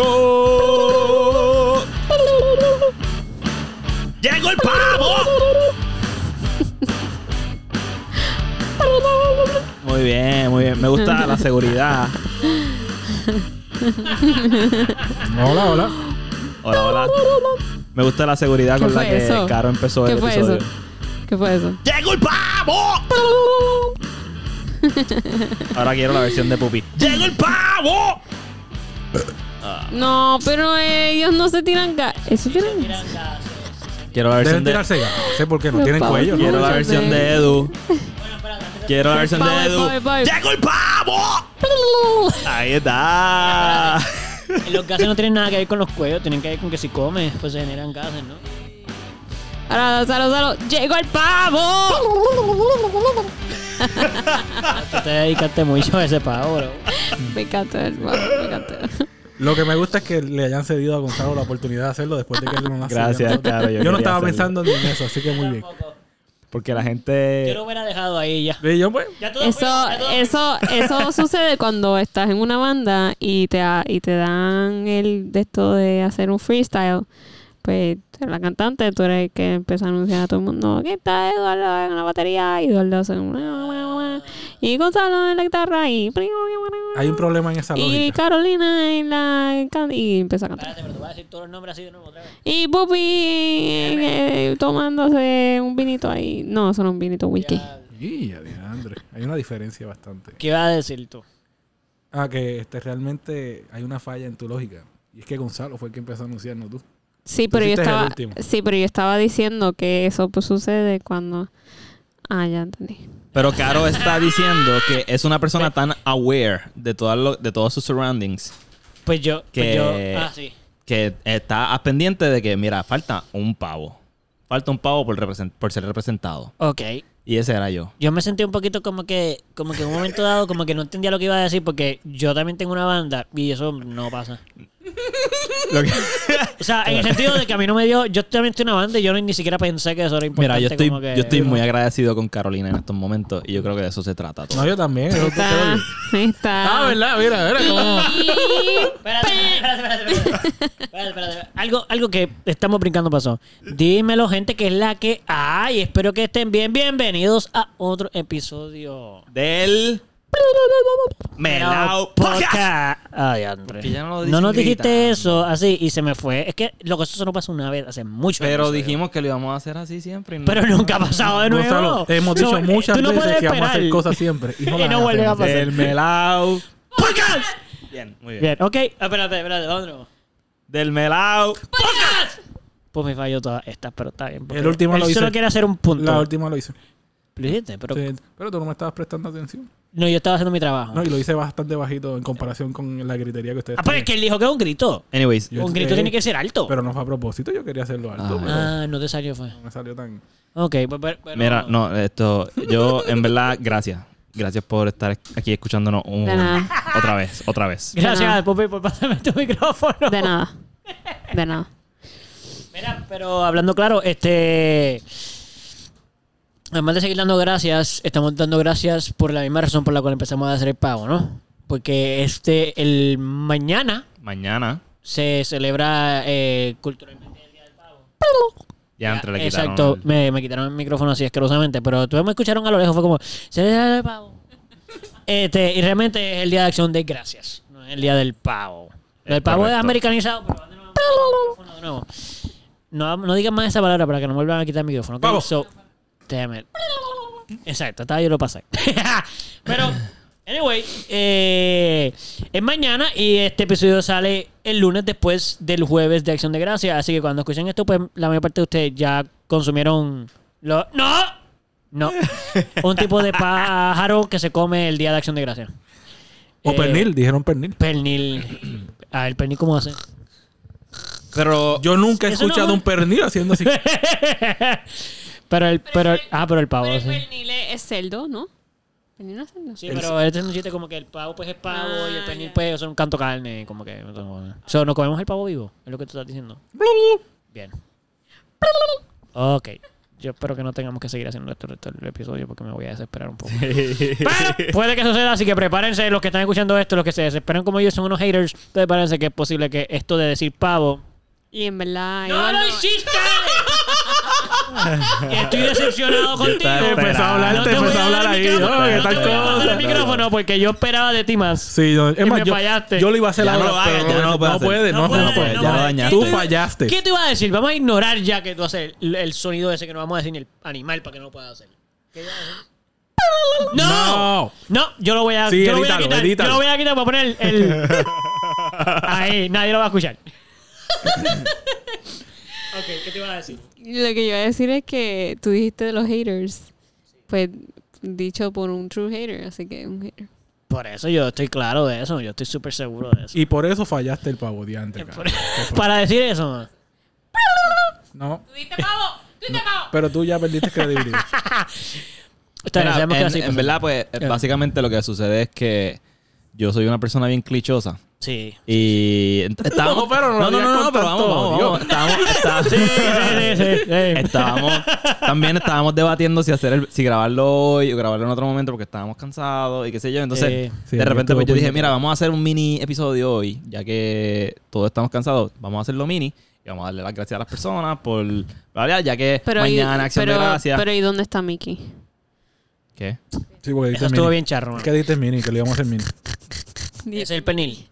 ¡Go! ¡Llegó el pavo! Muy bien, muy bien. Me gusta la seguridad. Hola, hola. Hola, hola. Me gusta la seguridad ¿Qué con la que eso? Caro empezó ¿Qué el fue episodio. eso? ¿Qué fue eso? ¡Llegó el pavo! Ahora quiero la versión de Pupi. ¡Llegó el pavo! No, pero ellos no se tiran gas. Eso tiran gas. Miran gases. Quiero la Deben versión de tirarse gas. No sé por qué no Los tienen pavos cuello. ¿no? Quiero la versión de- Edu. Quiero la versión de Edu. ¡Llegó el pavo! Ahí está. Los gases no tienen nada que ver con los cuellos, tienen que ver con que si comes, pues se generan gases, ¿no? Ahora, salo, salo. ¡Llegó el pavo! Tú te dedicaste mucho a ese pavo, bro. Me encanta el pavo, me encanta. Lo que me gusta es que le hayan cedido a Gonzalo la oportunidad de hacerlo después de que él no. Gracias, Yo, claro. yo no estaba pensando ni en eso, así que muy bien. Porque la Yo gente. lo hubiera dejado ahí ya. Y yo, pues, Ya todo Eso, fue, ya todo fue. eso, eso sucede cuando estás en una banda y te, a- y te dan el de esto de hacer un freestyle. Pues la cantante, tú eres el que empieza a anunciar a todo el mundo, aquí está Eduardo en la batería, y Eduardo hace un... Y Gonzalo en la guitarra, y... hay un problema en esa Y lógica. Carolina en la... Y empieza a cantar. Espérate, pero te voy a decir todos los nombres así de nuevo otra vez. Y Pupi eh, tomándose un vinito ahí. No, solo un vinito whisky. Ya. Y, André, hay una diferencia bastante. ¿Qué ibas a decir tú? Ah, que este, realmente hay una falla en tu lógica. Y es que Gonzalo fue el que empezó a anunciar, no tú. Sí, pero yo estaba, sí, pero yo estaba diciendo que eso pues, sucede cuando. Ah, ya entendí. Pero Caro está diciendo que es una persona tan aware de, todas lo- de todos sus surroundings Pues yo, pues Que- yo, ah, sí. que está a pendiente de que, mira, falta un pavo. Falta un pavo por, represent- por ser representado. Ok. Y ese era yo. Yo me sentí un poquito como que, como que en un momento dado, como que no entendía lo que iba a decir, porque yo también tengo una banda y eso no pasa. Que- O sea, en el sentido de que a mí no me dio, yo también estoy en una banda y yo ni siquiera pensé que eso era importante. Mira, yo estoy, como que- yo estoy muy agradecido con Carolina en estos momentos y yo creo que de eso se trata todo. No, yo también. te Está, creo. ahí está. Ah, ¿verdad? Mira, mira cómo... Espérate, espérate, espérate, espérate. Espérate, espérate. Algo, algo que estamos brincando pasó. Dímelo, gente, que es la que hay. Espero que estén bien. Bienvenidos a otro episodio. Del Melao Podcast. Podcast. Ay, André. Ya no lo no nos dijiste gritando. eso así y se me fue. Es que lo que eso solo pasó una vez hace mucho Pero dijimos que lo íbamos a hacer así siempre. no. Pero nunca ha pasado de nuevo. Gonzalo, hemos dicho eh, muchas no veces que vamos a hacer cosas siempre. Y no, Y no vuelven a pasar. Del Melao ¡Podcast! Bien, muy bien. Bien, ok. Espérate, espérate, ¿dónde vamos? Del Melao Pues me falló todas estas, pero está bien. El último él lo solo hice. quiere hacer un punto. La última lo hice. Lo dijiste, pero... Sí, pero tú no me estabas prestando atención. No, yo estaba haciendo mi trabajo. No, y lo hice bastante bajito en comparación con la gritería que ustedes ah, pero es que él dijo que es un grito. Anyways, Yo un grito tiene que ser alto. Pero no fue a propósito, yo quería hacerlo alto. Ah. pero ah, no te salió, fue. no me salió tan... Ok, pues... pero- pero- mira, no, esto, yo en verdad, gracias. Gracias por estar aquí escuchándonos un- De nada. otra vez, otra vez. Gracias. Pupi, por pasarme tu micrófono. De nada. De nada. Mira, pero hablando claro, este. Además de seguir dando gracias, estamos dando gracias por la misma razón por la cual empezamos a hacer el pago, ¿no? Porque este, el mañana Mañana, se celebra eh, culturalmente el Día del Pavo. ya entre le quitaron. Exacto, el- me, me quitaron el micrófono así asquerosamente, pero tú me escucharon a lo lejos, fue como, se el Día del Pavo. Este, y realmente es el Día de Acción de Gracias, no es el Día del Pavo. Es el pavo es correcto. americanizado, pero de nuevo, de nuevo. No, no digan más esa palabra para que no me vuelvan a quitar el micrófono. ¿ok? Pavo. So, damn it. Exacto, estaba yo lo pasé. pero, anyway, eh, es mañana y este episodio sale el lunes después del jueves de Acción de Gracias. Así que cuando escuchen esto, pues la mayor parte de ustedes ya consumieron lo. ¡No! No. Un tipo de pájaro que se come el día de Acción de Gracias. O Eh, pernil, dijeron pernil. Pernil. Ah, el pernil, ¿cómo hace? Pero Yo nunca he no escuchado un pernil haciendo así. pero el, pero el- ah, pero el pavo. Pero el pernil es cerdo, ¿no? Pernil no es cerdo. Sí, pero este es un chiste como que el pavo pues es pavo y el Ah, pernil pues es un canto carne, como que... O sea, ¿no comemos el pavo vivo? Es lo que tú estás diciendo. Bien. Ok. yo espero que no tengamos que seguir haciendo esto el resto del episodio porque me voy a desesperar un poco. Pero puede que suceda, así que prepárense los que están escuchando esto, los que se desesperan como yo son unos haters, prepárense que es posible que esto de decir pavo Y en verdad. ¡No lo hiciste! Estoy decepcionado contigo. empezó a hablar, No te empezó a hablar ahí. micrófono, ¿no? ¿Qué no tal te voy a dar cosa? el micrófono porque yo esperaba de ti más. Sí, yo, es más, yo, fallaste. yo lo iba a hacer Ya no ahora, no hacer. puede, no, No puede, no puede. no ya. dañaste. Tú ¿Qué te- fallaste. ¿Qué te iba a decir? Vamos a ignorar ya que tú haces el, el sonido ese que no vamos a decir ni el animal para que no lo puedas hacer. ¿Qué iba a decir? ¡No! No. No, yo lo voy a, Sí, yo lo voy a quitar. Yo lo voy a quitar para poner el. el- Ahí, nadie lo va a escuchar. ok, ¿qué te iba a decir? Lo que yo iba a decir es que tú dijiste de los haters. Pues dicho por un true hater, así que un hater. Por eso yo estoy claro de eso. Yo estoy súper seguro de eso. Y por eso fallaste el pavo. Por- ¿Qué fue? para decir eso. No, ¿Tuviste pavo? ¿Tuviste pavo? pero tú ya perdiste credibilidad. Que en, así en pasa. verdad, pues, básicamente lo que sucede es que yo soy una persona bien clichosa. Sí. Y estábamos... No, pero no no, no, no, no, pero vamos, vamos, odio. vamos. Estábamos, estábamos- Sí, sí, sí, sí, sí. estábamos, también estábamos debatiendo si hacer el, si grabarlo hoy o grabarlo en otro momento porque estábamos cansados y qué sé yo. Entonces. Sí, de repente, pues yo dije, mira, vamos a hacer un mini episodio hoy, ya que todos estamos cansados, vamos a hacerlo mini y vamos a darle las gracias a las personas por, ¿vale? ya que Pero, y- mañana acción pero, de gracias. pero ¿y dónde está Mickey? ¿Qué? Sí, porque Eso estuvo mini. bien charro. Es que diste mini, que le íbamos a hacer mini. Es el penil.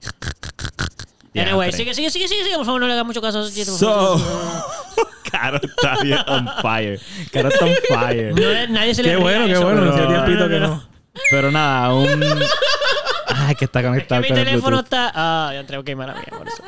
Anyway, sigue, sigue, sigue, sigue, sigue, por favor, no le hagas mucho caso a esos So. Caro está bien on fire. Caro está on fire. No nadie se le Qué bueno, a qué eso, bueno. pero- Hacía tiempito que no, no. Pero nada, un. Ay, que está Es que conectado mi con el teléfono Bluetooth. está. Ah, ya entré, ok, mala mía, por eso.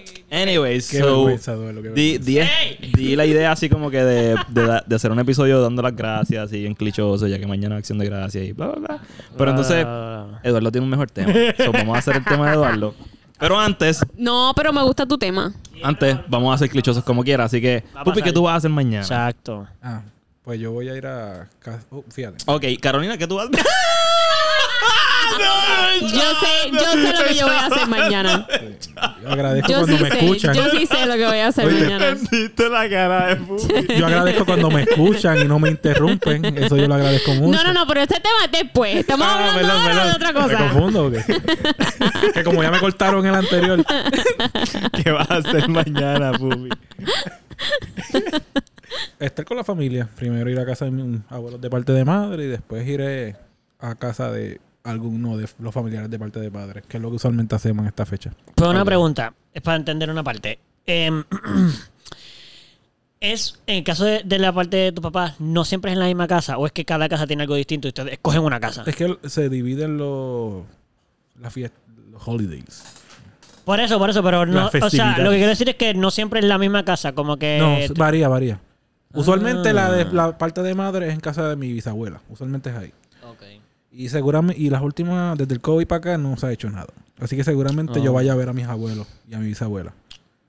Anyways, Qué so. vergüenza, duelo, qué Di, vergüenza. di, di la idea así como que de, de, da- de hacer un episodio dando las gracias y en clichoso, ya que mañana es acción de gracias y bla, bla, bla. Pero entonces, Ah, Eduardo tiene un mejor tema. So, vamos a hacer el tema de Eduardo. Pero antes, No, pero me gusta tu tema. antes, vamos a hacer clichosos como quiera. Así que, Va a Pupi, pasar. ¿qué tú vas a hacer mañana? Exacto. Ah, pues yo voy a ir a... casa- oh, fíjate. Ok, Carolina, ¿qué tú vas a hacer? Yo sé, yo sé lo que yo voy a hacer mañana. Yo agradezco Yo cuando sí me sé, escuchan. yo sí sé lo que voy a hacer Oíste. mañana. La cara de. Yo agradezco cuando me escuchan y no me interrumpen. Eso yo lo agradezco mucho. No, no, no, pero este tema es después. Estamos Ah, hablando perdón, ahora perdón. de otra ¿Me cosa. confundo o qué? que como ya me cortaron el anterior. ¿Qué vas a hacer mañana, Pupi? Estar con la familia. Primero ir a casa de mis abuelos de parte de madre y después iré a casa de alguno de los familiares de parte de padre, que es lo que usualmente hacemos en esta fecha. Pues una pregunta, es para entender una parte. Em, ¿Es, en el caso de, de la parte de tu papá, no siempre es en la misma casa? ¿O es que cada casa tiene algo distinto y ustedes escogen una casa? Es que se dividen los las fiestas, los holidays. Por eso, por eso, pero no. O sea, lo que quiero decir es que no siempre es la misma casa, como que. No, varía, varía. Usualmente Ah. la de la parte de madre es en casa de mi bisabuela. Usualmente es ahí. Ok. Y seguramente, y las últimas, desde el COVID para acá, no se ha hecho nada. Así que seguramente Ah. yo vaya a ver a mis abuelos y a mi bisabuela.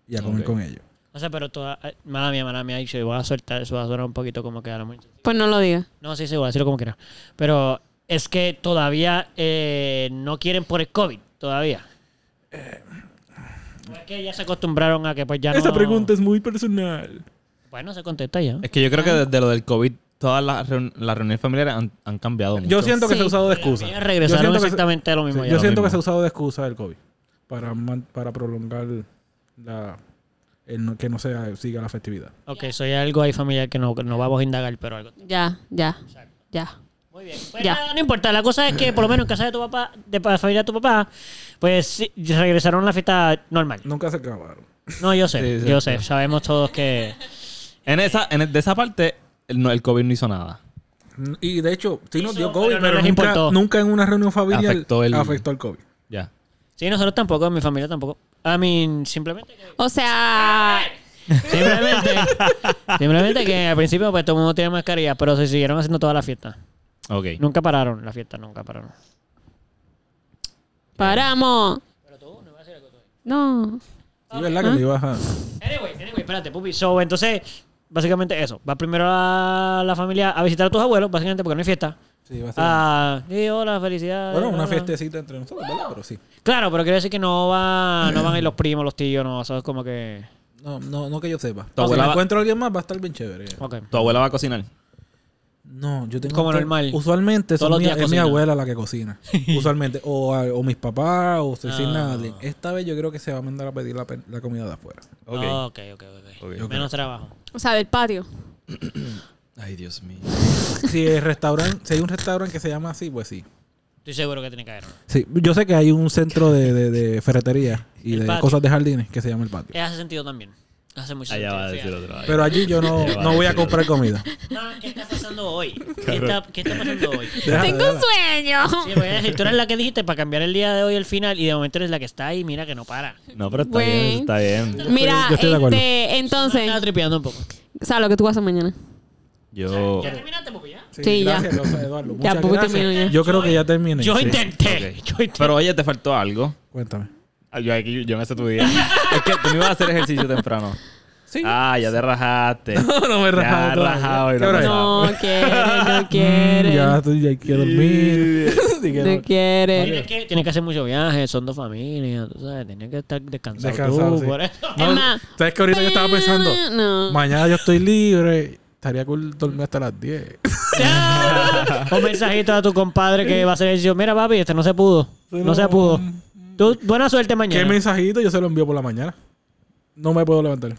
Y a comer con ellos. O sea, pero toda. eh, Mala mía, mala mía, y se voy a soltar, eso va a sonar un poquito como que ahora muy. Pues no lo digas. No, sí, sí, voy a decirlo como quiera. Pero es que todavía eh, no quieren por el COVID, todavía. O es que ya se acostumbraron a que pues ya no... Esa pregunta es muy personal. Bueno, se contesta ya. Es que yo creo que desde lo del COVID, todas las, reun- las reuniones familiares han, han cambiado mucho. Yo siento que Sí. se ha usado de excusa. Yo regresaron siento que se- exactamente a lo mismo. Sí, ya. yo lo siento que se ha usado de excusa el COVID para, para prolongar la el no- que no se siga la festividad. Ok, soy algo ahí familiar que no, no vamos a indagar, pero algo. Ya, ya, ya. Muy bien. Pues Ya. nada, no importa. La cosa es que por lo menos en casa de tu papá, de la familia de tu papá, pues sí, regresaron a la fiesta normal. Nunca se acabaron. No, yo sé, Sí, sí, yo sí. sé. Sabemos todos que... En esa, en, de esa parte, el, no- el COVID no hizo nada. Y de hecho, sí nos dio COVID, pero no pero, nunca, importó. nunca en una reunión familiar Afectó el- afectó el COVID. Ya. Sí, nosotros tampoco, mi familia tampoco. I mean, simplemente que... O sea, Simplemente, simplemente que al principio pues todo el mundo tenía mascarilla, pero se siguieron haciendo toda la fiesta. Ok. Nunca pararon la fiesta, nunca pararon. paramos. Pero tú, no vas a decir algo tú. No. Sí, ¿verdad? Que le ibas a... Anyway, anyway, espérate, pupi. So, entonces, básicamente eso. Va primero a la familia a visitar a tus abuelos, básicamente porque no hay fiesta. Sí, va a ser- Ah, sí, hola, felicidades. bueno, una hola. fiestecita entre nosotros, ¿verdad? Pero sí. Claro, pero quiere decir que no, va, no van a ir los primos, los tíos, no. Eso es como que... No, no, no que yo sepa. Tu si abuela me va- encuentro a alguien más, va a estar bien chévere. Ok. ¿Tu abuela va a cocinar? No, yo tengo... Como que- normal. Usualmente Todos son los mi- días es mi cocina. abuela la que cocina. Usualmente. O, a- o mis papás, o estoy sin Ah. nadie. Esta vez yo creo que se va a mandar a pedir la, pe- la comida de afuera. Ok. Ok, ok, ok. Ok. Yo Menos trabajo. O sea, del patio. Ay, Dios mío. si el restaurante, si hay un restaurante que se llama así, pues sí. Estoy seguro que tiene que haber. Sí, yo sé que hay un centro de, de, de ferretería y El de patio. cosas de jardines que se llama el patio. Eh, Hace sentido también. Hace mucho Allá va a decir otro. Pero allí yo no, no voy a comprar comida. No, ¿qué está pasando hoy? ¿Qué está, qué está pasando hoy? Déjala, Tengo déjala. un sueño. Sí, voy a decir, tú eres la que dijiste para cambiar el día de hoy el final y de momento eres la que está ahí, mira que no para. No, pero está Bueno. bien, está bien. Mira, yo estoy de acuerdo. este, entonces, Estaba tripeando un poco. ¿sabes lo que tú vas a hacer mañana? Yo... ¿Ya terminaste, Pupi, ya? Sí, ya. gracias, Rosa Eduardo. Ya, Muchas gracias. terminó ya. Yo creo que ya terminé. Yo Sí. intenté. Yo intenté. Pero oye, te faltó algo. Cuéntame. Ah, Yo, aquí, yo me sé tu día. es que tú no ibas a hacer ejercicio temprano. Sí. Ah, ya te rajaste. no, no me he rajado Ya, rajado y ¿Qué hora es? No quiere, no quiere. Ya estoy, ya quiero dormir. Sí, que No no. quiere. Tienes que, tienes que hacer muchos viajes, son dos familias, tú sabes, tienes que estar descansado, Descansado, tú, sí. por eso. No, Es más, ¿Sabes que ahorita yo estaba pensando? No. Mañana yo estoy libre. Estaría cool dormir hasta las 10. Un mensajito a tu compadre que va a hacer ejercicio. Mira, papi, este no se pudo. No se pudo. Tú, buena suerte ¿Qué mañana. mensajito? Yo se lo envío por la mañana. No me puedo levantar.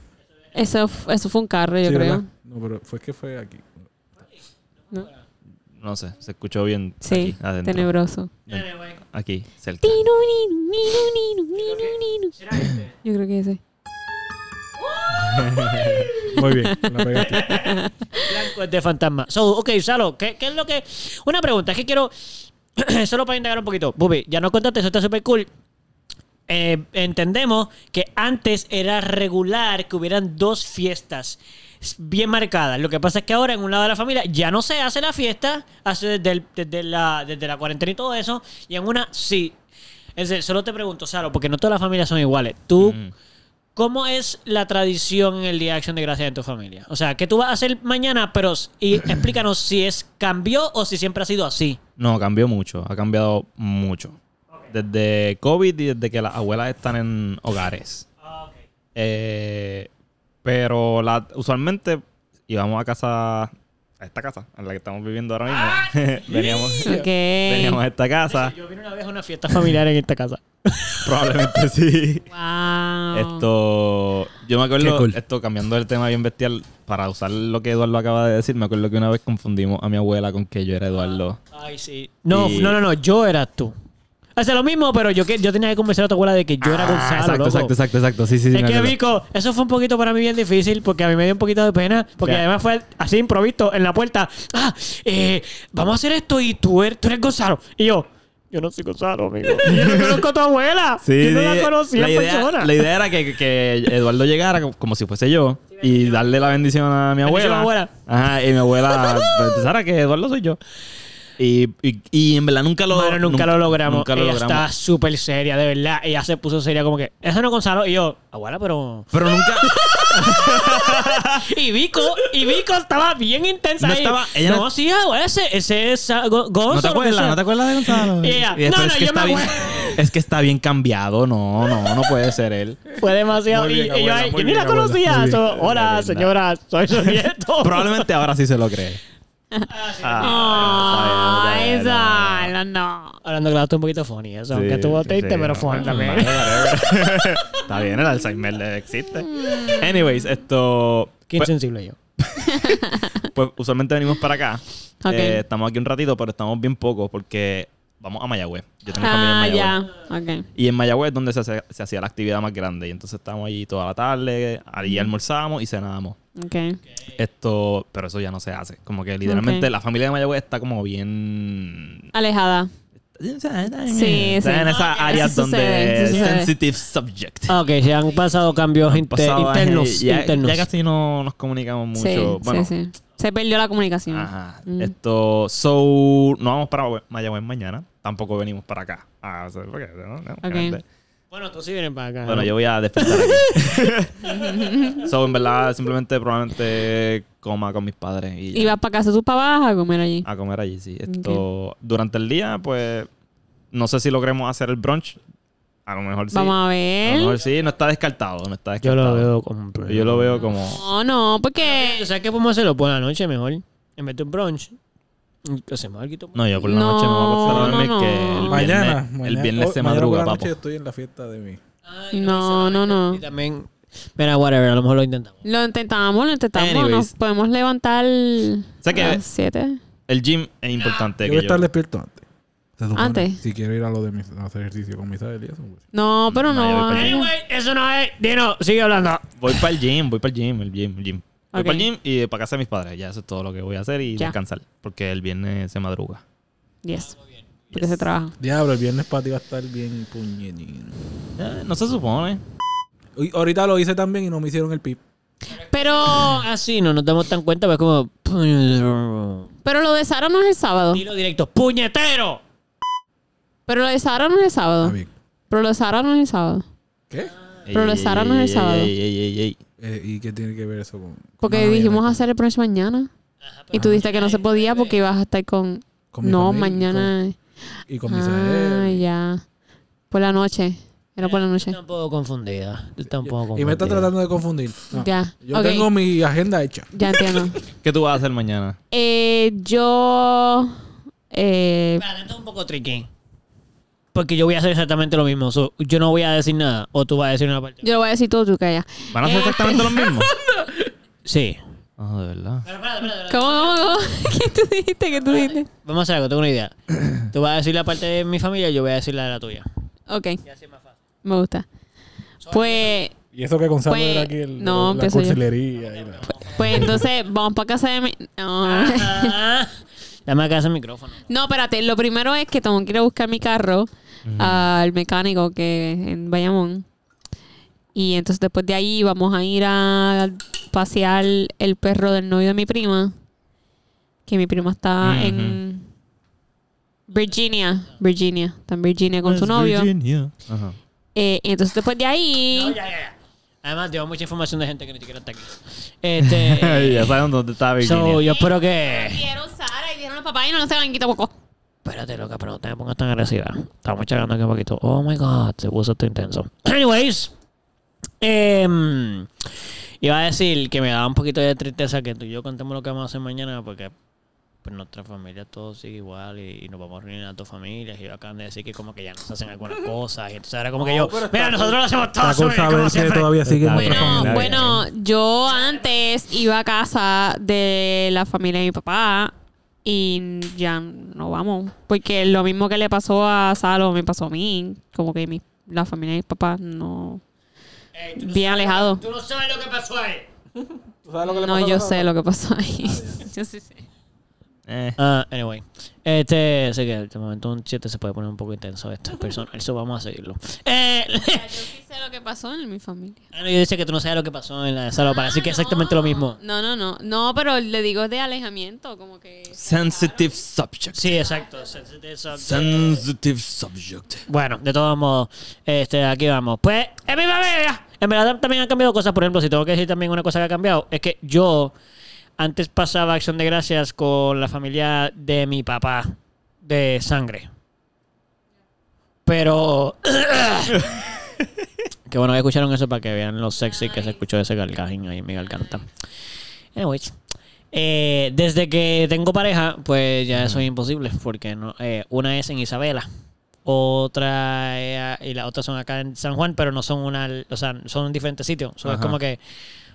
Eso, eso fue un carro, yo Sí, creo. ¿verdad? No, pero fue que fue aquí. ¿No? No sé, se escuchó bien Sí, aquí, adentro. tenebroso. Aquí, cerca. Tinu, ninu, ninu, ninu, ninu, ninu. Yo creo que ese. Muy bien, la pegaste. Blanco es de fantasma. So, ok, Salo, ¿qué, qué es lo que...? Una pregunta, es que quiero... Solo para indagar un poquito. Bubi, ya no contaste, eso está súper cool. Eh, entendemos que antes era regular que hubieran dos fiestas bien marcadas. Lo que pasa es que ahora en un lado de la familia ya no se hace la fiesta, hace desde, el- desde la, desde la cuarentena y todo eso, y en una sí. Es decir, solo te pregunto, Salo, porque no todas las familias son iguales. ¿Tú Mm. ¿Cómo es la tradición en el Día de Acción de Gracias en tu familia? O sea, ¿qué tú vas a hacer mañana? Pero y explícanos si es cambió o si siempre ha sido así. No, cambió mucho. Ha cambiado mucho. Desde COVID y desde que las abuelas están en hogares. Eh, pero la, usualmente íbamos a casa, a esta casa, en la que estamos viviendo ahora mismo. veníamos, Ok. veníamos a esta casa. Yo vine una vez a una fiesta familiar en esta casa. Probablemente sí. Wow. Esto, yo me acuerdo, cool. esto cambiando el tema bien bestial, para usar lo que Eduardo acaba de decir, me acuerdo que una vez confundimos a mi abuela con que yo era Eduardo. Ay, sí. No, Y- no, no, no. Yo eras tú. Hace lo mismo, pero yo, que, yo tenía que convencer a tu abuela de que yo era Ah, Gonzalo, exacto, loco. exacto, exacto, exacto. Sí, sí, sí. Es que. Vico, eso fue un poquito para mí bien difícil porque a mí me dio un poquito de pena. Porque además fue así improvisto en la puerta. Ah, eh, vamos a hacer esto y tú eres, tú eres Gonzalo. Y yo, yo no soy Gonzalo, amigo. Yo no conozco a tu abuela. Sí, yo no sí. la conocía la en idea, persona. La idea era que, que Eduardo llegara como, como si fuese yo y darle la bendición a mi abuela. a abuela. Ajá, y mi abuela pues, pensara que Eduardo soy yo. Y, y, y en verdad nunca lo Mano, nunca, lo logramos. Nunca lo Ella logramos. estaba súper seria, de verdad. Ella se puso seria como que, eso no es Gonzalo. Y yo, abuela, pero... Pero nunca. Y Vico, y Vico estaba bien intensa No ahí. estaba- ella no, no- sí, abuela, ese, ese es ah, Go- Gonzalo. ¿No te acuerdas? ¿No te acuerdas de Gonzalo? No, no, es que yo está me bien, Es que está bien cambiado. No, no, no puede ser él. Fue demasiado. Y, bien, y yo, abuela, yo ni la conocía. So, Hola, señora, soy su nieto. Probablemente ahora sí se lo cree. Ah, está está bien, Salo, no. Hablando claro, estuvo un poquito funny eso. Sí, aunque estuvo sí, triste, sí, pero funny no, también. whatever. Está bien, el Alzheimer existe. Anyways, esto. Qué pues, insensible yo. pues usualmente venimos para acá. Ok. Eh, estamos aquí un ratito, pero estamos bien pocos porque vamos a Mayagüez. Yo tengo familia Ah, en Mayagüez. ya. Ok. Y en Mayagüez es donde se, hace- se hacía la actividad más grande. Y entonces estábamos allí toda la tarde, allí almorzábamos y cenábamos. Ok. Esto, pero eso ya no se hace. Como que literalmente la familia de Mayagüez está como bien. Alejada. Sí, Sí, en esas áreas donde sensitive subject. Ok, se han pasado cambios Han inter- pasado internos. ya, internos. ya casi no nos comunicamos mucho. Sí, bueno, sí, sí. Se perdió la comunicación. Ajá. Mm. Esto, so, no vamos para Mayagüez mañana. Tampoco venimos para acá. Ah, o sea, porque, ¿no? No, obviamente. Bueno, tú sí vienes para acá. Bueno, ¿no? yo voy a despertar aquí. so, en verdad, simplemente probablemente coma con mis padres y. ¿Y vas para casa de tus papás a comer allí? a comer allí, sí. Esto, durante el día, pues, no sé si logremos hacer el brunch. A lo mejor sí. Vamos a A lo ver. mejor sí, no está descartado. No está Yo descartado. lo veo como un Yo lo veo como. No, no, porque. ¿Sabes qué podemos hacerlo? Por la noche mejor. En vez de un brunch. Hacemos algo. No, yo por la No, noche me voy a acostar a dormir no, que no. el Mañana, viernes, mañana, el viernes se mañana por madruga, la papo. noche estoy en la fiesta de mí. No, no, no. Y también. Mira, whatever, a lo mejor lo intentamos. Lo intentamos, lo intentamos. Anyways. Nos podemos levantar Sé que- a las 7. El gym es importante. Yo que voy a estar yo- despierto antes. Se supone. Antes. Si quiero ir a lo de mis, a hacer ejercicio con Misael y eso. pues. No, pero No, no. Anyway, eso no es. Dino, sigue hablando. Voy para el gym, voy para el gym, el gym, el gym. Voy Ok. para el gym y para casa de mis padres. Ya eso es todo lo que voy a hacer y Ya. descansar. Porque el viernes se madruga. Yes. Porque se trabaja. Diablo, el viernes para ti va a estar bien puñetino. Eh, no se supone. Uy, ahorita lo hice también y no me hicieron el pip. Pero, Así no nos damos tan cuenta, pues como. pero lo de Sara no es el sábado. Dilo directo. ¡Puñetero! Pero lo de Sara no es el sábado. Está bien. Pero lo de Sara no es el sábado. ¿Qué? Pero lo de Sara no es el ey, sábado. ey, ey, ey, ey. Eh, ¿Y qué tiene que ver eso con...? Porque con la dijimos hacer el brunch mañana. Y tú dijiste que no se podía porque ibas a estar con... Con No, familia, mañana... Y con Ah, Misael. ya. Por la noche. Era por la noche. Estoy un poco confundida. Estoy un poco confundida. Y me está tratando de confundir. No. Ya. Yo tengo mi agenda hecha. Ya entiendo. ¿Qué tú vas a hacer mañana? eh, yo... Eh, Espérate, esto es un poco tricky. Porque yo voy a hacer exactamente lo mismo. So, yo no voy a decir nada. O tú vas a decir una parte. yo lo voy a decir todo, tú calla. ¿Van a hacer exactamente lo mismo? Sí. Ah, de verdad. ¿Cómo, cómo, cómo? ¿Qué tú dijiste? ¿Qué tú dijiste? Vamos a hacer algo, tengo una idea. Tú vas a decir la parte de mi familia y yo voy a decir la de la tuya. Ok, Y así es más fácil. me gusta. Pues... Y eso que Gonzalo Pues, era aquí el, no, la cursilería. y la- Pues entonces, vamos para casa de mi... No. Ah, Dame acá ese micrófono. No, espérate. Lo primero es que tengo que ir a buscar mi carro al mecánico que en Bayamón. Y entonces después de ahí vamos a ir a pasear el perro del novio de mi prima. Que mi prima está en Virginia. Virginia. Está en Virginia con su novio. Ajá. Eh, y entonces después de ahí... No, ya, ya. Además, tengo mucha información de gente que ni siquiera está aquí. Este. ya saben dónde está Virginia. so, yo espero que. Vieron Sara y vieron a papá y no se van a quitar poco. Espérate, loca, pero no te me pongas tan agresiva. Estamos charlando aquí un poquito. Oh my god, se puso esto intenso. Anyways, em, iba a decir que me daba un poquito de tristeza que tú y yo contemos lo que vamos a hacer mañana porque pues nuestra familia todo sigue igual y, y nos vamos a reunir a dos familias y acaban de decir que como que ya nos hacen algunas cosas y entonces era como que yo, mira, nosotros lo hacemos todo siempre. todavía sigue. Bueno, familia. bueno, yo antes iba a casa de la familia de mi papá y ya no vamos. Porque lo mismo que le pasó a Salo me pasó a mí. Como que mi, la familia de mi papá no... Ey, no Bien sabes- alejado. Tú no sabes lo que pasó ahí. ¿Tú sabes lo que le No, pasó yo sé lo que pasó ahí. yo sí sé. Eh, Ah, anyway. Este, sé que de momento un 7 se puede poner un poco intenso esto. Personal, eso vamos a seguirlo. Eh, Yo sí sé lo que pasó en mi familia. ah, no, yo decía que tú no sabes lo que pasó en la sala para decir que es exactamente lo mismo. No, no, no. No, pero le digo de alejamiento, como que... sensitive subject. Sí, exacto. Sensitive subject. Sensitive subject. Bueno, de todos modos, este, aquí vamos. Pues, en mi familia, en verdad también han cambiado cosas. Por ejemplo, si tengo que decir también una cosa que ha cambiado, es que yo antes pasaba acción de gracias con la familia de mi papá de sangre. Pero. Qué bueno que escucharon eso para que vean lo sexy que se escuchó ese gargajín ahí en mi garganta. Anyways. eh, desde que tengo pareja, pues ya eso es imposible. Porque no, eh, una es en Isabela. Otra eh, y las otras son acá en San Juan, pero no son una, o sea, son en diferentes sitios. So, es como que,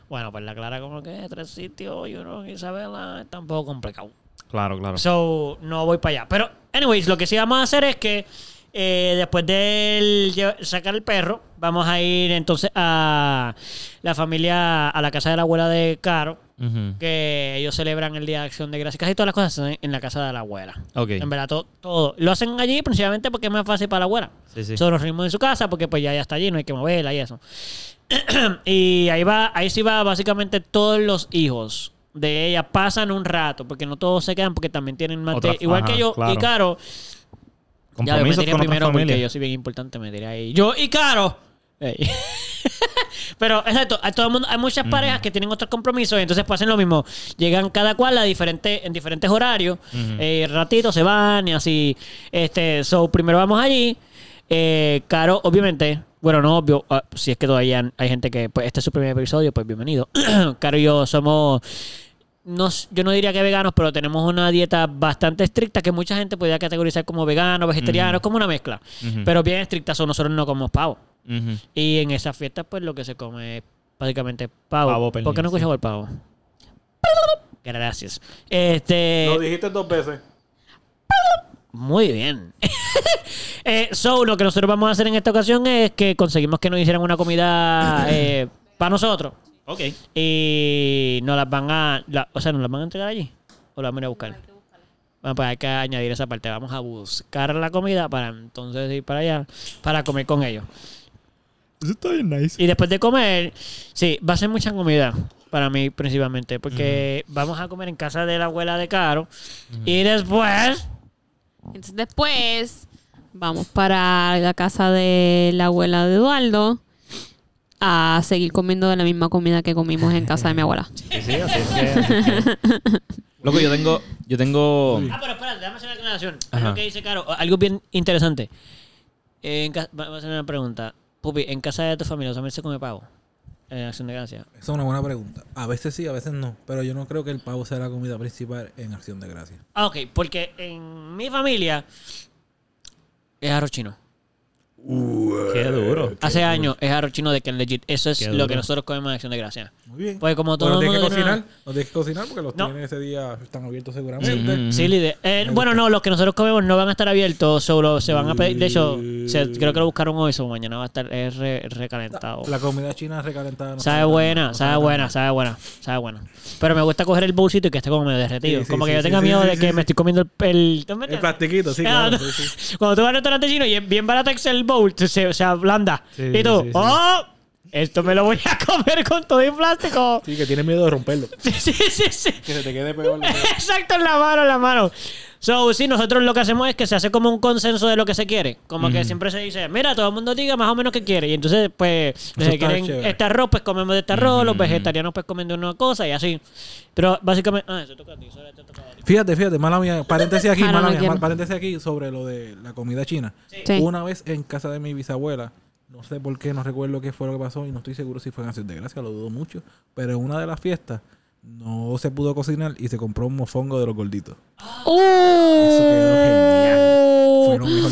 bueno, pues la Clara como que tres sitios y uno en Isabela está un poco complicado. Claro, claro. So, no voy para allá. Pero, anyways, lo que sí vamos a hacer es que eh, después de sacar el perro, vamos a ir entonces a la familia, a la casa de la abuela de Caro, que ellos celebran el Día de Acción de Gracias. Casi todas las cosas se hacen en la casa de la abuela. Ok. En verdad, todo, todo. Lo hacen allí principalmente porque es más fácil para la abuela. Sí, sí. Nosotros nos reunimos en su casa porque pues ya, ya está allí, no hay que moverla y eso. y ahí va, ahí sí va básicamente todos los hijos de ella pasan un rato, porque no todos se quedan, porque también tienen más Otra- de- igual ajá, que yo claro. y Caro. Ya me tiré con primero porque yo soy bien importante, me tiré ahí. Yo y Caro. Pero exacto, hay todo el mundo, hay muchas parejas que tienen otros compromisos y entonces pues hacen lo mismo. Llegan cada cual a diferente, en diferentes horarios, eh, ratito se van y así. Este, so primero vamos allí. Eh, Caro, obviamente, bueno, no obvio, ah, si es que todavía hay gente que, pues este es su primer episodio, pues bienvenido. Caro y yo somos, no, s- yo no diría que veganos, pero tenemos una dieta bastante estricta que mucha gente podría categorizar como vegano, vegetariano, como una mezcla. Pero bien estricta, so nosotros no comemos pavo. Y en esas fiestas, pues lo que se come es básicamente pavo. Pavo, ¿Por qué no pernil, escuchaba el pavo? Gracias. Este. Lo dijiste dos veces. Muy bien. eh, so, lo que nosotros vamos a hacer en esta ocasión es que conseguimos que nos hicieran una comida eh, para nosotros. Ok. Y nos las van a. la- o sea, ¿nos las van a entregar allí? ¿O las van a ir a buscar? Bueno, pues hay que añadir esa parte. Vamos a buscar la comida para entonces ir para allá para comer con ellos. Eso está bien nice. Y después de comer, sí, va a ser mucha comida para mí principalmente, porque vamos a comer en casa de la abuela de Caro y después Entonces después vamos para la casa de la abuela de Eduardo a seguir comiendo de la misma comida que comimos en casa de mi abuela. Sí, sí, así es que. es Loco, yo tengo. Yo tengo. Ah, pero espérate, déjame hacer una aclaración. Lo que dice Caro, algo bien interesante. Eh, en Vamos a hacer una pregunta. Pupi, ¿en casa de tu familia también se come pavo? En acción de gracia. Esa es una buena pregunta. A veces sí, a veces no. Pero yo no creo que el pavo sea la comida principal en Acción de Gracias. Ah, ok, porque en mi familia es arroz chino. Qué Hace años es arroz chino de que es legit. Eso es lo que nosotros comemos en acción de gracia. Muy bien. Pues como todo Bueno, el que mundo tiene cocinar. No tienes que cocinar porque los No. tienes ese día están abiertos seguramente. Sí, líder. Eh, bueno, no, los que nosotros comemos no van a estar abiertos, solo se van a pedir. De hecho, se- creo que lo buscaron hoy, so mañana va a estar es re- recalentado. La comida china recalentada. no Sabe buena, no sabe buena, sabe buena, sabe buena. Pero me gusta coger el bolsito y que esté como medio derretido. Sí, sí, como que sí, yo tenga miedo de que me estoy comiendo el... el, plastiquito, sí, Ah, claro. Cuando tú vas al restaurante chino y es bien barato que el bowl, se, se ablanda. Sí, y tú, sí, sí. ¡oh! Esto me lo voy a comer con todo el plástico. Sí, que tienes miedo de romperlo. Sí, sí, sí, sí. Que se te quede peor. Exacto, en la mano, en la mano. So, sí, nosotros lo que hacemos es que se hace como un consenso de lo que se quiere. Como que siempre se dice, mira, todo el mundo diga más o menos qué quiere. Y entonces, pues, está quieren chévere. este arroz, pues comemos de este arroz. Los vegetarianos, pues, comen de una cosa y así. Pero básicamente. Ah, eso toca a ti, eso te toca a ti. Fíjate, fíjate, mala mía. Paréntesis aquí, Ah, mala mía. Paréntesis aquí sobre lo de la comida china. Sí. Una vez en casa de mi bisabuela, no sé por qué, no recuerdo qué fue lo que pasó y no estoy seguro si fue en Acción de Gracia, lo dudo mucho. Pero en una de las fiestas no se pudo cocinar y se compró un mofongo de los gorditos. Eso quedó genial. Fue lo mejor.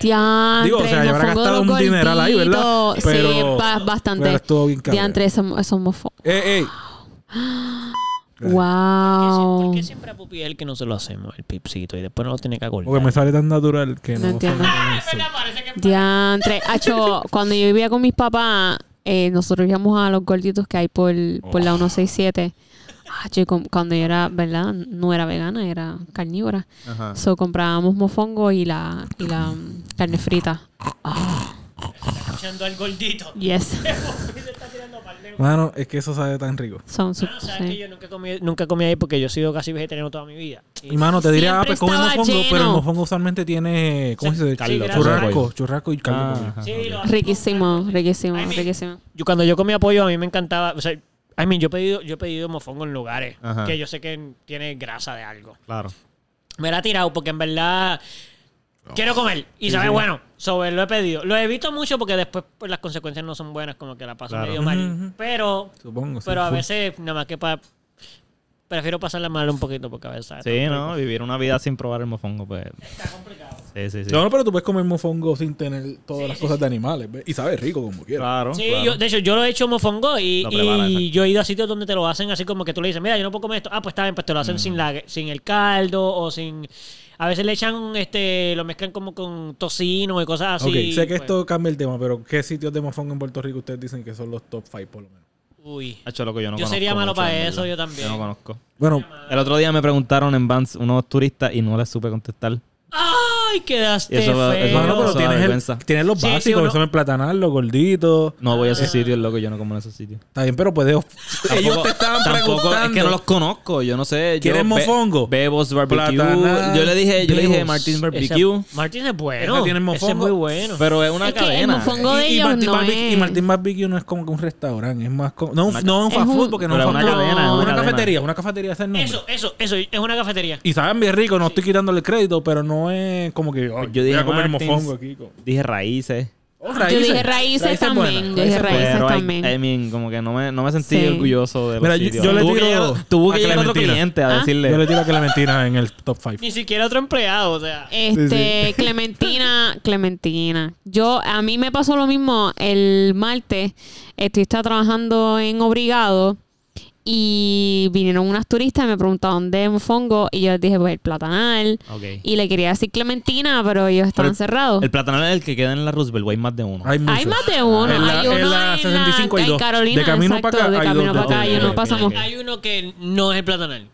Diantre, Digo, o sea, ya habrá gastado un dineral ahí, ¿verdad? Pero- sí, ba- bastante. pero estuvo bien cabrón. Diantre, esos, esos mofongos. ¡Ey, ey! ¿Por qué Wow. siempre a Pupi es el que no se lo hacemos, el pipcito, y después no lo tiene que acordar? Porque me sale tan natural que No no, entiendo. Diantre. Acho, cuando yo vivía con mis papás, eh, nosotros íbamos a los gorditos que hay por, por la 167. Ah, chico, cuando yo era, ¿verdad? No era vegana, era carnívora. Ajá. So comprábamos mofongo y la, y la mm, carne frita. Está escuchando al gordito. Yes. Mano, es que eso sabe tan rico. Son Mano, sabes que sí. yo nunca comí, nunca comí ahí porque yo he sido casi vegetariano toda mi vida. Y mano, te diría, ah, Siempre pues come estaba mofongo, pero el mofongo usualmente tiene, ¿cómo se dice? caldo, churrasco, churrasco y caldo. Ah, ajá, Sí, ok. lo hacen Riquísimo, riquísimo, riquísimo. Yo cuando yo comía pollo a mí me encantaba, o sea, I mean, yo he pedido, yo he pedido mofongo en lugares Ajá. que yo sé que tiene grasa de algo. Claro. Me la he tirado porque en verdad quiero comer y Sí, sabe sí. bueno. Sobre lo he pedido. Lo he visto mucho porque después pues, las consecuencias no son buenas, como que la paso Claro. medio mal. Pero, Supongo. sí, pero a veces, nada más que para. Prefiero pasarla mal un poquito porque a veces. Sí, ¿no? rico. Vivir una vida sin probar el mofongo, pues. Está complicado. Sí, sí, sí. No, no, pero tú puedes comer mofongo sin tener todas las cosas de animales. ¿ves? Y sabe rico como quieras. Claro. Sí, claro. yo, de hecho, yo lo he hecho mofongo y, yo he ido a sitios donde te lo hacen así como que tú le dices, mira, yo no puedo comer esto. Ah, pues está bien, pues te lo hacen Mm. sin, la, sin el caldo o sin... A veces le echan, este, lo mezclan como con tocino y cosas así. ok, sé que pues. esto cambia el tema, pero ¿qué sitios de mofongo en Puerto Rico ustedes dicen que son los top 5 por lo menos? Uy. Hacho, loco, yo no Yo conozco sería malo mucho, para eso, yo también. Yo no conozco. Bueno, El otro día me preguntaron en Vans unos turistas y no les supe contestar. ¡Ay, quedaste eso feo! eso Mano, pero eso tienes, el- tienes los Sí, sí, básicos, que son el platanal, los gorditos. No voy a esos Ah. sitios, loco, yo no como en esos sitios. Está bien, pero puedes. Ellos Tampoco- te estaban tampoco, preguntando. Es que no los conozco, yo no sé. yo ¿Quieres Be- mofongo? Bebos Barbecue. Platanal, yo le dije, yo le dije. Martín Barbecue. Ese- Martín es bueno. Tiene Ese es mofongo. muy bueno. Pero es una Es que el cadena. mofongo de y, y ellos Martín no Barbecue, es. y Martín Barbecue no es como que un restaurante, es más como. No, un- Una- no un fast un- food, porque no es una food. cadena, es una Una cadena. cafetería, una cafetería, ese es el nombre. Eso, eso, eso. Es una cafetería. Y saben bien rico, no estoy quitándole el crédito, pero no es como que, Yo voy dije a comer Martins. mofongo aquí. con- Dije raíces. Oh, Yo dije raíces también. Yo dije raíces también. I mean, como que no me, no me sentí Sí. orgulloso de los yo- yo le tuvo que tiro tuvo que llegar otro cliente a ¿Ah? decirle... Yo le tiro a Clementina en el top 5. Ni siquiera otro empleado, o sea. Este, Clementina, Clementina. Yo, a mí me pasó lo mismo el martes. Estoy estaba trabajando en Obrigado y vinieron unas turistas y me preguntaban dónde es Mofongo y yo les dije, pues el Platanal. Y le quería decir Clementina, pero ellos estaban el- cerrados. El platanal es el que queda en la Roosevelt, o hay más de uno. Hay, más de uno. La- hay uno en la 65 hay en dos. Carolina. De camino exacto, para acá de hay camino para acá. Y pasamos. Hay uno que no es el platanal.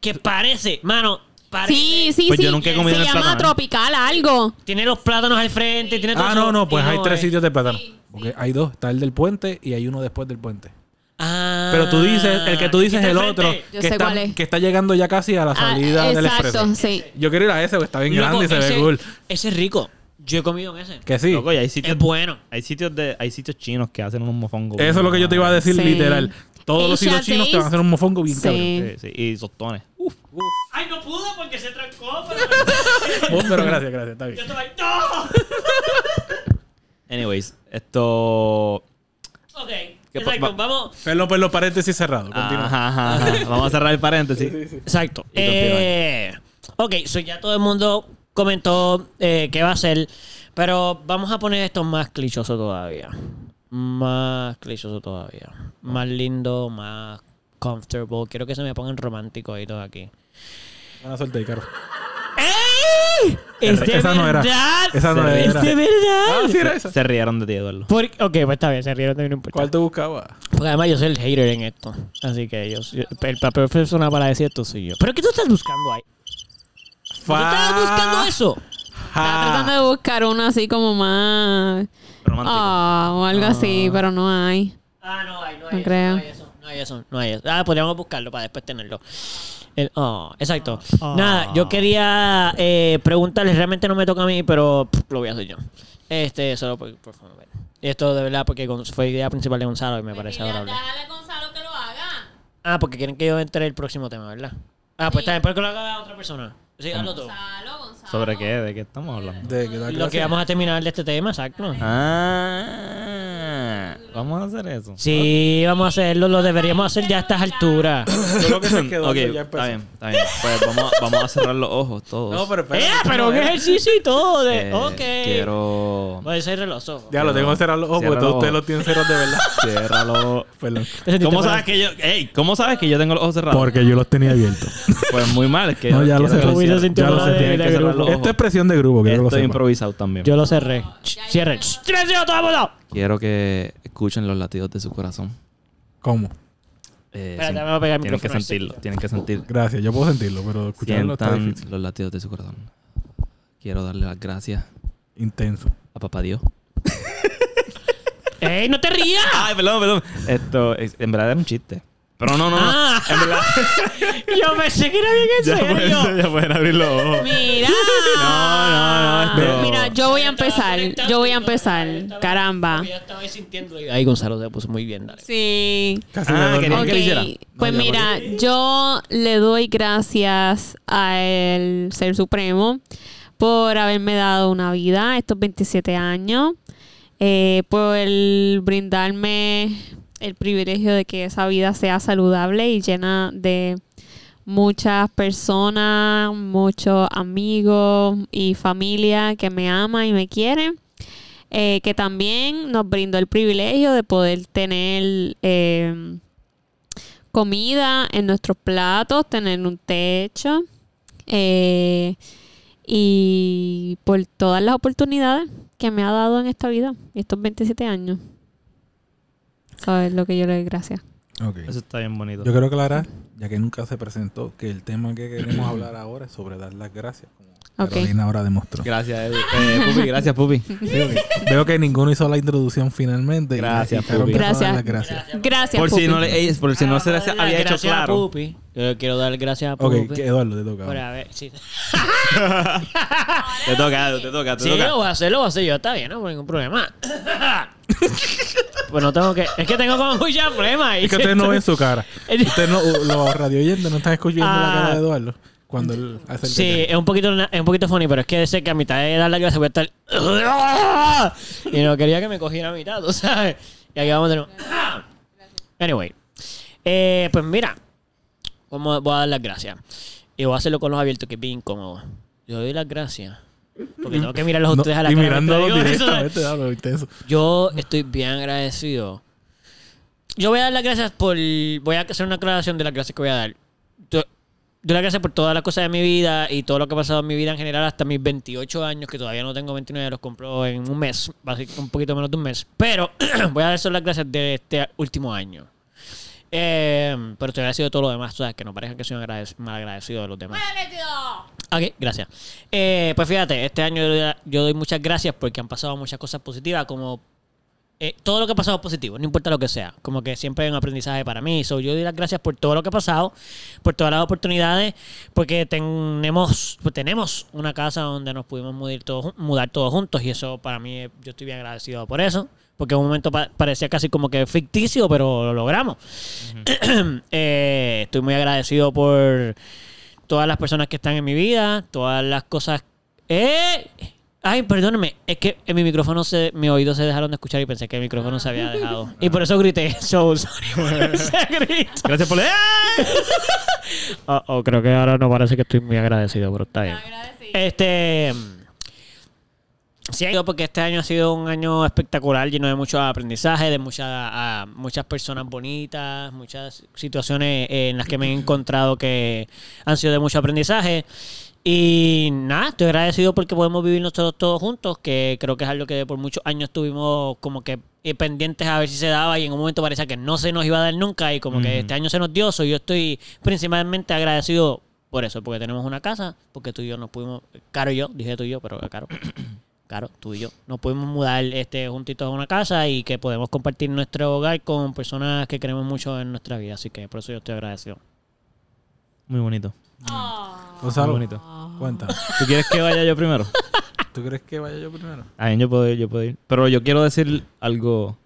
Que parece, mano, parece. Sí, sí, Pues sí. yo nunca he comido Se en el llama Platanal. Tropical algo. Tiene los plátanos al frente, tiene todo Ah, eso, no, no, pues y hay tres es- sitios de plátano. Porque hay dos. Está el del puente y hay uno después del puente. Ah, Pero tú dices, el que tú dices está el otro. Yo que sé está, cuál es. que está llegando ya casi a la Ah, salida del exacto, expreso. sí. Yo quiero ir a ese, porque está bien Loco, grande y se ese, ve cool. Ese es rico. Yo he comido en ese. Que sí. Loco, y hay sitios, Es bueno. hay sitios de, hay sitios chinos que hacen unos mofongos. Eso es lo que yo te iba a decir Sí. literal. Todos los Asia sitios chinos te van a hacer un mofongo bien Sí. cabrón. Sí, sí, y sostones. Uf. Ay, no pudo porque se trancó. Pero... Vos, pero gracias, gracias, está bien. Yo estaba ahí. ¡No! Anyways, esto... Ok. ¿Qué pa- Exacto, va- vamos. Perdón, pues los paréntesis cerrados. Continúa. Ajá, ajá, ajá. Vamos a cerrar el paréntesis. Exacto. Eh, ok, so ya todo el mundo comentó eh, qué va a hacer. Pero vamos a poner esto más clichoso todavía. Más clichoso todavía. Más lindo, más comfortable. Quiero que se me pongan románticos ahí todos aquí. Buena suerte, Caro. ¡Ey! ¿Es de esa no era. verdad? Esa no era. ¿Es de verdad? Ah, sí era esa. Se rieron de ti, Eduardo. Por- ok, pues está bien, se rieron de mí, no importa. ¿Cuál te buscaba? Porque además yo soy el hater en esto. Así que yo, soy- el papel persona para decir esto soy yo. ¿Pero qué tú estás buscando ahí? ¿Tú estabas buscando eso? Estaba tratando de buscar uno así como más. Romántico. Ah, o algo así, pero no hay. Ah, no hay, no No hay, eso, creo. no hay eso, no hay eso, no hay eso. Ah, podríamos buscarlo para después tenerlo. El, oh, exacto. Nada, yo quería eh, preguntarles, realmente no me toca a mí, pero pff, lo voy a hacer yo. Este, solo por, por favor. Esto de verdad porque fue idea principal de Gonzalo y me parece adorable. a Gonzalo que lo haga. Ah, porque quieren que yo entre el próximo tema, ¿verdad? Ah, pues Sí. también, porque lo haga otra persona. Sí. Gonzalo, Gonzalo. ¿Sobre qué? ¿De qué estamos hablando? De que Lo que vamos a terminar de este tema, exacto. Ah, vamos a hacer eso. Sí, vamos a hacerlo, lo deberíamos hacer ya a estas alturas. Yo creo que se quedó. ok, ya está bien, está bien. Pues vamos, vamos a cerrar los ojos todos. No, pero espera. ¡Eh, pero qué ejercicio y todo! De, Eh, ok. Quiero... Voy a cerrar los ojos. Ya lo tengo que cerrar los ojos Cierra porque todos ustedes los tienen cerrados de verdad. Ciérralo. Perdón. ¿Te sentiste ¿Cómo mal? sabes que yo... Ey, ¿cómo sabes que yo tengo los ojos cerrados? Porque yo los tenía abiertos. Pues muy mal, es que... No, ya lo quiero sé. Ya lo sé, de- tienen de que cerrar grupo. los ojos. Esto es presión de grupo, quiero que lo Estoy sepan. improvisado también. Yo lo cerré. Ch, Cierre. Ch, ¡Silencio todo el mundo! Quiero que escuchen los latidos de su corazón. ¿Cómo? Eh, Espérate, sin- me voy a pegar el tienen que micrófono sentirlo, tienen que sentir. Gracias, yo puedo sentirlo, pero escucharlo está Sientan difícil. los latidos de su corazón. Quiero darle las gracias Intenso. a papá Dios. ¡Ey, no te rías! Ay, perdón, perdón. Esto, es- en verdad era un chiste. Pero no, no, no. Ah. En verdad. Yo pensé que era bien en ya, serio. pueden, ya pueden abrir los ojos. Mira. No, no, no, esto- Mira, yo voy a empezar. Yo voy a empezar. Caramba. Ya estaba ahí sintiendo. Ahí Gonzalo se puso muy bien, dale. Sí. Casi Ah, quería Ok, que hiciera? Pues No, mira, yo le doy gracias al Ser Supremo por haberme dado una vida estos 27 años, eh, por brindarme el privilegio de que esa vida sea saludable y llena de muchas personas, muchos amigos y familia que me ama y me quieren. Eh, que también nos brindó el privilegio de poder tener eh, comida en nuestros platos, tener un techo eh, y por todas las oportunidades que me ha dado en esta vida, estos 27 años. ¿Sabes lo que yo le doy gracias? Eso está bien bonito. Yo quiero aclarar, ya que nunca se presentó, que el tema que queremos hablar ahora es sobre dar las gracias. Como Ok. Carolina ahora demostró. Gracias, Edu. Eh, Pupi, gracias, Pupi. Veo que ninguno hizo la introducción finalmente. Gracias, Pupi. Gracias. gracias. Gracias, Por si Pupi. no, le, por si no se les Vamos a darle había hecho a claro. Pupi. Yo quiero dar gracias a Pupi. Ok, que Eduardo, te toca. Por ahora. a ver, sí. Te toca, Edu, te toca, te Sí, toca. lo voy a hacer, lo voy a hacer yo. Está bien, no hay ningún problema. pues no tengo que... Es que tengo como mucha flema. Es que ustedes no ven su cara. Ustedes no, los radio oyentes no están escuchando la Ah. cara de Eduardo. Cuando él hace el Sí, que- es un poquito es un poquito funny, pero es que sé que a mitad de dar la clase voy a estar y no quería que me cogiera a mitad, ¿tú sabes? Y aquí vamos de nuevo. Anyway, eh, pues mira, vamos, voy a dar las gracias y voy a hacerlo con los abiertos que es bien incómodo. Yo doy las gracias porque tengo que mirarlos a No, ustedes a la y cara. mirándolo mientras digo eso. directamente, diablo, intenso. Yo estoy bien agradecido. Yo voy a dar las gracias por. Voy a hacer una aclaración de las gracias que voy a dar. Yo doy las gracias por todas las cosas de mi vida y todo lo que ha pasado en mi vida en general hasta mis 28 años, que todavía no tengo 29, los compro en un mes, básicamente un poquito menos de un mes. Pero voy a dar solo las gracias de este último año. Eh, pero estoy agradecido de todo lo demás, ¿sabes? Que no parezca que soy mal agradecido de los demás. Ok, gracias. Eh, pues fíjate, este año yo, yo doy muchas gracias porque han pasado muchas cosas positivas, como eh, todo lo que ha pasado es positivo, no importa lo que sea. Como que siempre hay un aprendizaje para mí. So, yo doy las gracias por todo lo que ha pasado, por todas las oportunidades, porque tenemos, pues, tenemos una casa donde nos pudimos mudar todos, mudar todos juntos y eso para mí, eh, yo estoy bien agradecido por eso. Porque en un momento pa- parecía casi como que ficticio, pero lo logramos. Eh, estoy muy agradecido por todas las personas que están en mi vida, todas las cosas. ¡Eh! Ay, perdóneme, es que en mi micrófono se, mi oído se dejaron de escuchar y pensé que el micrófono se había dejado. Y por eso grité. So sorry por ese grito. Gracias por leer. Oh, oh, creo que ahora no parece que estoy muy agradecido, pero está bien. Este. Sí, porque este año ha sido un año espectacular, lleno de mucho aprendizaje, de muchas a- muchas personas bonitas, muchas situaciones en las que me he encontrado que han sido de mucho aprendizaje. Y nada, estoy agradecido porque podemos vivir nosotros todos juntos, que creo que es algo que por muchos años estuvimos como que eh, pendientes a ver si se daba y en un momento parecía que no se nos iba a dar nunca y como que este año se nos dio. So, yo estoy principalmente agradecido por eso, porque tenemos una casa, porque tú y yo nos pudimos, Caro y yo, dije tú y yo, pero Caro, Caro, tú y yo, nos pudimos mudar este juntitos a una casa y que podemos compartir nuestro hogar con personas que queremos mucho en nuestra vida, así que por eso yo estoy agradecido. Muy bonito. Gonzalo, Muy bonito. cuenta. ¿Tú quieres que vaya yo primero? ¿Tú crees que vaya yo primero? Ah, yo puedo ir, yo puedo ir. Pero yo quiero decir algo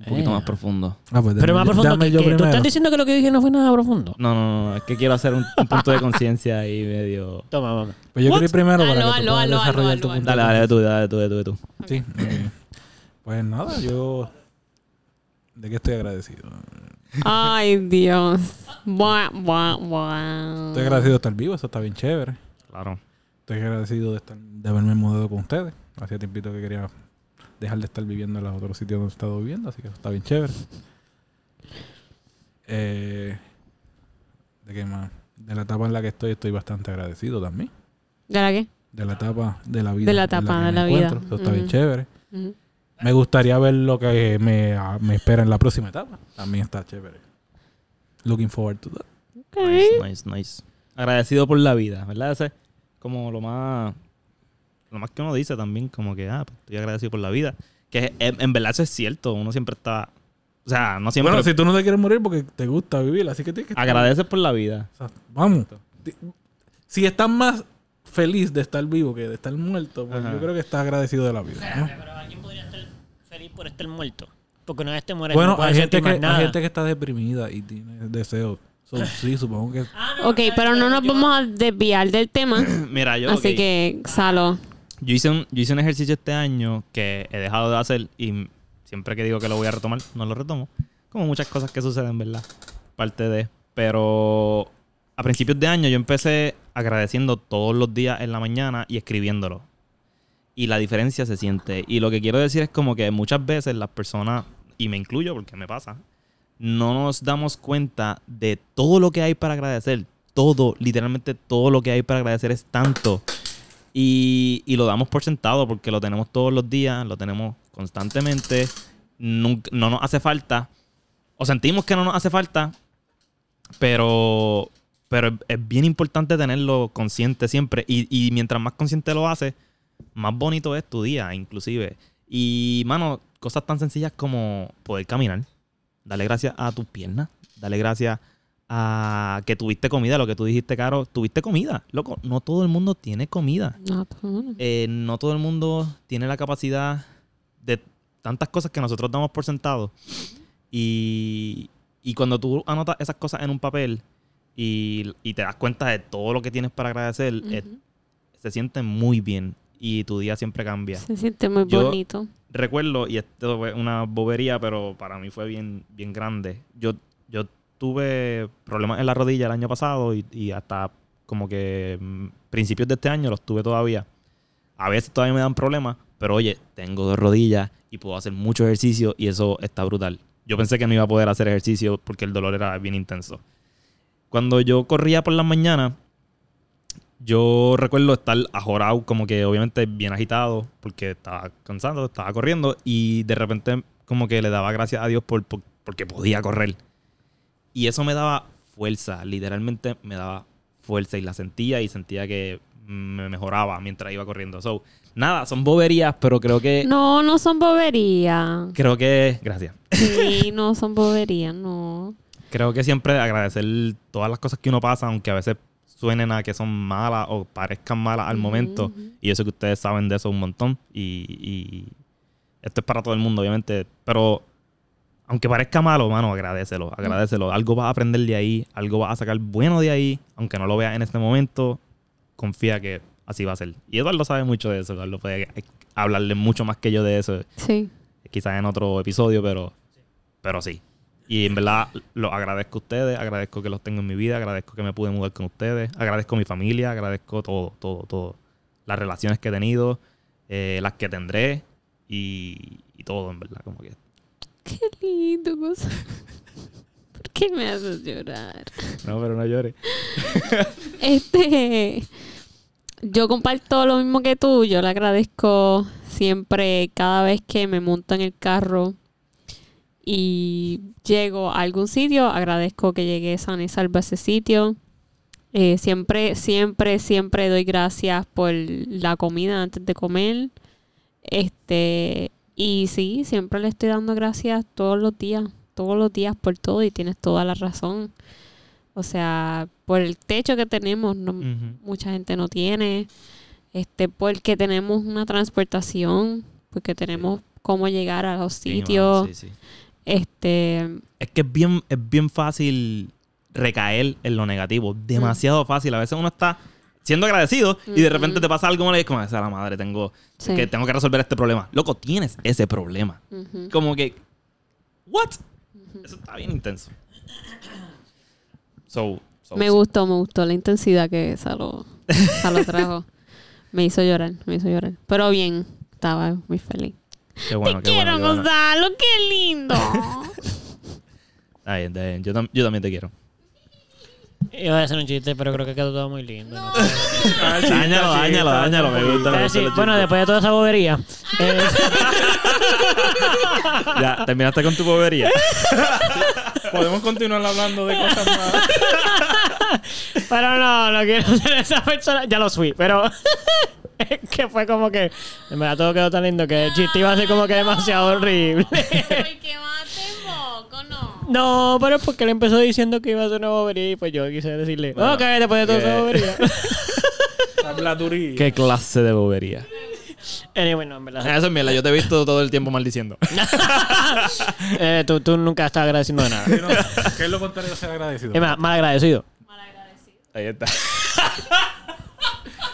un poquito Eh. más profundo. Ah, pues Pero más profundo, dame que, yo que- ¿tú primero. estás diciendo que lo que dije no fue nada profundo? No, no, no, es que quiero hacer un, un punto de conciencia ahí medio... Toma, mamá. Pues yo quiero ir primero para que tú hazlo, puedas hazlo, desarrollar tu punto. Dale, dale tú, dale tú, dale tú, tú. Sí. Pues nada, yo... ¿De qué estoy agradecido? Ay, Dios. Buah, buah, buah. Estoy agradecido de estar vivo, eso está bien chévere. Claro. Estoy agradecido de, estar, de haberme mudado con ustedes. Hacía tiempito que quería dejar de estar viviendo en los otros sitios donde he estado viviendo, así que eso está bien chévere. Eh, ¿De qué más? De la etapa en la que estoy, estoy bastante agradecido también. ¿De la qué? De la etapa de la vida. De la etapa de la vida. encuentro. Eso está bien chévere. Ujú. Me gustaría ver lo que me, me espera en la próxima etapa. También está chévere. Looking forward to that. Ok. Nice, nice, nice. Agradecido por la vida, ¿verdad? Ese es como lo más... Lo más que uno dice también, como que, ah, pues, estoy agradecido por la vida. Que en, en verdad eso es cierto. Uno siempre está... O sea, no siempre... Bueno, si tú no te quieres morir porque te gusta vivir, así que tienes que estar- Agradeces por la vida. O sea, vamos. Si estás más feliz de estar vivo que de estar muerto, pues Ajá. yo creo que estás agradecido de la vida. ¿no? Pero alguien podría estar feliz por estar muerto. Porque una vez te mueres Bueno, no hay gente, que, hay gente que está deprimida y tiene deseos. So, sí, supongo que. Ah, no, Ok, pero no nos yo- vamos a desviar del tema. Mira, yo... así que, Salo. Yo hice, un, yo hice un ejercicio este año que he dejado de hacer y siempre que digo que lo voy a retomar, no lo retomo. Como muchas cosas que suceden, ¿verdad? Parte de. Pero a principios de año yo empecé agradeciendo todos los días en la mañana y escribiéndolo. Y la diferencia se siente. Y lo que quiero decir es como que muchas veces las personas, y me incluyo porque me pasa, no nos damos cuenta de todo lo que hay para agradecer. Todo, literalmente todo lo que hay para agradecer es tanto. Y, y lo damos por sentado porque lo tenemos todos los días, lo tenemos constantemente, nunca- no nos hace falta, o sentimos que no nos hace falta, pero, pero es, es bien importante tenerlo consciente siempre. Y, y mientras más consciente lo haces, más bonito es tu día, inclusive. Y, mano, cosas tan sencillas como poder caminar, darle gracias a tus piernas, darle gracias a que tuviste comida, lo que tú dijiste, Caro, tuviste comida. Loco, no todo el mundo tiene comida. No. Eh, no todo el mundo tiene la capacidad de tantas cosas que nosotros damos por sentado. Y, y cuando tú anotas esas cosas en un papel y, y te das cuenta de todo lo que tienes para agradecer, eh, se siente muy bien y tu día siempre cambia. Se siente muy Yo- bonito. Recuerdo, y esto fue una bobería, pero para mí fue bien, bien grande. Yo, yo tuve problemas en la rodilla el año pasado y, y hasta como que mm, principios de este año los tuve todavía. A veces todavía me dan problemas, pero oye, tengo dos rodillas y puedo hacer mucho ejercicio y eso está brutal. Yo pensé que no iba a poder hacer ejercicio porque el dolor era bien intenso. Cuando yo corría por las mañanas, yo recuerdo estar ajorado, como que obviamente bien agitado, porque estaba cansado, estaba corriendo, y de repente como que le daba gracias a Dios por, por- porque podía correr. Y eso me daba fuerza, literalmente me daba fuerza y la sentía y sentía que me mejoraba mientras iba corriendo. So, nada, son boberías, pero creo que... No, no son boberías. Creo que... Gracias. Sí, no son boberías, no. Creo que siempre agradecer todas las cosas que uno pasa, aunque a veces suenen a que son malas o parezcan malas al momento. Ujú. Y yo sé que ustedes saben de eso un montón. Y, y esto es para todo el mundo, obviamente. Pero aunque parezca malo, mano, agradecelo, agradecelo. Algo vas a aprender de ahí, algo vas a sacar bueno de ahí, aunque no lo veas en este momento. Confía que así va a ser. Y Eduardo sabe mucho de eso. Eduardo puede hablarle mucho más que yo de eso. Sí. Quizás en otro episodio, pero, pero sí. Y en verdad los agradezco a ustedes, agradezco que los tengo en mi vida, agradezco que me pude mudar con ustedes, agradezco a mi familia, agradezco todo, todo, todo. Las relaciones que he tenido, eh, las que tendré y, y todo, en verdad, como que. Qué lindo, cosa. ¿Por qué me haces llorar? No, pero no llores. Este, yo comparto lo mismo que tú. Yo le agradezco siempre cada vez que me monto en el carro y llego a algún sitio. Agradezco que llegué sana y salva a ese sitio. Eh, siempre, siempre, siempre doy gracias por la comida antes de comer. Este, y sí, siempre le estoy dando gracias todos los días, todos los días por todo y tienes toda la razón. O sea, por el techo que tenemos, no, mucha gente no tiene. Este, porque tenemos una transportación, porque tenemos cómo llegar a los Sí, sitios. sí, sí. Este, Es que es bien, es bien fácil recaer en lo negativo. Demasiado fácil. A veces uno está siendo agradecido y de repente Ujú. te pasa algo malo y es como, esa la madre, tengo Sí. que tengo que resolver este problema. Loco, tienes ese problema. ujú, Como que, ¿what? ujú. Eso está bien intenso. So, so, me sí. gustó, me gustó la intensidad que esa lo, esa lo trajo. me hizo llorar, me hizo llorar. Pero bien, estaba muy feliz. Qué bueno, te qué quiero, bueno. Gonzalo, qué lindo. Está bien, está bien. Yo, tam- yo también te quiero. Iba a hacer un chiste, pero creo que quedó todo muy lindo. ¿no? Dáñalo, dáñalo, dáñalo. Me gusta, me Ah, gusta sí, los bueno, después de toda esa bobería. eh, Ya, terminaste con tu bobería. Podemos continuar hablando de cosas más. pero no, no quiero ser esa persona. Ya lo fui, pero que fue como que. En verdad todo quedó tan lindo que el chiste iba a ser como que demasiado horrible. No. No, pero es porque él empezó diciendo que iba a ser una bobería y pues yo quise decirle, Bueno, ok, después de toda esa bobería. Habladuría. ¿Qué clase de bobería? anyway, no, en verdad. Eso es mierda. Yo te he visto todo el tiempo maldiciendo. Eh, tú, tú nunca estás agradeciendo de nada. Sí, no, ¿Qué es lo contrario de ser agradecido? Es más, mal agradecido. Ahí está.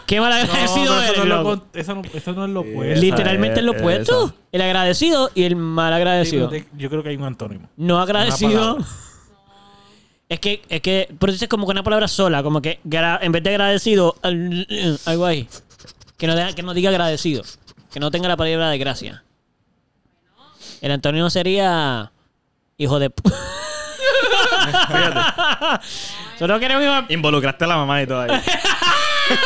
¿Qué mal No, agradecido eso, no lo, eso, no, eso no es lo opuesto. Literalmente es lo opuesto. esa. El agradecido y el mal agradecido. Yo creo que hay un antónimo. No agradecido. Es que, es que, pero dices como con una palabra sola, como que en vez de agradecido, al- algo ahí. Que no, diga- que no diga agradecido. Que no tenga la palabra de gracia. El antónimo sería hijo de... p- Fíjate. Solo queremos Involucraste a la mamá y todo ahí.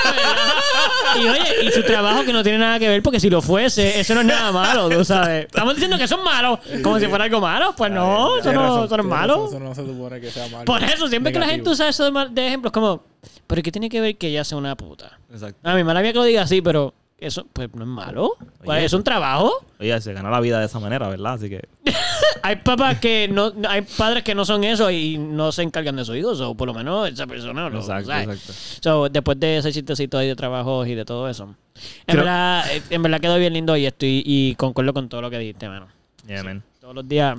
Y oye, y su trabajo que no tiene nada que ver, porque si lo fuese, eso no es nada malo, tú sabes. Estamos diciendo que son malos, como si fuera algo malo. Pues no, eso no, razón, eso no es tienes malo. razón, Eso no se supone que sea malo. Por eso, siempre que la gente usa eso de, mal- de ejemplos, como, pero ¿qué tiene que ver que ella sea una puta? Exacto. A mi mala mía que lo diga así, pero eso pues no es malo. Oye. es un trabajo. Oye, se gana la vida de esa manera, ¿verdad? Así que. Hay papás que no, hay padres que no son eso y no se encargan de sus hijos, o por lo menos esa persona no Exacto, sabe. exacto. So, después de ese chistecito ahí de trabajos y de todo eso. En, Creo- verdad, eh, en verdad quedó bien lindo y estoy y concuerdo con todo lo que dijiste, mano. Yeah, man. Todos los días.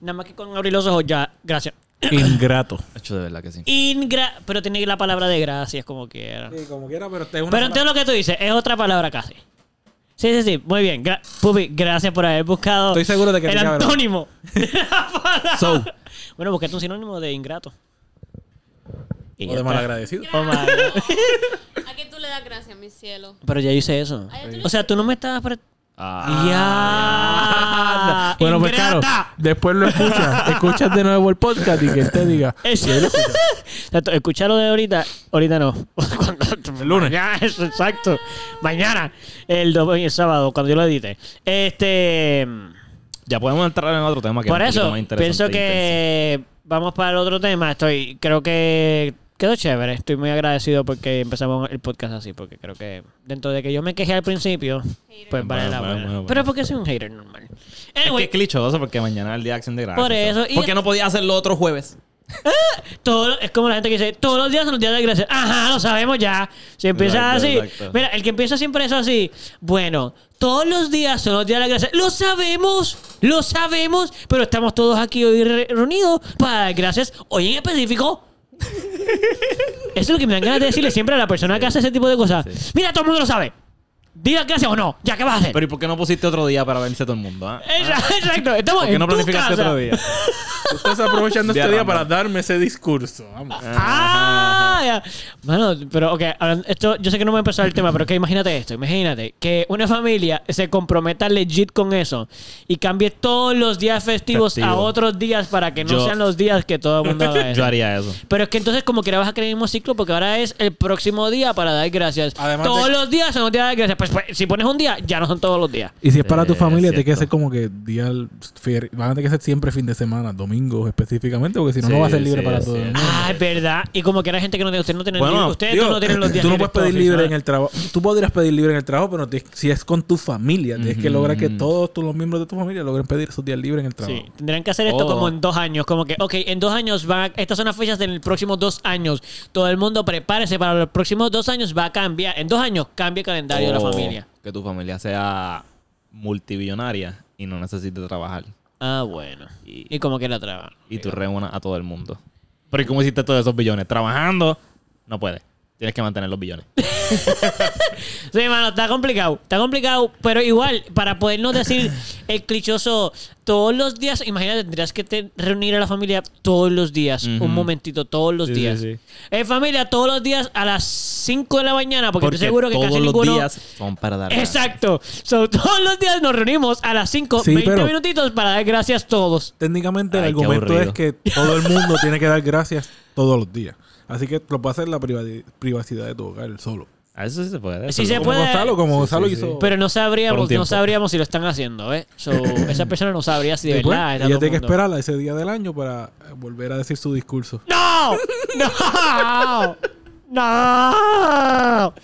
Nada más que con abrir los ojos ya. Gracias. Ingrato. Hecho de verdad que sí. Ingra pero tiene la palabra de gracias como quiera. Sí, como quiera, pero es una Pero entiendo lo que tú dices, es otra palabra casi. Sí, sí, sí, muy bien. Gra- Pupi, gracias por haber buscado Estoy seguro de que el te antónimo. de la palabra. So. Bueno, buscaste un sinónimo de ingrato. Y O de malagradecido. Oh, God. ¿A qué tú le das gracias, mi cielo? Pero ya hice eso. O sea, tú no me estabas... Ah. Ya. Bueno, pues claro, después lo escuchas. escuchas de nuevo el podcast y que él te diga. Es- Exacto, escucharlo de ahorita, ahorita no. el lunes. Ya, eso, exacto. Mañana, el, do- el sábado, cuando yo lo edite. Este. Ya podemos entrar en otro tema que Por es eso, más interesante pienso intenso. que vamos para el otro tema. Estoy, creo que quedó chévere. Estoy muy agradecido porque empezamos el podcast así, porque creo que dentro de que yo me quejé al principio, pues vale Bueno, la bueno, pena. bueno, bueno. Pero porque soy un hater normal. Es Anyway, que es clichoso porque mañana es el día de acción de gracias. Por eso, y- ¿Por qué no podía hacerlo otro jueves? todo, es como la gente que dice, todos los días son los días de gracias. Ajá, lo sabemos ya. Si empiezas Exacto, así. exacto. Mira, el que empieza siempre eso así. Bueno, todos los días son los días de la gracia. Lo sabemos, lo sabemos. Pero estamos todos aquí hoy re- reunidos para dar gracias. Hoy en específico. Eso es lo que me dan ganas de decirle siempre a la persona que hace ese tipo de cosas. Mira, todo el mundo lo sabe. Diga gracias o no. Ya, ¿qué vas a hacer? Pero ¿y por qué no pusiste otro día para verse todo el mundo? ah? Exacto, exacto. Estamos ¿Por qué en no tu planificaste casa. otro día? Tú estás aprovechando este día para darme ese discurso. Vamos. Ah, ya. Mano, pero ok, ahora, esto, yo sé que no me a empezar el tema, pero que imagínate esto, imagínate que una familia se comprometa legit con eso y cambie todos los días festivos Festivo. a otros días para que no Yo- sean los días que todo el mundo haga eso. Yo haría eso. Pero es que entonces como que ahora vas a creer el mismo ciclo porque ahora es el próximo día para dar gracias. Además todos de- los días son los días de dar gracias. Pues, pues, si pones un día, ya no son todos los días. Y si es para tu Eh, familia, tiene que ser como que día. Van a tener que ser siempre fin de semana, domingos específicamente, porque si no, Sí, no va a ser libre sí, para es todo el cierto. mundo. Ah, es verdad. Y como que era gente que no tiene, ustedes no tienen Bueno, ustedes Digo, no tienen los días tú no puedes pedir libre en el trabajo. Tú podrías pedir libre en el trabajo, pero si es con tu familia, tienes que lograr que todos tus- los miembros de tu familia logren pedir esos días libres en el trabajo. Sí, tendrían que hacer esto Oh. como en dos años. Como que, ok, en dos años van a- estas son las fechas en los próximos dos años. Todo el mundo prepárese para los próximos dos años. Va a cambiar. En dos años cambia el calendario de la O familia. Que tu familia sea multibillonaria y no necesite trabajar. Ah, bueno. Y- Y como que la traba. Y tú reúnas a todo el mundo. Pero ¿y cómo hiciste todos esos billones? Trabajando, no puedes. Tienes que mantener los billones. Sí, mano, está complicado. Está complicado, pero igual, para podernos decir el clichoso todos los días, imagínate, tendrías que te- reunir a la familia todos los días, un momentito, todos los Sí, días. sí, sí. En familia, todos los días a las 5 de la mañana, porque, Porque estoy seguro que todos casi los ninguno. días son para dar gracias. Exacto. So, todos los días nos reunimos a las 5, Sí, 20 pero- minutitos para dar gracias todos. Técnicamente el Ay, argumento es que todo el mundo tiene que dar gracias todos los días. Así que lo puede hacer en la privacidad de tu hogar solo. A eso sí se puede. Sí se como puede. Gonzalo, como Sí, Gonzalo sí, sí. hizo. Pero no sabríamos, no sabríamos si lo están haciendo, ¿eh? So, esa persona no sabría si de Después, verdad ella tiene que esperar a ese día del año para eh, volver a decir su discurso. ¡No! ¡No! ¡No!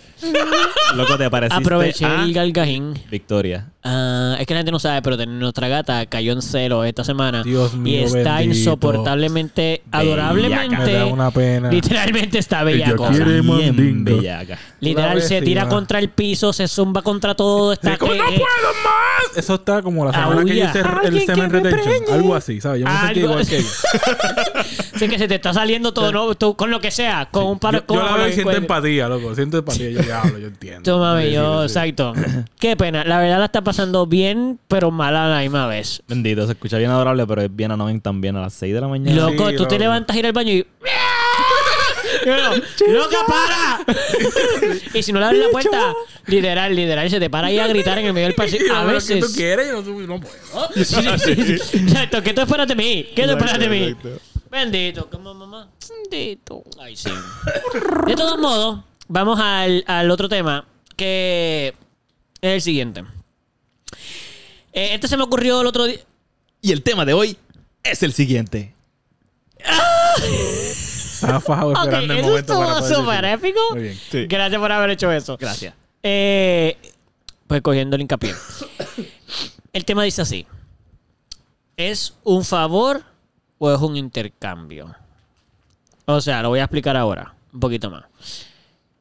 Loco, te pareciste Aproveché a el galgajín. Victoria. Ah, es que la gente no sabe, pero nuestra gata cayó en celo esta semana. Dios mío, Y está bendito. insoportablemente, Bellaca. adorablemente. Me da una pena. Literalmente está bellaco. Bien bellaca. Literal, se vez, tira contra el piso, se zumba contra todo. Está ¿Cómo que- no eh, puedo más? Eso está como la semana que yo hice el semen retention. Algo así, ¿sabes? Yo me sentí Algo igual así. que ella. Sí, que se te está saliendo todo, ¿no? Tú, con lo que sea, con un paro. Yo, con yo la que siento empatía, loco. Siento empatía. Yo diablo, yo entiendo. Tú, mami, yo, exacto. Qué pena. La verdad la está pasando bien, pero mal a la misma vez. Bendito, se escucha bien adorable, pero es bien annoying también a las 6 de la mañana. Loco, Sí, tú te levantas a ir al baño y. Y uno, ¡Loca, para! y si no le abres la puerta, literal, literal, se te para ahí a gritar en el medio del pasillo. A ¿Qué tú veces. quieres? Yo no, no puedo. Sí, sí, sí, sí. Exacto, ¿qué tú esperas de mí? ¿Qué tú esperas de mí? Bendito, como mamá. Bendito. Ay, sí. De todos modos, vamos al, al otro tema, que es el siguiente. Eh, este se me ocurrió el otro día. Y el tema de hoy es el siguiente. Estaba fajado esperando el eso momento para poder súper decirlo. épico. Muy bien. Sí. Gracias por haber hecho eso. Gracias. Eh, pues cogiendo el hincapié. El tema dice así. ¿Es un favor o es un intercambio? O sea, lo voy a explicar ahora. Un poquito más.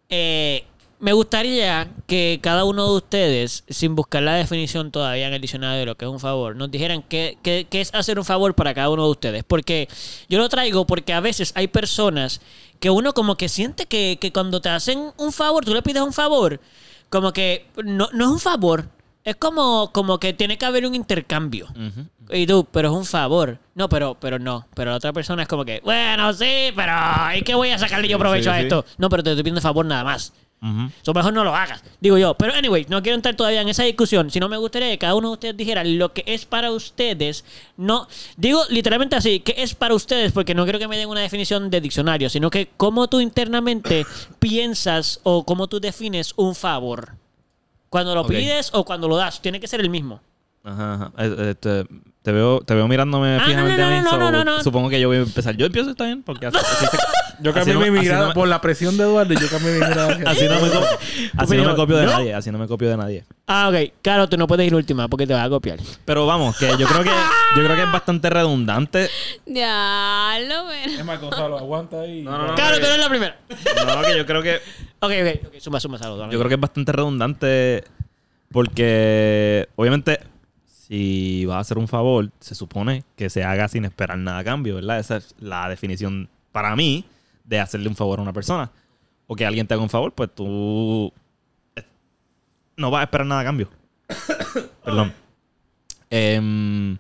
Eh, me gustaría que cada uno de ustedes, sin buscar la definición todavía en el diccionario de lo que es un favor, nos dijeran qué, qué- qué es hacer un favor para cada uno de ustedes. Porque yo lo traigo porque a veces hay personas que uno como que siente que, que cuando te hacen un favor, tú le pides un favor, como que no, no es un favor. Es como, como que tiene que haber un intercambio. Y tú, pero es un favor. No, pero, pero no. Pero la otra persona es como que, bueno, sí, pero ¿y qué voy a sacarle yo provecho sí, a sí. esto? No, pero te estoy pidiendo favor nada más. Ujú. Eso mejor no lo hagas, digo yo. Pero, anyway, no quiero entrar todavía en esa discusión. Si no, me gustaría que cada uno de ustedes dijera lo que es para ustedes. No, digo literalmente así, que es para ustedes, porque no quiero que me den una definición de diccionario, sino que cómo tú internamente piensas o cómo tú defines un favor. Cuando lo pides o cuando lo das, tiene que ser el mismo. Ajá, ajá. Este, te veo, te veo mirándome Ah, no, fijamente no, a mí. no, so, no, no, no. Supongo que yo voy a empezar. Yo empiezo, está bien, porque así, así se- Yo cambié mi mirada no me- por la presión de Eduardo. Yo cambié mi mirada así no me, así no me copio de ¿no? nadie. Así no me copio de nadie. Ah, ok. Claro, tú no puedes ir última porque te vas a copiar. Pero vamos, que yo creo que yo creo que es bastante redundante. Ya, lo ven. Es más, Gonzalo, aguanta ahí. No, no, no. Claro, tú eres la primera. No, que yo creo que Ok, ok. okay. Suma, suma, saludos. yo creo que es bastante redundante porque obviamente si vas a hacer un favor, se supone que se haga sin esperar nada a cambio, ¿verdad? Esa es la definición para mí de hacerle un favor a una persona. O que alguien te haga un favor, pues tú eh, no vas a esperar nada a cambio. Perdón. Em,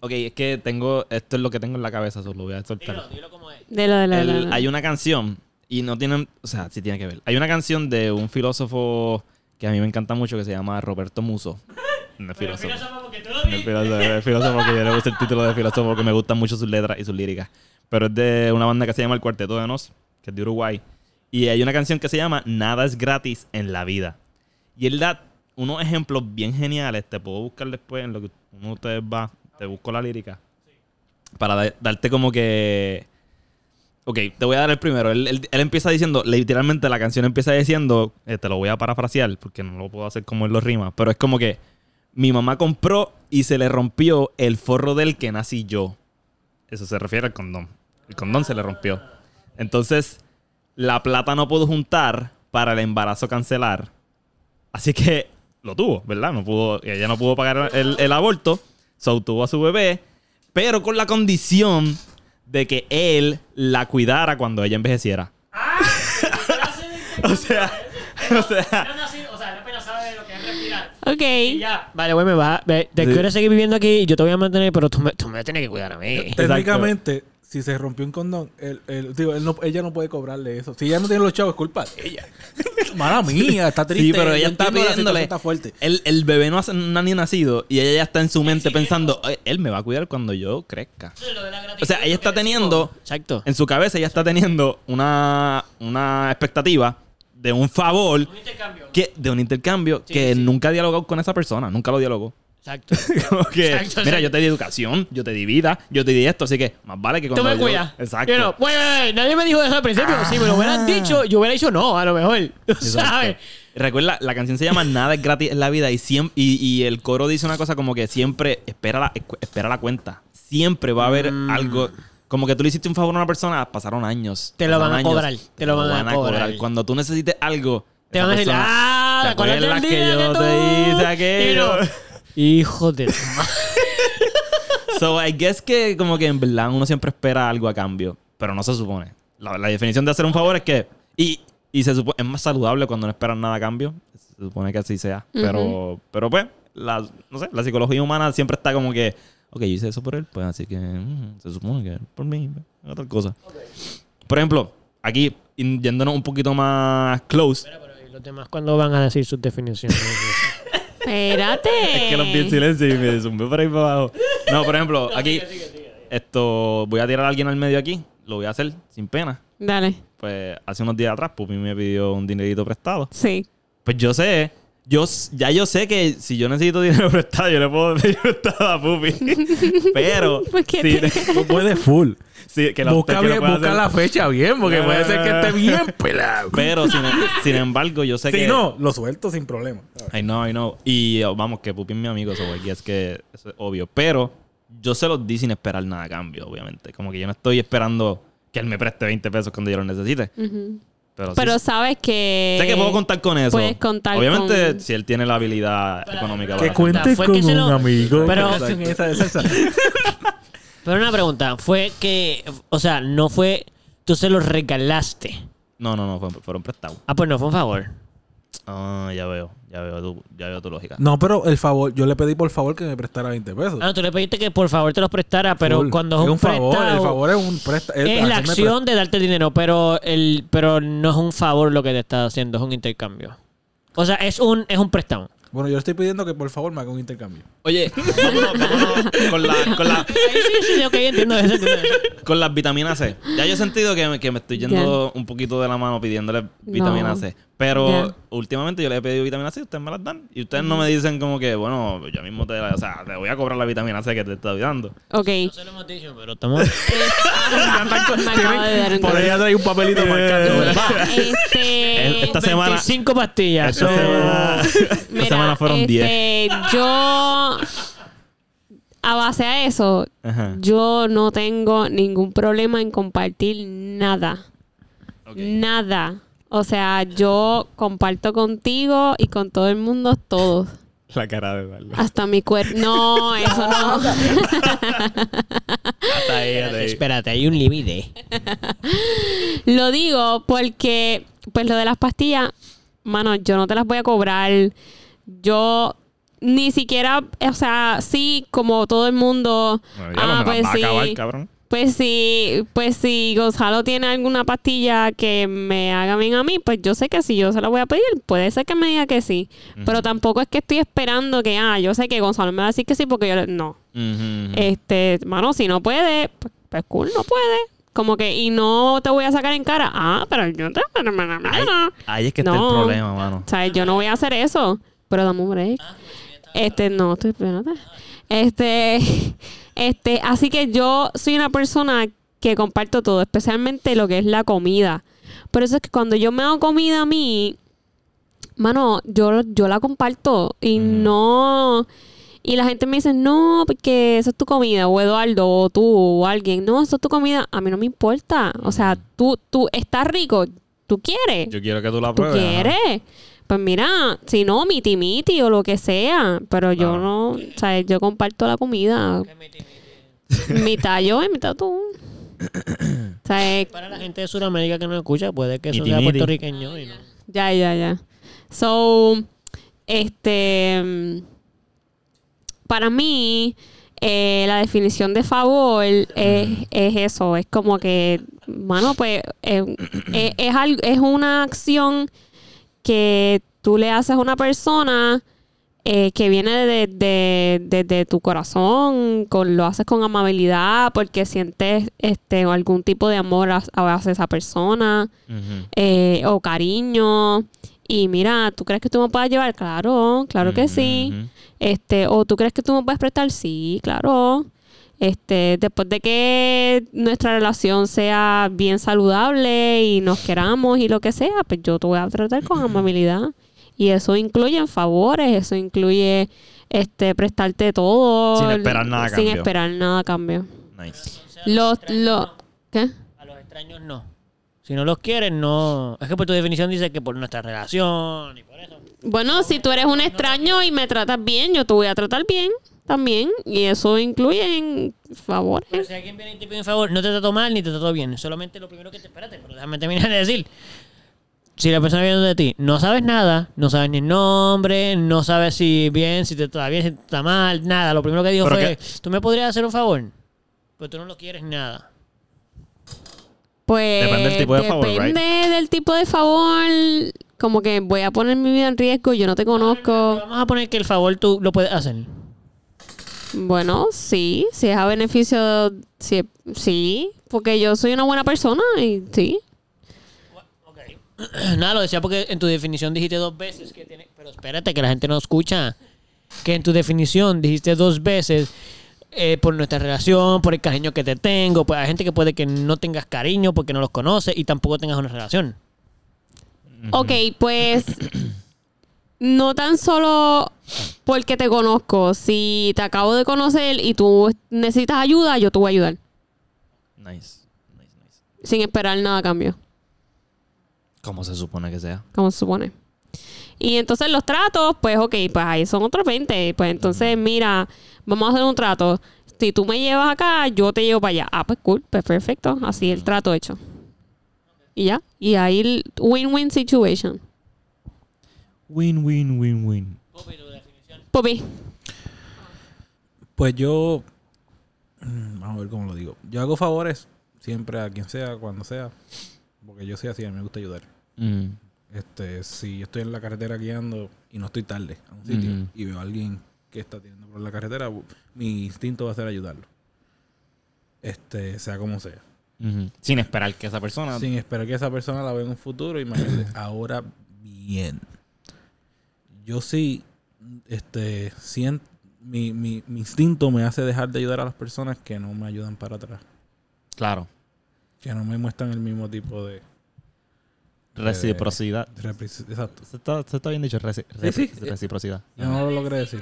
ok, es que tengo. Esto es lo que tengo en la cabeza, solo lo voy a soltar. Dilo, dilo como es. De lo de la. El- la- la- hay una canción y no tienen, o sea, sí tiene que ver. Hay una canción de un filósofo que a mí me encanta mucho que se llama Roberto Muso. No es filósofo. porque tú No es filósofo, es filósofo porque yo le gusta el título de filósofo porque me gustan mucho sus letras y sus líricas. Pero es de una banda que se llama El Cuarteto de Nos, que es de Uruguay. Y hay una canción que se llama Nada es gratis en la vida. Y él da unos ejemplos bien geniales. Te puedo buscar después en lo que uno de ustedes va. Te busco la lírica. Para da- darte como que. Ok, te voy a dar el primero. Él, él- él empieza diciendo, literalmente la canción empieza diciendo, eh, te lo voy a parafrasear porque no lo puedo hacer como él lo rima, pero es como que mi mamá compró y se le rompió el forro del que nací yo. Eso se refiere al condón. El condón se le rompió. Entonces, la plata no pudo juntar para el embarazo cancelar. Así que lo tuvo, ¿verdad? No pudo, ella no pudo pagar el, aborto. So tuvo a su bebé, pero con la condición de que él la cuidara cuando ella envejeciera. o sea, o sea, O sea, apenas sabe lo que es respirar. Ok. Y ya. Vale, güey, me vas Te Sí. quieres seguir viviendo aquí y yo te voy a mantener, pero tú me, tú me vas a tener que cuidar a mí. Técnicamente, si se rompió un condón, él, él- digo, él no- ella no puede cobrarle eso. Si ella no tiene los chavos, es culpa de ella. Mala mía, está triste. sí, pero yo ella está pidiéndole. Está fuerte. El, el bebé no, ha ni nacido y ella ya está en su mente pensando, "Ay, él me va a cuidar cuando yo crezca. O sea, ella está teniendo, Exacto. en su cabeza, ella está teniendo una, una expectativa de un favor, intercambio. que, de un intercambio Sí, que sí. nunca ha dialogado con esa persona, nunca lo dialogó. Exacto. Como que, Exacto, mira, yo te di educación, yo te di vida, yo te di esto, así que más vale que Tú cuando me yo- cuidas. Exacto. Yo no, güey, güey, güey, nadie me dijo eso al principio. Si me lo hubieran Ah. dicho, yo hubiera dicho no, a lo mejor. ¿Sabes? Recuerda, la canción se llama Nada es gratis en la vida y, siem- y, y el coro dice una cosa como que siempre espera la, espera la cuenta. Siempre va a haber Mm. algo. Como que tú le hiciste un favor a una persona, pasaron años. Te lo van a años, cobrar, te lo van a cobrar. Cuando tú necesites algo, Te van a decir, ah, ¿te del acuerdas que yo tú-" te hice aquello? Hijo de. So, I guess que como que en verdad uno siempre espera algo a cambio, pero no se supone. La, la definición de hacer un favor es que... Y, y se supone... Es más saludable cuando no esperan nada a cambio. Se supone que así sea. Pero, pero pues, la, no sé, la psicología humana siempre está como que... Ok, yo hice eso por él, pues así que mm, se supone que por mí, pues, otra cosa. Por ejemplo, aquí, yéndonos un poquito más close, Espera, pero ¿y los demás cuándo van a decir sus definiciones? Espérate. Es que los vi en silencio y me zumbé por ahí para abajo. No, por ejemplo, aquí, esto, voy a tirar a alguien al medio aquí. Lo voy a hacer sin pena. Dale. Pues hace unos días atrás, Pupi me pidió un dinerito prestado. Sí. Pues yo sé, yo, ya yo sé que si yo necesito dinero prestado, yo le puedo pedir prestado a Pupi. Pero, ¿Por qué si- te- No puede full. si- que busca bien, busca hacer. la fecha bien, porque No, puede ser que esté bien pelado. Pero, sin, sin embargo, yo sé Si que... no, lo suelto sin problema. I know, I know. Y oh, vamos, que Pupi es mi amigo, so I guess que eso es obvio. Pero yo se los di sin esperar nada a cambio, obviamente. Como que yo no estoy esperando que él me preste 20 pesos cuando yo lo necesite. Ujú. Pero, sí, Pero sabes que... sé que puedo contar con eso. puedes contar Obviamente, con- si él tiene la habilidad económica Que cuente. Fue que se lo- amigo. Pero-. Pero una pregunta, fue que, o sea, no fue, tú se los regalaste. No, no, no, fueron prestados. Ah, pues no fue un favor. Ah, ya veo, ya veo tu, ya veo tu lógica. No, pero el favor, yo le pedí por favor que me prestara 20 pesos. Ah, no, tú le pediste que por favor te los prestara, pero Full. cuando es un, favor, prestado, el favor es un presta es la acción de darte dinero, pero el, pero no es un favor lo que te está haciendo, es un intercambio. O sea, es un, es un préstamo. Bueno, yo le estoy pidiendo que por favor me haga un intercambio. Oye, vámonos, vámonos con, la, con, la, Ahí sí, sí, sí, ok, entiendo eso, entiendo eso. con las vitaminas C. Ya yo he sentido que me, que me estoy yendo un poquito de la mano pidiéndole vitamina No. C. Pero últimamente yo le he pedido vitamina C y ustedes me las dan. Y ustedes no me dicen como que, bueno, yo mismo te, o sea, te voy a cobrar la vitamina C que te estoy dando. Ok. No se lo hemos dicho, pero estamos... me acabo de dar un Podría traer un papelito marcando. Este... Esta semana, 25 pastillas. esta semana, esta Mira, semana fueron 10. este, Yo, a base a eso, Ajá. yo no tengo ningún problema en compartir nada. Nada. O sea, yo comparto contigo y con todo el mundo todo. La cara de Eduardo. Hasta mi cuerpo. No, eso no. Hasta ahí, hasta ahí. Espérate, hay un límite. Lo digo porque, pues lo de las pastillas, mano, yo no te las voy a cobrar. Yo ni siquiera, o sea, sí, como todo el mundo. Bueno, ya ah, me las pues va a acabar, sí. cabrón. Pues sí, pues si Gonzalo tiene alguna pastilla que me haga bien a mí, pues yo sé que si yo se la voy a pedir, puede ser que me diga que sí. Pero tampoco es que estoy esperando que, ah, yo sé que Gonzalo me va a decir que sí porque yo le... No. Este, mano, si no puede, pues, pues cool, no puede. Como que, y no te voy a sacar en cara, ah, pero yo te... Ahí, ahí es que está el No. problema, mano. O sea, yo no voy a hacer eso. Pero dame un break. Este, no, estoy, espérate. Este, este, así que yo soy una persona que comparto todo, especialmente lo que es la comida. Por eso es que cuando yo me hago comida a mí, mano, yo, yo la comparto y Mm. no... Y la gente me dice, no, porque eso es tu comida, o Eduardo, o tú, o alguien. No, eso es tu comida. A mí no me importa. O sea, tú, tú, estás rico, tú quieres. Yo quiero que tú la ¿Tú pruebes. ajá. quieres? Pues mira, si no, miti miti o lo que sea. Pero yo no, o sea, yo comparto la comida. Mitad yo y mitad tú. O sea, Para la gente de Sudamérica que no escucha, puede que eso sea puertorriqueño y no. ya, ya, ya. So, este, mm, para mí, eh, la definición de favor es, es eso. Es como que, mano, pues, eh, eh, es, algo, es una acción que tú le haces a una persona eh, que viene de, de- de- de tu corazón, con, lo haces con amabilidad, porque sientes este algún tipo de amor hacia hacia esa persona eh, o cariño. Y mira, ¿tú crees que tú me puedes llevar? Claro, claro que sí. Este, o tú crees que tú me puedes prestar? Sí, claro. Este, después de que nuestra relación sea bien saludable y nos queramos y lo que sea, pues yo te voy a tratar con amabilidad. Y eso incluye favores, eso incluye este prestarte todo Sin esperar nada a sin cambio. esperar nada a cambio. Nice. Los, los, ¿qué? A los extraños no. Si no los quieres, no. Es que por tu definición dice que por nuestra relación y por eso. Bueno, si tú eres un extraño y me tratas bien, yo te voy a tratar bien también. Y eso incluye en favores. Pero si alguien viene y te pide un favor, no te trato mal ni te trato bien. Solamente lo primero que te. Espérate, pero déjame terminar de decir. Si la persona viene de ti, no sabes nada, no sabes ni el nombre, no sabes si bien, si te está bien, si te está mal, nada. Lo primero que dijo Pero fue: ¿Tú me podrías hacer un favor? Pero tú no lo quieres nada. Pues Depende del tipo de favor, depende del tipo de favor. Como que voy a poner mi vida en riesgo, yo no te conozco. Vamos a poner que el favor tú lo puedes hacer. Bueno, sí, si es a beneficio, sí, sí, porque yo soy una buena persona y sí. Nada, lo decía porque en tu definición dijiste dos veces que tiene. Pero espérate, que la gente no escucha. Que en tu definición dijiste dos veces eh, por nuestra relación, por el cariño que te tengo. Pues hay gente que puede que no tengas cariño porque no los conoces y tampoco tengas una relación. Ok, pues no tan solo porque te conozco, si te acabo de conocer y tú necesitas ayuda, yo te voy a ayudar, Nice. Nice, nice. sin esperar nada a cambio. Como se supone que sea. como se supone. Y entonces los tratos, pues ok, pues ahí son otros 20. Pues entonces, mira, vamos a hacer un trato. Si tú me llevas acá, yo te llevo para allá. Ah, pues cool, pues perfecto. Así el trato hecho. Y ya. Y ahí el win-win situation. Win, win, win, win. Pupi. Pues yo. mm, Vamos a ver cómo lo digo. Yo hago favores siempre a quien sea, cuando sea. Porque yo soy así, a mí me gusta ayudar. Mm. Este, si yo estoy en la carretera guiando y no estoy tarde a un sitio Ujú. y veo a alguien que está teniendo por la carretera, mi instinto va a ser ayudarlo. Este, sea como sea. Sin esperar que esa persona. Sin esperar que esa persona la vea en un futuro y me ayude. Ahora bien. Yo sí, este, siento, mi, mi, mi instinto me hace dejar de ayudar a las personas que no me ayudan para atrás. Claro. Que no me muestran el mismo tipo de... Reciprocidad. de Exacto. Se está, se está bien dicho, reci- Sí, reci- sí. reciprocidad. Yo no lo logré decir.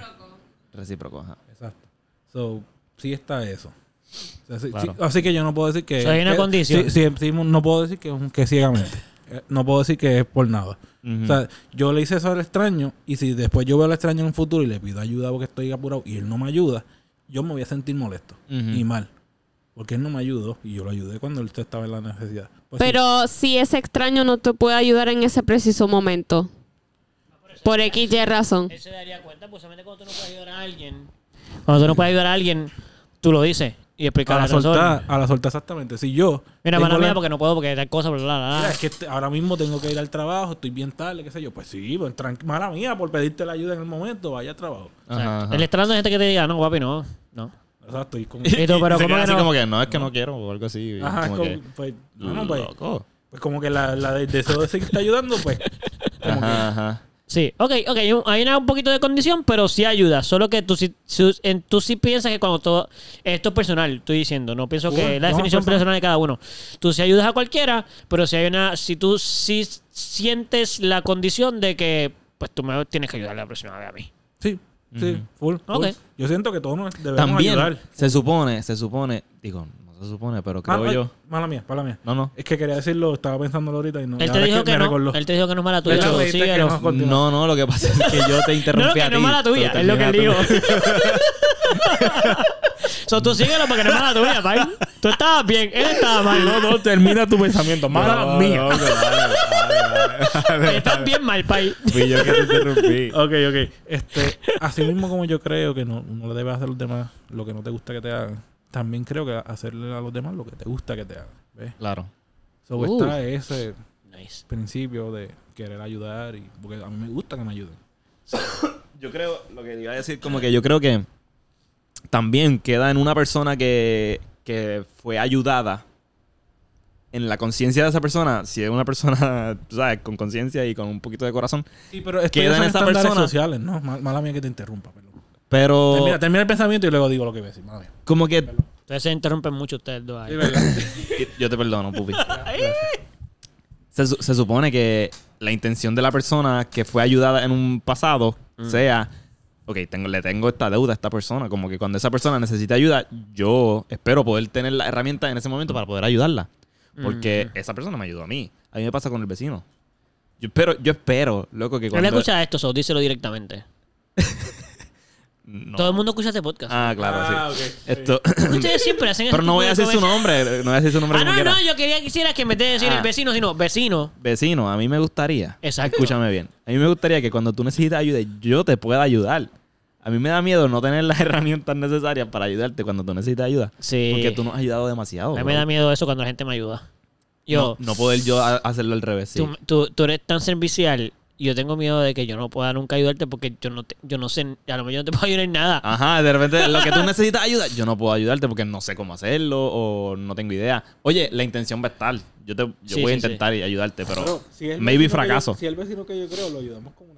Recíproco, ajá. Exacto. So, sí está eso. O sea, sí- Claro. sí- así que yo no puedo decir que... So, hay una que- condición. sí, sí, sí, no puedo decir que, que ciegamente. Eh, No puedo decir que es por nada. O sea, yo le hice eso al extraño y si después yo veo al extraño en un futuro y le pido ayuda porque estoy apurado y él no me ayuda, yo me voy a sentir molesto Ujú. y mal. Porque él no me ayudó y yo lo ayudé cuando él estaba en la necesidad. Pues sí, Pero si ese extraño no te puede ayudar en ese preciso momento. Por X y razón. Él se daría cuenta, pues solamente cuando tú no puedes ayudar a alguien. Cuando tú no puedes ayudar a alguien, tú lo dices y explicas a la soltar, a la soltar exactamente. Si yo... Mira, mala la- mía, porque no puedo, porque tal cosa, bla, bla, bla. Mira, es que ahora mismo tengo que ir al trabajo, estoy bien tarde, qué sé yo. Pues sí, pues tran- mala mía por pedirte la ayuda en el momento, vaya al trabajo. O sea, Ajá. Él está dando gente que te diga, no, papi, no. No. Exacto. Y como, Y pero ¿cómo queda que así no? como que no, es que no quiero o algo así. Ajá, como como, que, pues, bueno, pues, loco. pues como que la, la del deseo de seguirte ayudando, pues... Como que, Ajá, ajá. Sí, ok, ok, hay un- hay una, un poquito de condición, pero sí ayuda. Solo que tú sí, su- en- tú sí piensas que cuando todo. Esto es personal, estoy diciendo. No pienso que Bueno, es la no, definición personal. personal de cada uno. Tú sí ayudas a cualquiera, pero si hay una. Si tú sí sientes la condición de que. Pues tú me tienes que ayudar la próxima vez a mí. Sí, sí, full. Yo siento que todos nos debemos También ayudar. se supone, se supone, digo, no se supone, pero creo Ah, ay, yo. Mala mía, mala mía. No, no. Es que quería decirlo, estaba pensándolo ahorita y no. Él te es dijo que, me no. recordó. Él te dijo que no es mala tuya. ¿Verdad? so, Me dijiste que síguelo. no. Continúa. No, no, lo que pasa es que yo te No, interrumpí no, que a no es ti, mala tuya. Es lo que él dijo. so, tú síguelo porque no es mala tuya, pai. Tú estabas bien, él estaba mal. No, no, termina tu pensamiento. Mala No, mía. no, que vale, vale, vale. Estás bien mal, pai. Fui yo que te interrumpí. Ok, ok. Este, así mismo como yo creo que no, no le debes hacer a los demás lo que no te gusta que te hagan, también creo que hacerle a los demás lo que te gusta que te hagan. ¿Ves? Claro. So, Uh. está ese Nice. principio de querer ayudar y porque a mí me gusta que me ayuden. Yo creo, lo que iba a decir, como que yo creo que también queda en una persona que, que fue ayudada. En la conciencia de esa persona, si es una persona, ¿sabes? Con conciencia y con un poquito de corazón. Sí, pero esto Queda en esa persona. sociales, ¿no? Mal- Mala mía que te interrumpa, perdón. Pero Termina, termina el pensamiento y luego digo lo que iba a decir. Mala mía. como que... Entonces se interrumpen mucho ustedes dos ahí. Yo te perdono, pupi. Se, su- se supone que la intención de la persona que fue ayudada en un pasado sea, ok, tengo, le tengo esta deuda a esta persona. Como que cuando esa persona necesita ayuda, yo espero poder tener la herramienta en ese momento para poder ayudarla. Porque esa persona me ayudó a mí. A mí me pasa con el vecino. Yo espero, yo espero, loco, que cuando... escucha esto, so, díselo directamente. No. Todo el mundo escucha este podcast. Ah, claro, Ah, sí. Esto... Ustedes siempre hacen Pero no voy a de decir su nombre. No voy a decir su nombre Ah, no, quiera. no, yo quería que quisiera que en vez de decir Ah. el vecino, sino vecino. Vecino, a mí me gustaría. Exacto. Escúchame bien. A mí me gustaría que cuando tú necesitas ayuda, yo te pueda ayudar. A mí me da miedo no tener las herramientas necesarias para ayudarte cuando tú necesitas ayuda. Sí. Porque tú nos has ayudado demasiado. A mí bro. me da miedo eso cuando la gente me ayuda. Yo, no, no poder yo hacerlo al revés. Sí. tú, tú- tú eres tan servicial y yo tengo miedo de que yo no pueda nunca ayudarte porque yo no, te- yo no sé, a lo mejor yo no te puedo ayudar en nada. Ajá, de repente lo que tú necesitas ayuda, yo no puedo ayudarte porque no sé cómo hacerlo o no tengo idea. Oye, la intención va a estar. Yo, te, yo Sí, voy a sí, sí. intentar y ayudarte, pero, Pero si el maybe que yo- fracaso. si el vecino que yo creo lo ayudamos con una.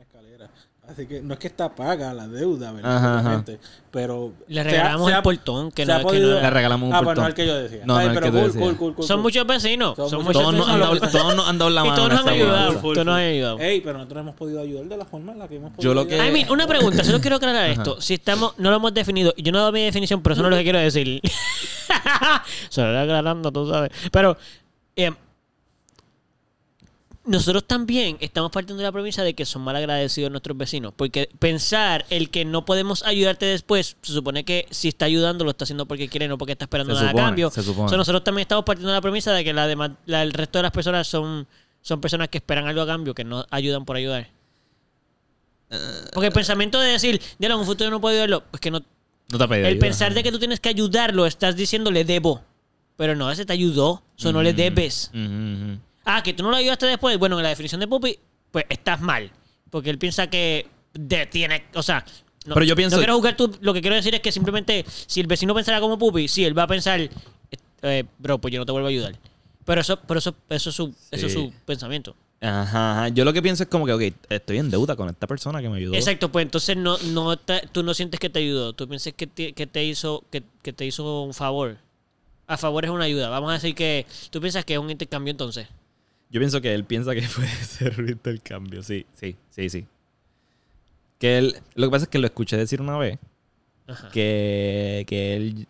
Así que no es que está paga la deuda, ¿verdad? Ajá, Pero. Le se ha- regalamos se el portón, que se ha no, que podido- no- Le regalamos un ah, portón. bueno, el que yo decía. No, Ay, no, el pero que cool, cool, cool, cool, Son muchos vecinos. Son Son muchos todos, nos vecinos, han lo dado, todos nos han dado la Y mano. todos en nos han ayudado. Full, Todos nos han ayudado. Ey, pero nosotros hemos podido ayudar de la forma en la que hemos podido Yo lo que- ayudar. I mean, una pregunta, solo quiero aclarar esto. Si estamos, no lo hemos definido, y yo no he dado mi definición, pero eso no es lo que quiero decir. Solo aclarando, tú sabes. Pero, eh, nosotros también estamos partiendo de la premisa de que son mal agradecidos nuestros vecinos. Porque pensar el que no podemos ayudarte después, se supone que si está ayudando lo está haciendo porque quiere, no porque está esperando Se nada supone, a cambio. se supone. Nosotros también estamos partiendo de la premisa de que la dema- la- el resto de las personas son, son personas que esperan algo a cambio, que no ayudan por ayudar. Porque el pensamiento de decir, ya en un futuro no puedo ayudarlo, pues que no. No te ha pedido El ayuda. pensar de que tú tienes que ayudarlo, estás diciendo le debo. Pero no, ese te ayudó, eso no le Mm. debes. Ujú. Ah, que tú no lo ayudaste después. Bueno, en la definición de Pupi, pues estás mal. Porque él piensa que de- tiene. O sea. No, Pero yo pienso- No quiero juzgar tú. Lo que quiero decir es que simplemente, si el vecino pensara como Pupi, sí, él va a pensar, eh, bro, pues yo no te vuelvo a ayudar. Pero eso, pero eso, eso, es, su, eso es su pensamiento. Ajá, ajá. Yo lo que pienso es como que, ok, estoy en deuda con esta persona que me ayudó. Exacto, pues entonces no, no te- tú no sientes que te ayudó. Tú piensas que te, que te hizo, que, que te hizo un favor. A favor es una ayuda. Vamos a decir que tú piensas que es un intercambio entonces. Yo pienso que él piensa que puede ser un intercambio. Sí, sí, sí, sí. Que él, lo que pasa es que lo escuché decir una vez Ajá. que, que él,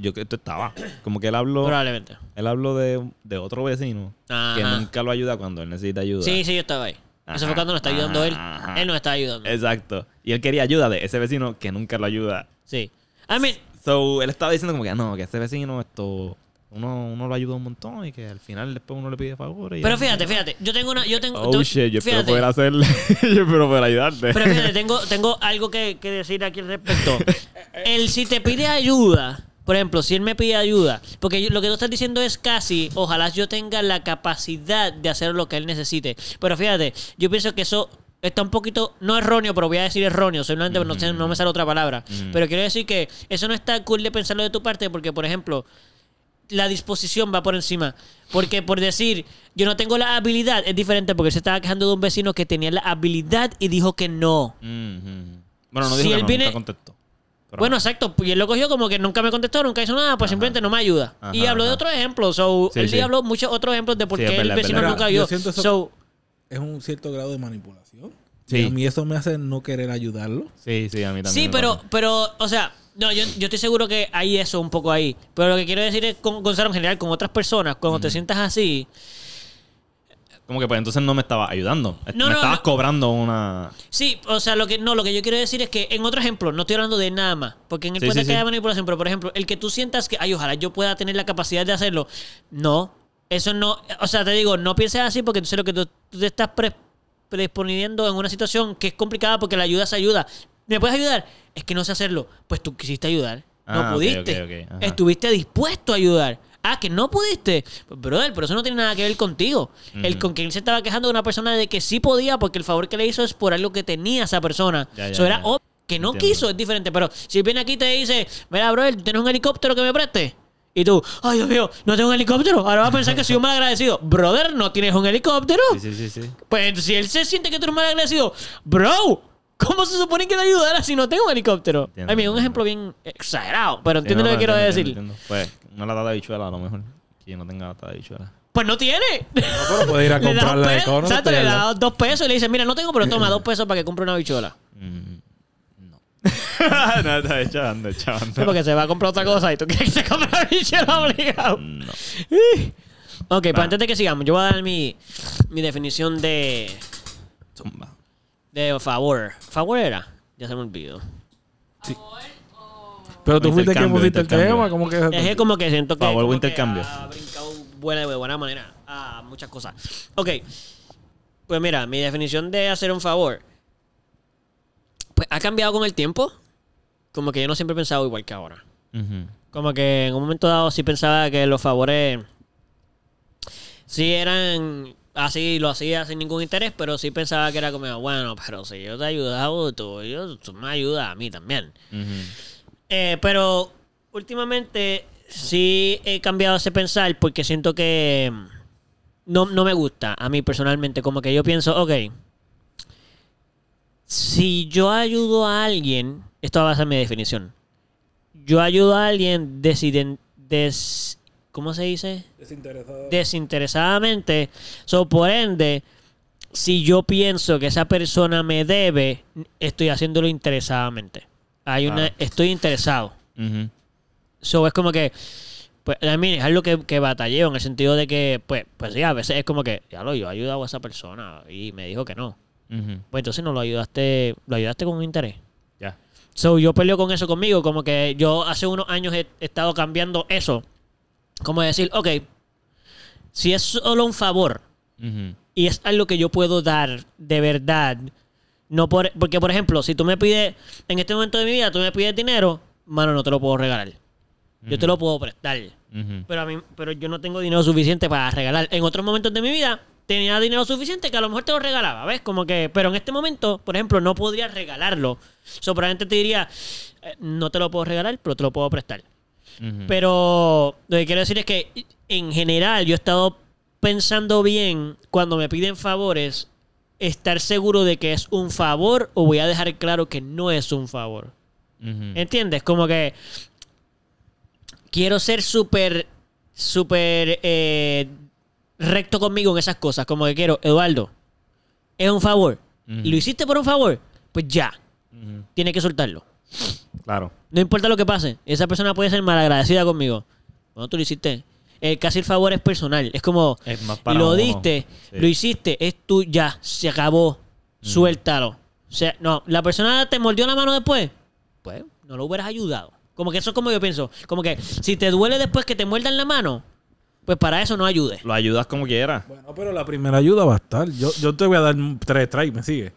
yo que esto estaba, como que él habló, Probablemente. él habló de, de otro vecino que nunca lo ayuda cuando él necesita ayuda. Sí, sí, yo estaba ahí. Eso fue cuando nos está ayudando él. ajá. Él nos está ayudando. Exacto. Y él quería ayuda de ese vecino que nunca lo ayuda. Sí. I mean, So, él estaba diciendo como que "Ah, no, que ese vecino esto uno, uno lo ayuda un montón y que al final después uno le pide favores. pero fíjate, fíjate. Yo tengo una. Yo tengo. Oh tengo- shit, yo espero poder hacerle. yo espero poder ayudarte. Pero fíjate, tengo, tengo algo que, que decir aquí al respecto. El si te pide ayuda, por ejemplo, si él me pide ayuda, porque yo- lo que tú estás diciendo es casi, ojalá yo tenga la capacidad de hacer lo que él necesite. Pero fíjate, yo pienso que eso está un poquito, no erróneo, pero voy a decir erróneo, simplemente no, sé, no me sale otra palabra. Ujú. Pero quiero decir que eso no está cool de pensarlo de tu parte, porque, por ejemplo, la disposición va por encima. Porque por decir, yo no tengo la habilidad, es diferente porque él se estaba quejando de un vecino que tenía la habilidad y dijo que no. Mhm. Bueno, no Si dijo él que no, viene- nunca contestó. Pero Bueno, ajá. exacto. Y él lo cogió como que nunca me contestó, nunca hizo nada, pues Ajá. simplemente no me ayuda. y Ajá, habló de otros ejemplos. So, Sí, él sí. habló muchos otros ejemplos de por Sí, qué el vecino verdad. nunca Yo ayudó. siento eso- So, Es un cierto grado de manipulación. Sí. Y a mí eso me hace no querer ayudarlo. Sí, sí, a mí también. sí, pero, pero, o sea, no, yo, yo estoy seguro que hay eso un poco ahí. Pero lo que quiero decir es con Gonzalo en general, con otras personas, cuando te sientas así, Como que pues entonces no me estaba ayudando. No, me no, estabas no. cobrando una. Sí, o sea, lo que no, lo que yo quiero decir es que en otro ejemplo, no estoy hablando de nada más, porque en el Sí, puede sí, que sí. haya manipulación, pero por ejemplo, el que tú sientas que, ay, ojalá yo pueda tener la capacidad de hacerlo, no, eso no, o sea, te digo, no pienses así porque tú sé lo que tú, tú te estás pre- predisponiendo en una situación que es complicada porque la ayuda se ayuda. ¿Me puedes ayudar? Es que no sé hacerlo. Pues tú quisiste ayudar. No Ah, pudiste. Estuviste dispuesto a ayudar. Ah, que no pudiste. Pues, brother, pero eso no tiene nada que ver contigo. El con quien él se estaba quejando de una persona de que sí podía porque el favor que le hizo es por algo que tenía esa persona. Ya, ya, Eso era ya. que no Entiendo. quiso, es diferente. Pero si viene aquí y te dice, mira, brother, ¿tú tienes un helicóptero que me preste? Y tú, ay, Dios mío, no tengo un helicóptero. Ahora vas a pensar que soy un mal agradecido. Brother, ¿no tienes un helicóptero? Sí, sí, sí, sí. Pues si él se siente que tú eres mal agradecido, bro, ¿cómo se supone que le ayudara si no tengo un helicóptero? Entiendo, A mí, un entiendo. ejemplo bien exagerado, pero Sí, entiendo no, lo que quiero entiendo, decir. entiendo, entiendo. Pues una lata de habichuela a lo mejor. Que no tenga lata de habichuela. Pues no tiene. No, pero puede ir a Le da comprarla dos de cono. exacto, le da dos pesos y le dice, mira, no tengo, pero toma dos pesos para que compre una bichola. Mm, no. no, está echando, echando. Sí, porque se va a comprar otra cosa y tú quieres que se compre una bichola obligado. No. Ok, pues Va. antes de que sigamos, yo voy a dar mi, mi definición de, Zumba. De favor. ¿Favor era? Ya se me olvidó. Pero tú fuiste quien intercambio, pusiste el tema, como que... Es que como que siento que, Favor o como que intercambio. ha brincado buena, de buena manera a muchas cosas. Ok, pues mira, mi definición de hacer un favor, pues ha cambiado con el tiempo. Como que yo no siempre he pensado igual que ahora. Como que en un momento dado sí pensaba que los favores sí eran así, lo hacía sin ningún interés, pero sí pensaba que era como, bueno, pero si yo te he ayudado, tú, yo- tú me ayudas a mí también. Eh, pero últimamente sí he cambiado ese pensar porque siento que no, no me gusta a mí personalmente. Como que yo pienso, ok, si yo ayudo a alguien, esto va a ser mi definición. Yo ayudo a alguien desiden, des, ¿cómo se dice? Desinteresado. desinteresadamente. So, por ende, si yo pienso que esa persona me debe, estoy haciéndolo interesadamente. Hay una, Ah. estoy interesado. So, es como que Pues a mí es algo que, que batalleo en el sentido de que, pues, pues sí, a veces es como que, ya lo, yo he ayudado a esa persona y me dijo que no. Pues entonces no lo ayudaste, lo ayudaste con un interés. Ya. So, yo peleo con eso conmigo, como que yo hace unos años he, he estado cambiando eso. Como decir, ok, si es solo un favor y es algo que yo puedo dar de verdad, no por, porque por ejemplo, si tú me pides, en este momento de mi vida, tú me pides dinero, mano, no te lo puedo regalar. Yo te lo puedo prestar. Pero a mí, pero yo no tengo dinero suficiente para regalar. En otros momentos de mi vida tenía dinero suficiente que a lo mejor te lo regalaba, ¿ves? Como que, pero en este momento, por ejemplo, no podría regalarlo. So, probablemente te diría, eh, no te lo puedo regalar, pero te lo puedo prestar. Pero lo que quiero decir es que en general yo he estado pensando bien cuando me piden favores, estar seguro de que es un favor o voy a dejar claro que no es un favor. ¿Entiendes? Como que quiero ser súper, súper eh, recto conmigo en esas cosas. Como que quiero, Eduardo, es un favor. Ujú. ¿Y lo hiciste por un favor? Pues ya, tienes que soltarlo. Claro. No importa lo que pase, esa persona puede ser malagradecida conmigo. Cuando tú lo hiciste, eh, casi el favor es personal. Es como, Es más para lo uno. diste, Sí. lo hiciste, es tú, ya, se acabó, suéltalo. O sea, no, la persona te mordió la mano después, pues no lo hubieras ayudado. Como que eso es como yo pienso. Como que si te duele después que te muerdan la mano, pues para eso no ayudes. Lo ayudas como quieras. Bueno, pero la primera ayuda va a estar. Yo, yo te voy a dar tres strikes, ¿me sigue?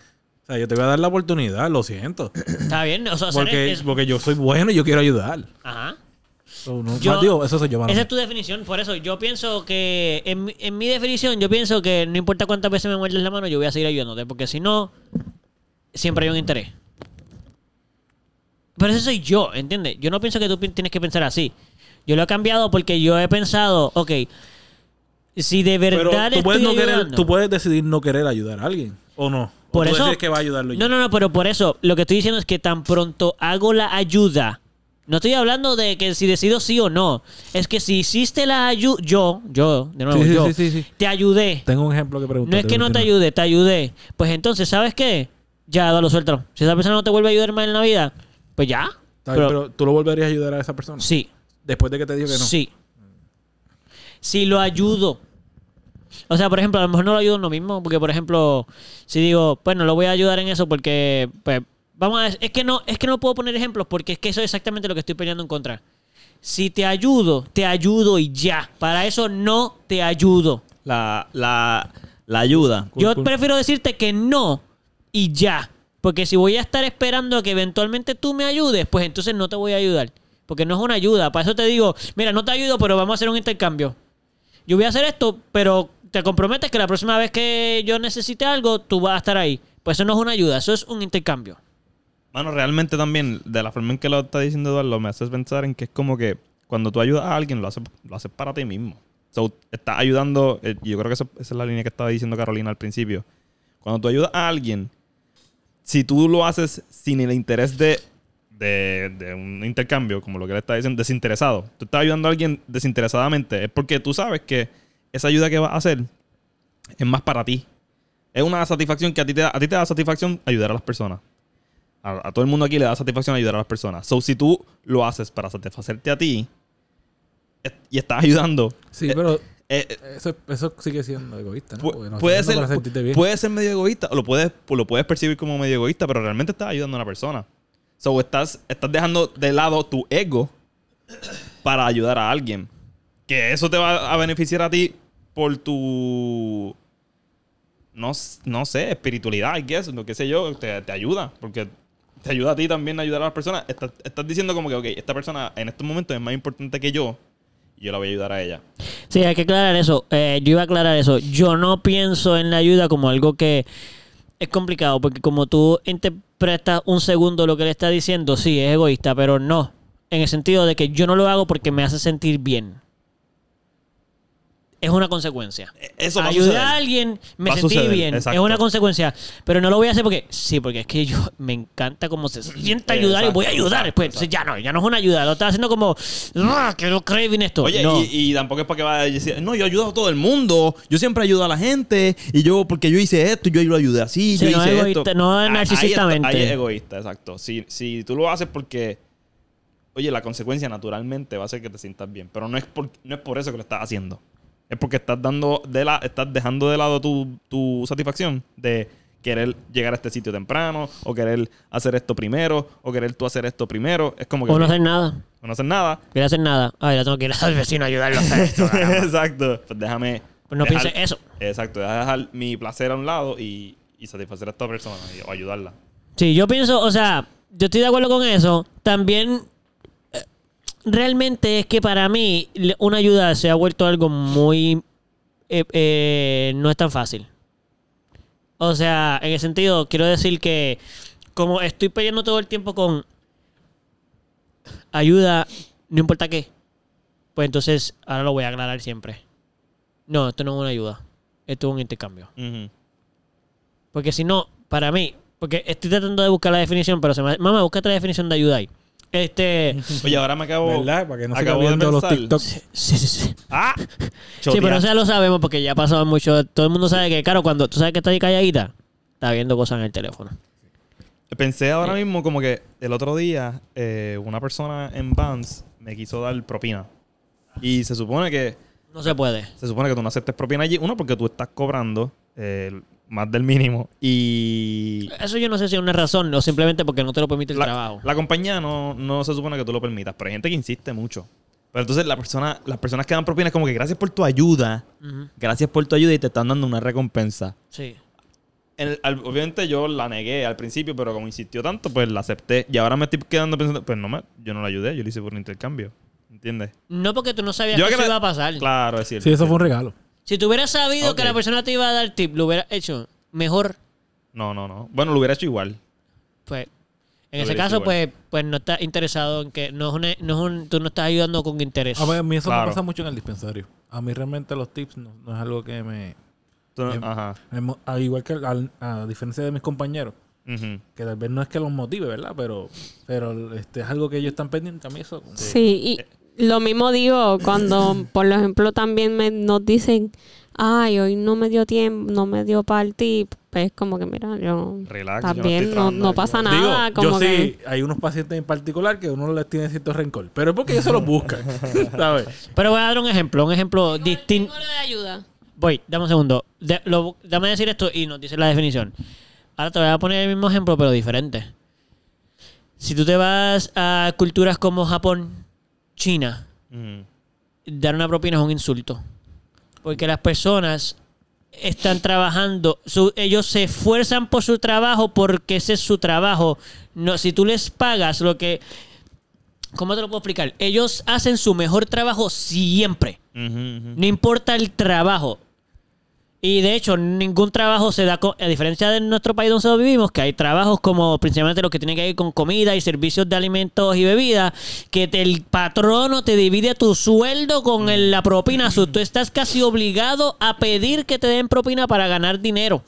O sea, yo te voy a dar la oportunidad, lo siento. Está bien, o sea, Porque, es- porque yo soy bueno y yo quiero ayudar. Ajá. So, no- Yo- más digo, eso soy yo, mano. Esa es tu definición, por eso yo pienso que, en, mi- en mi definición, yo pienso que no importa cuántas veces me muerdes la mano, yo voy a seguir ayudándote, porque si no, siempre hay un interés. Pero eso soy yo, ¿entiendes? Yo no pienso que tú tienes que pensar así. Yo lo he cambiado porque yo he pensado, ok, si de Pero verdad tú puedes, estoy no querer, ayudando- tú puedes decidir no querer ayudar a alguien, ¿o no? Por eso- decides que va a ayudarlo yo. No, no, no, pero por eso lo que estoy diciendo es que tan pronto hago la ayuda. No estoy hablando de que si decido sí o no. Es que si hiciste la ayuda. Yo, yo, de nuevo, Sí, yo. sí, sí, sí. Te ayudé. Tengo un ejemplo que No preguntar. es que no te ayude, te ayudé. Pues entonces, ¿sabes qué? Ya, dalo, suéltalo. Si esa persona no te vuelve a ayudar más en la vida, pues ya. Pero, Pero- tú lo volverías a ayudar a esa persona. Sí, Después de que te dijo que no. sí. Si lo ayudo. O sea, por ejemplo, a lo mejor no lo ayudo en lo mismo. Porque, por ejemplo, si digo, pues no lo voy a ayudar en eso porque, pues, vamos a ver, es que no, es que no puedo poner ejemplos porque es que eso es exactamente lo que estoy peleando en contra. Si te ayudo, te ayudo y ya. Para eso no te ayudo. La, la, la ayuda. Cool, Yo cool. prefiero decirte que no y ya. Porque si voy a estar esperando a que eventualmente tú me ayudes, pues entonces no te voy a ayudar. Porque no es una ayuda. Para eso te digo, mira, no te ayudo, pero vamos a hacer un intercambio. Yo voy a hacer esto, pero te comprometes que la próxima vez que yo necesite algo, tú vas a estar ahí. Pues eso no es una ayuda, eso es un intercambio. Mano, realmente también, de la forma en que lo está diciendo Eduardo, me haces pensar en que es como que cuando tú ayudas a alguien, lo haces, lo haces para ti mismo. So, estás ayudando, eh, yo creo que esa, es la línea que estaba diciendo Carolina al principio. Cuando tú ayudas a alguien, si tú lo haces sin el interés de, de, de un intercambio, como lo que le está diciendo, desinteresado, tú estás ayudando a alguien desinteresadamente, es porque tú sabes que esa ayuda que vas a hacer es más para ti. Es una satisfacción que a ti te da, a ti te da satisfacción ayudar a las personas. A, a todo el mundo aquí le da satisfacción ayudar a las personas. So, si tú lo haces para satisfacerte a ti y estás ayudando, Sí, Eh, pero eh, eh, eso, eso sigue siendo egoísta, ¿no? pu- Porque no puede, ser, bien. puede ser medio egoísta o lo puedes, lo puedes percibir como medio egoísta, pero realmente estás ayudando a una persona. So, estás, estás dejando de lado tu ego para ayudar a alguien. Que eso te va a beneficiar a ti por tu. No, no sé, espiritualidad, I guess, lo que sé yo, te, te ayuda. Porque te ayuda a ti también a ayudar a las personas. Estás, estás diciendo como que, ok, esta persona en estos momentos es más importante que yo y yo la voy a ayudar a ella. Sí, hay que aclarar eso. Eh, yo iba a aclarar eso. Yo no pienso en la ayuda como algo que es complicado, porque como tú interpretas un segundo lo que le está diciendo, sí, es egoísta, pero no. En el sentido de que yo no lo hago porque me hace sentir bien. Es una consecuencia. E- Eso va a Ayudar suceder. a alguien, me Va a sentí bien. exacto. Es una consecuencia. Pero no lo voy a hacer porque, sí, porque es que yo me encanta cómo se siente ayudar y voy a ayudar. exacto, Pues ya no, ya no es una ayuda. Lo estás haciendo como, "Ah, quiero craving esto. Oye, no. y, y tampoco es para que vaya a decir, no, yo ayudo a todo el mundo, yo siempre ayudo a la gente, y yo, porque yo hice esto, yo lo ayudé así, Sí, yo no hice egoísta, esto. no ahí está- narcisistamente. Ahí es egoísta, exacto. Si, si tú lo haces porque oye, la consecuencia naturalmente va a ser que te sientas bien. Pero no es por, no es por eso que lo estás haciendo. Es porque estás dando de la, estás dejando de lado tu, tu satisfacción de querer llegar a este sitio temprano, o querer hacer esto primero, o querer tú hacer esto primero. Es como que O no hacer nada. o no hacer nada. Quiero hacer nada. Ay, ya tengo que ir al vecino a ayudarlo a hacer esto. Exacto. Pues déjame. Pues no pienses eso. Exacto, dejar dejar mi placer a un lado y, y satisfacer a esta persona y- o ayudarla. Sí, yo pienso, o sea, yo estoy de acuerdo con eso. También, realmente es que para mí una ayuda se ha vuelto algo muy... eh, eh, no es tan fácil. O sea, en el sentido, quiero decir que como estoy peleando todo el tiempo con ayuda, no importa qué, pues entonces ahora lo voy a aclarar siempre. No, esto no es una ayuda. Esto es un intercambio. Porque si no, para mí, porque estoy tratando de buscar la definición, pero se me... Mamá, busca otra definición de ayuda ahí. Este... Oye, ahora me acabo. ¿Verdad? Para que no acabo de viendo los. TikToks. Sí, sí, sí. ¡Ah! Sí, pero eso ya lo sabemos porque ya ha pasado mucho. Todo el mundo sabe que, claro, cuando tú sabes que está ahí calladita, está viendo cosas en el teléfono. Pensé ahora mismo como que el otro día eh, una persona en Vans me quiso dar propina. Y se supone que No se puede. se supone que tú no aceptes propina allí. Uno, porque tú estás cobrando eh, más del mínimo. Y Eso yo no sé si es una razón o simplemente porque no te lo permite el la, trabajo. la compañía no, no se supone que tú lo permitas. Pero hay gente que insiste mucho. Pero entonces la persona, las personas que dan propina es como que gracias por tu ayuda. Gracias por tu ayuda y te están dando una recompensa. Sí. En el- al- obviamente yo la negué al principio, pero como insistió tanto, pues la acepté. Y ahora me estoy quedando pensando, pues no me, yo no la ayudé, yo lo hice por un intercambio. ¿Entiendes? No porque tú no sabías Yo que que eso la- iba a pasar. Claro, es cierto. Sí, eso es fue un regalo. Si tú hubieras sabido que la persona te iba a dar tip, lo hubieras hecho mejor, No, no, no. Bueno, lo hubiera hecho igual. pues... En Lo ese caso, pues, pues no estás interesado en que no es, una- no es un, tú no estás ayudando con interés. A mí, a mí eso Claro. me pasa mucho en el dispensario. A mí realmente los tips no, no es algo que me... Ajá. me igual que a, diferencia de mis compañeros, que tal vez no es que los motive, ¿verdad? Pero, pero este, es algo que ellos están pendientes. A mí eso... Sí, y lo mismo digo cuando, por ejemplo, también me, nos dicen, ay, hoy no me dio tiempo, no me dio tip. Pues como que, mira, yo Relax. yo no también estoy no, pasa Digo, nada. como yo que, sí, hay unos pacientes en particular que uno les tiene cierto rencor. Pero es porque ellos se los buscan, ¿sabes? Pero voy a dar un ejemplo, un ejemplo distinto. De ayuda. Voy, dame un segundo. De- lo- dame decir esto y nos dice la definición. Ahora te voy a poner el mismo ejemplo, pero diferente. Si tú te vas a culturas como Japón, China, Ujú. dar una propina es un insulto. Porque las personas están trabajando, su- ellos se esfuerzan por su trabajo porque ese es su trabajo. No, si tú les pagas lo que... ¿Cómo te lo puedo explicar? Ellos hacen su mejor trabajo siempre. No importa el trabajo. Y de hecho, ningún trabajo se da, a diferencia de nuestro país donde vivimos, que hay trabajos como principalmente los que tienen que ver con comida y servicios de alimentos y bebidas, que te- el patrono te divide tu sueldo con el- la propina. So, tú estás casi obligado a pedir que te den propina para ganar dinero.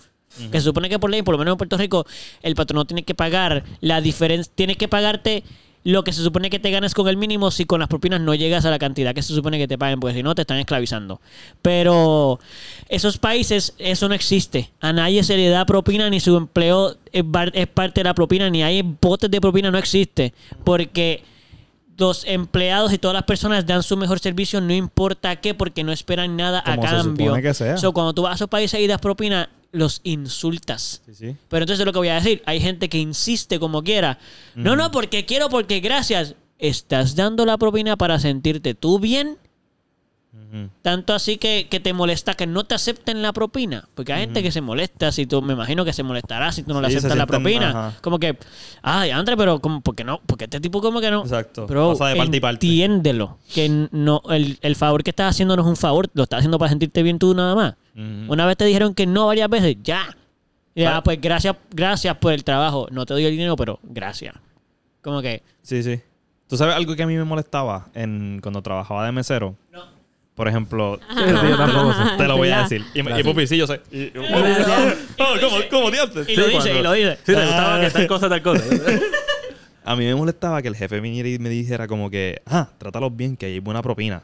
Que se supone que por ley, por lo menos en Puerto Rico, el patrono tiene que pagar la diferencia, tiene que pagarte lo que se supone que te ganas con el mínimo si con las propinas no llegas a la cantidad que se supone que te paguen, porque si no te están esclavizando. Pero esos países, eso no existe. A nadie se le da propina, ni su empleo es, parte de la propina, ni hay botes de propina, no existe. Porque los empleados y todas las personas dan su mejor servicio, no importa qué, porque no esperan nada a Como se cambio. supone que sea. So, cuando tú vas a esos países y das propina, los insultas. Sí, sí. Pero entonces lo que voy a decir, hay gente que insiste como quiera. No, no, porque quiero, porque gracias. Estás dando la propina para sentirte tú bien. Tanto así que, que te molesta que no te acepten la propina. Porque hay gente que se molesta si tú, me imagino que se molestará si tú no le Sí, aceptas la propina. ajá. Como que, ay, André, pero como, ¿por qué no? Porque este tipo como que no. Exacto. Bro, Pasa de parte y parte. entiéndelo. Que no, el, el favor que estás haciendo no es un favor, lo estás haciendo para sentirte bien tú nada más. Una vez te dijeron que no varias veces, ya. Y, ah, pues gracias, gracias por el trabajo. No te doy el dinero, pero gracias. Como que, Sí, sí. ¿Tú sabes algo que a mí me molestaba en, cuando trabajaba de mesero? Por ejemplo, Yo tampoco sé. te lo voy a decir. Y, y. Pupi, sí, yo sé. Y-. Oh, ¿Cómo, cómo diantres? y lo dice, y lo dice. Sí, te gustaba que tal cosa, tal cosa. A mí me molestaba que el jefe viniera y me dijera como que, ah, trátalos bien, que hay buena propina.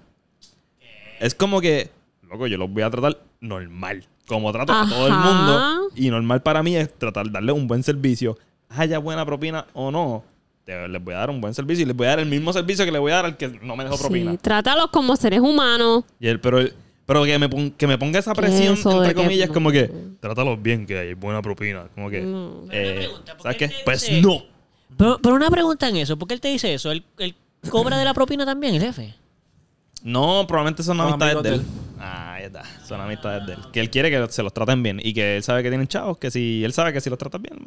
Es como que, loco, yo los voy a tratar normal. Como trato a todo el mundo. Y normal para mí es tratar de darle un buen servicio. Haya buena propina o no. Te- les voy a dar un buen servicio y les voy a dar el mismo servicio que le voy a dar al que no me dejó propina. Sí, trátalos como seres humanos. Y él, pero, pero que, me pon- que me ponga esa presión, de entre comillas, como que trátalos bien, que hay buena propina. Como que, No. Pero una eh, pregunta, ¿por ¿sabes qué Pues no. Pero, pero una pregunta en eso. ¿Por qué él te dice eso? ¿Él, él cobra de la propina también, el jefe? No, probablemente son Son amistades de él. él. Ah, ya está. Son amistades de él. Que él quiere que se los traten bien. Y que él sabe que tienen chavos. Que si él sabe que si los tratas bien,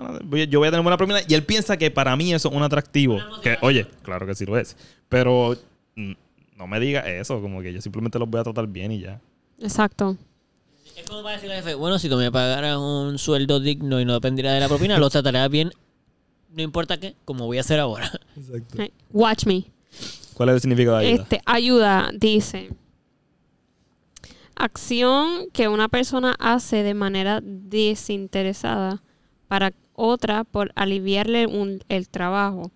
yo voy a tener buena propina. Y él piensa que para mí eso es un atractivo. Que, oye, claro que sí lo es. Pero no me diga eso. Como que yo simplemente los voy a tratar bien y ya. Exacto. Es como para decirle al jefe, bueno, si tú me pagaras un sueldo digno y no dependiera de la propina, lo trataría bien, no importa qué, como voy a hacer ahora. Exacto. Watch me. ¿Cuál es el significado de ayuda? Este, ayuda, dice. Acción que una persona hace de manera desinteresada para otra por aliviarle un- el trabajo,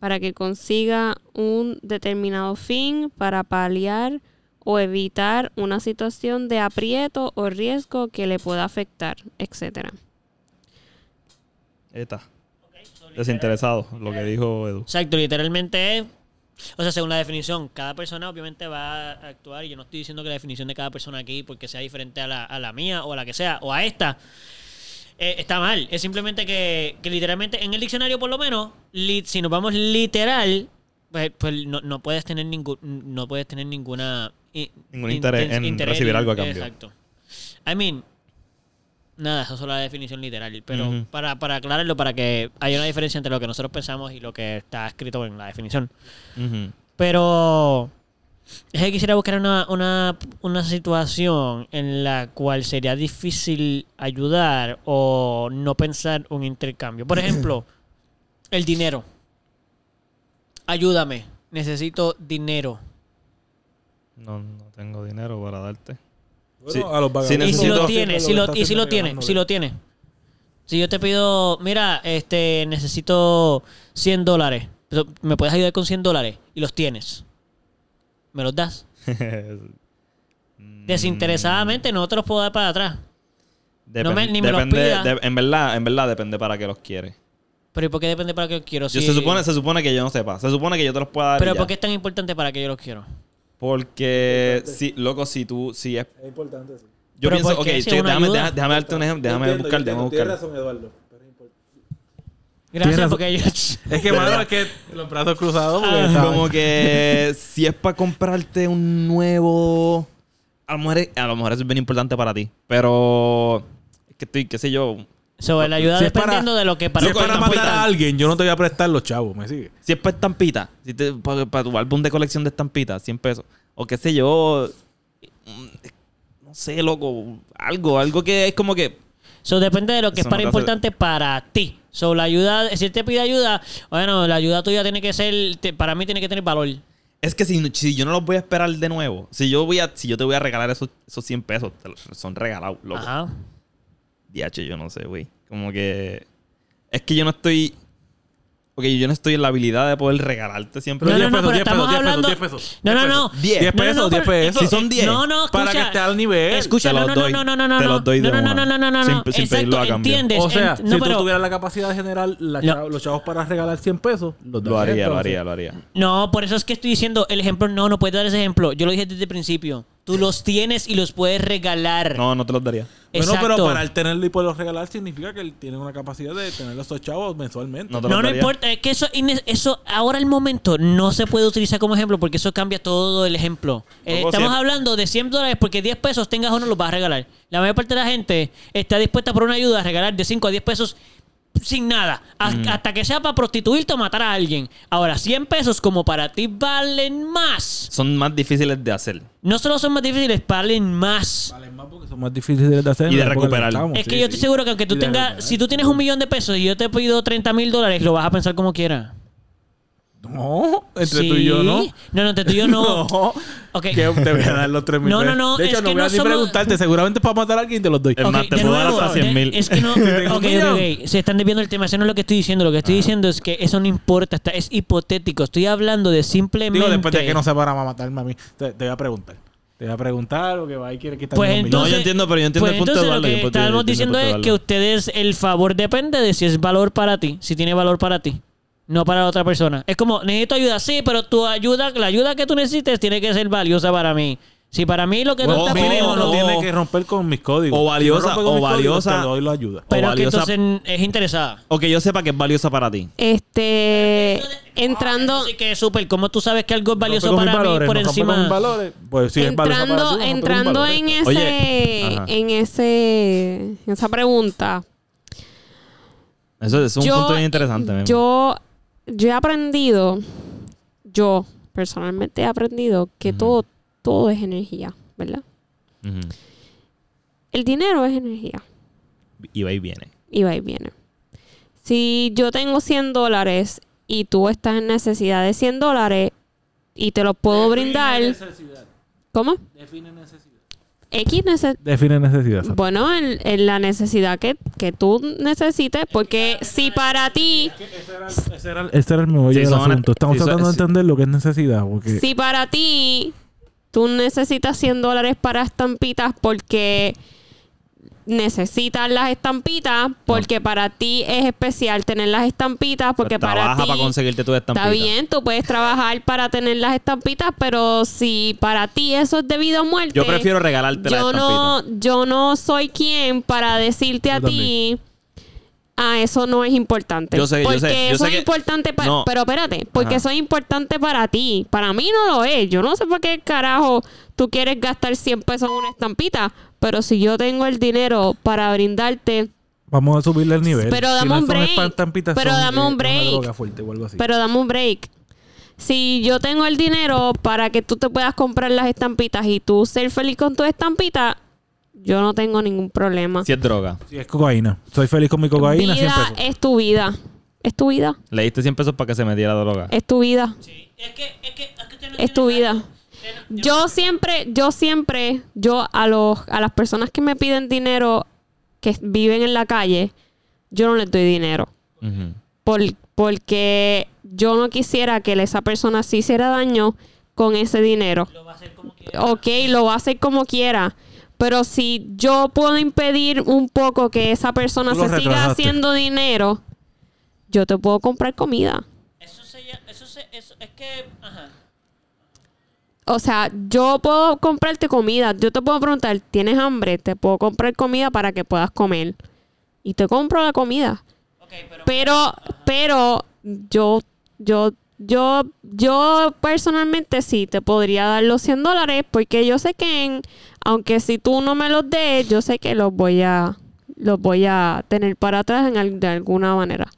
para que consiga un determinado fin, para paliar o evitar una situación de aprieto o riesgo que le pueda afectar, etcétera. Ahí está. Desinteresado, lo que dijo Edu. Exacto, literalmente es. O sea, según la definición, cada persona obviamente va a actuar. Y yo no estoy diciendo que la definición de cada persona aquí, porque sea diferente a la, a la mía o a la que sea, o a esta, eh, está mal. Es simplemente que, que literalmente en el diccionario, por lo menos, li- si nos vamos literal, pues, pues no, no puedes tener ningún, no puedes tener ninguna Ningún interés en recibir algo a cambio. Exacto. I mean, nada, eso es la definición literal. Pero para, para aclararlo, para que haya una diferencia entre lo que nosotros pensamos y lo que está escrito en la definición. Pero es que quisiera buscar una, una, una situación en la cual sería difícil ayudar o no pensar un intercambio. Por ejemplo, el dinero. Ayúdame, necesito dinero. No, no tengo dinero para darte. Bueno, Sí. a los Sí, vagabundos Y si lo tiene, si lo, y si lo tiene, si lo tiene. Si yo te pido, mira, este, necesito 100 dólares. Pero, ¿Me puedes ayudar con 100 dólares? Y los tienes. ¿Me los das? Desinteresadamente no te los puedo dar para atrás. Depen- No me- ni me los depende- pida. de- en verdad, en verdad depende para qué los quieres. Pero ¿y por qué depende para qué los quiero? Yo se supone, se supone que yo no sepa. Se supone que yo te los pueda dar. y Pero ya. ¿por qué es tan importante para que yo los quiero? Porque si, loco, si tú, si es. Es importante, sí. Yo Pero pienso, ¿por ok, che, déjame, ayuda. déjame, déjame darte un ejemplo, déjame Entiendo, buscar, déjame entiendo, Tienes buscar. razón, Eduardo. pero es importante. Gracias Tienes porque yo... Es que, mano, es que los brazos cruzados Ah, Como que si es para comprarte un nuevo. A lo mejor, es- a lo mejor eso es bien importante para ti. Pero. Es que estoy, qué sé yo. Sobre la ayuda Si es para- dependiendo de lo que para Si es para matar a alguien, yo no te voy a prestar los chavos, ¿me sigue? Si es para estampitas, si te- para, para tu álbum de colección de estampitas, 100 pesos. O qué sé yo. No sé, loco. Algo, algo que es como que. So, depende de lo que Eso es para no te hace- importante para ti. So, la ayuda, si él te pide ayuda, bueno, la ayuda tuya tiene que ser, te- para mí tiene que tener valor. Es que si, si yo no los voy a esperar de nuevo, si yo voy a, si yo te voy a regalar esos, esos 100 pesos, te los- son regalados, loco. Ajá. DH, yo no sé, güey. Como que. Es que yo no estoy. Ok, yo no estoy en la habilidad de poder regalarte siempre. No, no, 10 no, pesos, pero 10 estamos pesos, 10 hablando... pesos, 10 pesos, No, no, 10 no. pesos. 10 10 No, no, pesos, no, 10 pero- pesos. Si son 10. No, no, escucha. Para que esté al nivel. Escucha, Te no, los no, no, doy. no, no, no, no, Te no, los doy de no, no, no, no, no, no, Sin- no, sin exacto, pedirlo a cambio. entiendes. O sea, no, si pero- tú tuvieras la capacidad de generar la No. chava- los chavos para regalar 100 pesos, los Lo haría, lo entonces. haría, lo haría. No, por eso es que estoy diciendo el ejemplo. No, no puedes dar ese ejemplo. Yo lo dije desde el principio. Tú los tienes y los puedes regalar. No, no te los daría. Bueno, pero para él tenerlo y poderlo regalar significa que él tiene una capacidad de tener esos chavos mensualmente. No te No, importa. Es que eso, eso ahora al momento no se puede utilizar como ejemplo porque eso cambia todo el ejemplo. Eh, estamos hablando de 100 dólares porque 10 pesos tengas o no los vas a regalar. La mayor parte de la gente está dispuesta por una ayuda a regalar de 5 a 10 pesos sin nada. Has- Mm. Hasta que sea para prostituirte o matar a alguien. Ahora, 100 pesos como para ti valen más. Son más difíciles de hacer. No solo son más difíciles, valen más. Valen más porque son más difíciles de hacer. Y de recuperar. Es que sí, yo estoy sí. seguro que aunque tú tengas, si tú tienes un millón de pesos y yo te pido 30 mil dólares, lo vas a pensar como quieras. No, entre Sí. tú y yo no. No, no, entre tú y yo no. No. Ok. Que te voy a dar los 3 mil. No, no, no, De hecho, es no que voy a ni somos- preguntarte. Seguramente para matar a alguien te los doy. Es Ok, más, te de puedo dar nuevo, hasta 100 mil. de- Es que no. ok, millón. ok, Se están desviando el tema. Eso no es lo que estoy diciendo. Lo que estoy diciendo es que eso no importa. Está, es hipotético. Estoy hablando de simplemente. Digo, después de que no se para matarme a mí. Te, te voy a preguntar. Te voy a preguntar porque va y quiere quitarme Pues. No, yo entiendo, pero yo entiendo pues el punto de entonces Eduardo, Lo yo que estamos yo diciendo punto de es que ustedes, el favor depende de si es valor para ti. Si tiene valor para ti. No para la otra persona. Es como, necesito ayuda, sí, pero tu ayuda, la ayuda que tú necesites tiene que ser valiosa para mí. Si para mí lo que tú Bueno, estás mínimo, pidiendo no no. tiene que romper con mis códigos. O valiosa- Si no o códigos, valiosa- te doy la ayuda. Pero o que entonces es interesada. O que yo sepa que es valiosa para ti. Este, entrando, Así que súper, ¿cómo tú sabes que algo es valioso para mí por no encima? valores, pues si es valiosa para ti, entrando, no entrando en ese, Oye, en ese, en esa pregunta, Eso, es un Yo- punto bien interesante. Yo, yo he aprendido, yo personalmente he aprendido que todo, todo es energía, ¿verdad? El dinero es energía Y va y viene. y va y viene. Si yo tengo 100 dólares y tú estás en necesidad de 100 dólares y te los puedo brindar, ¿cómo? Define necesidad. X necesidad. Define necesidad. Bueno, en, en la necesidad que, que tú necesites, porque si para ti, Ese era, el- ese era el- meollo Sí, del asunto. Estamos sí, tratando de entender lo que es necesidad. Porque si para ti tú necesitas 100 dólares para estampitas porque necesitas las estampitas, porque para ti es especial tener las estampitas, porque Pues para trabaja ti para conseguirte tu estampita. está bien, tú puedes trabajar para tener las estampitas, pero si para ti eso es debido a muerte, Yo prefiero regalarte la yo estampita. no, yo no soy quien para decirte a Yo ti, ah, eso no es importante. Yo sé, yo porque sé, yo eso sé es que- importante para, No. pero espérate, porque Ajá. eso es importante para ti. Para mí no lo es. Yo no sé por qué carajo tú quieres gastar 100 pesos en una estampita, pero si yo tengo el dinero para brindarte, vamos a subirle el nivel. Pero Si dame no un son break. estampitas, Pero dame un eh, break. droga fuerte o algo así. pero dame un break. Si yo tengo el dinero para que tú te puedas comprar las estampitas y tú ser feliz con tu estampita, yo no tengo ningún problema. Si es droga. Si es cocaína. Soy feliz con mi cocaína, vida 100 pesos. es tu vida. Es tu vida. Le diste 100 pesos para que se metiera droga. Es tu vida. Sí. Es que, es que, es que usted no Es tu vida. algo. Yo siempre, yo siempre, yo a los, a las personas que me piden dinero que viven en la calle, yo no les doy dinero. Por, porque yo no quisiera que esa persona se hiciera daño con ese dinero. Lo va a hacer como quiera. Ok, lo va a hacer como quiera. Pero si yo puedo impedir un poco que esa persona se siga haciendo dinero, yo te puedo comprar comida. Eso se llama- eso se, eso, es que, ajá. O sea, yo puedo comprarte comida. Yo te puedo preguntar, ¿tienes hambre? Te puedo comprar comida para que puedas comer. Y te compro la comida. Ok, pero, Pero, pero yo, yo, yo, yo personalmente sí te podría dar los 100 dólares porque yo sé que, en- aunque si tú no me los des, yo sé que los voy a, los voy a tener para atrás en de alguna manera.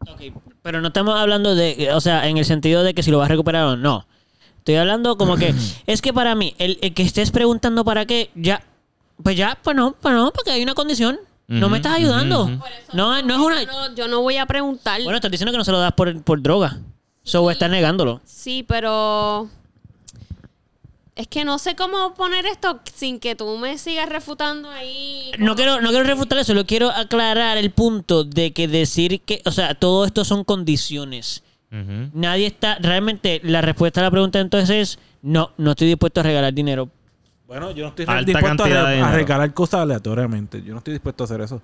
Ok, pero no estamos hablando de, o sea, en el sentido de que si lo vas a recuperar o no. Estoy hablando como que, es que para mí, el, el que estés preguntando para qué, ya, pues ya, pues no, pues no, porque hay una condición. No me estás ayudando. No, no es una... Yo no, yo no voy a preguntar. Bueno, estás diciendo que no se lo das por, por droga. So, estás negándolo. Sí, pero es que no sé cómo poner esto sin que tú me sigas refutando ahí. No quiero, no quiero refutar eso, lo quiero aclarar el punto de que decir que, o sea, todo esto son condiciones. Nadie está, realmente la respuesta a la pregunta entonces es, no, no estoy dispuesto a regalar dinero. Bueno, yo no estoy Alta dispuesto a, re- regalar cosas aleatoriamente. Yo no estoy dispuesto a hacer eso.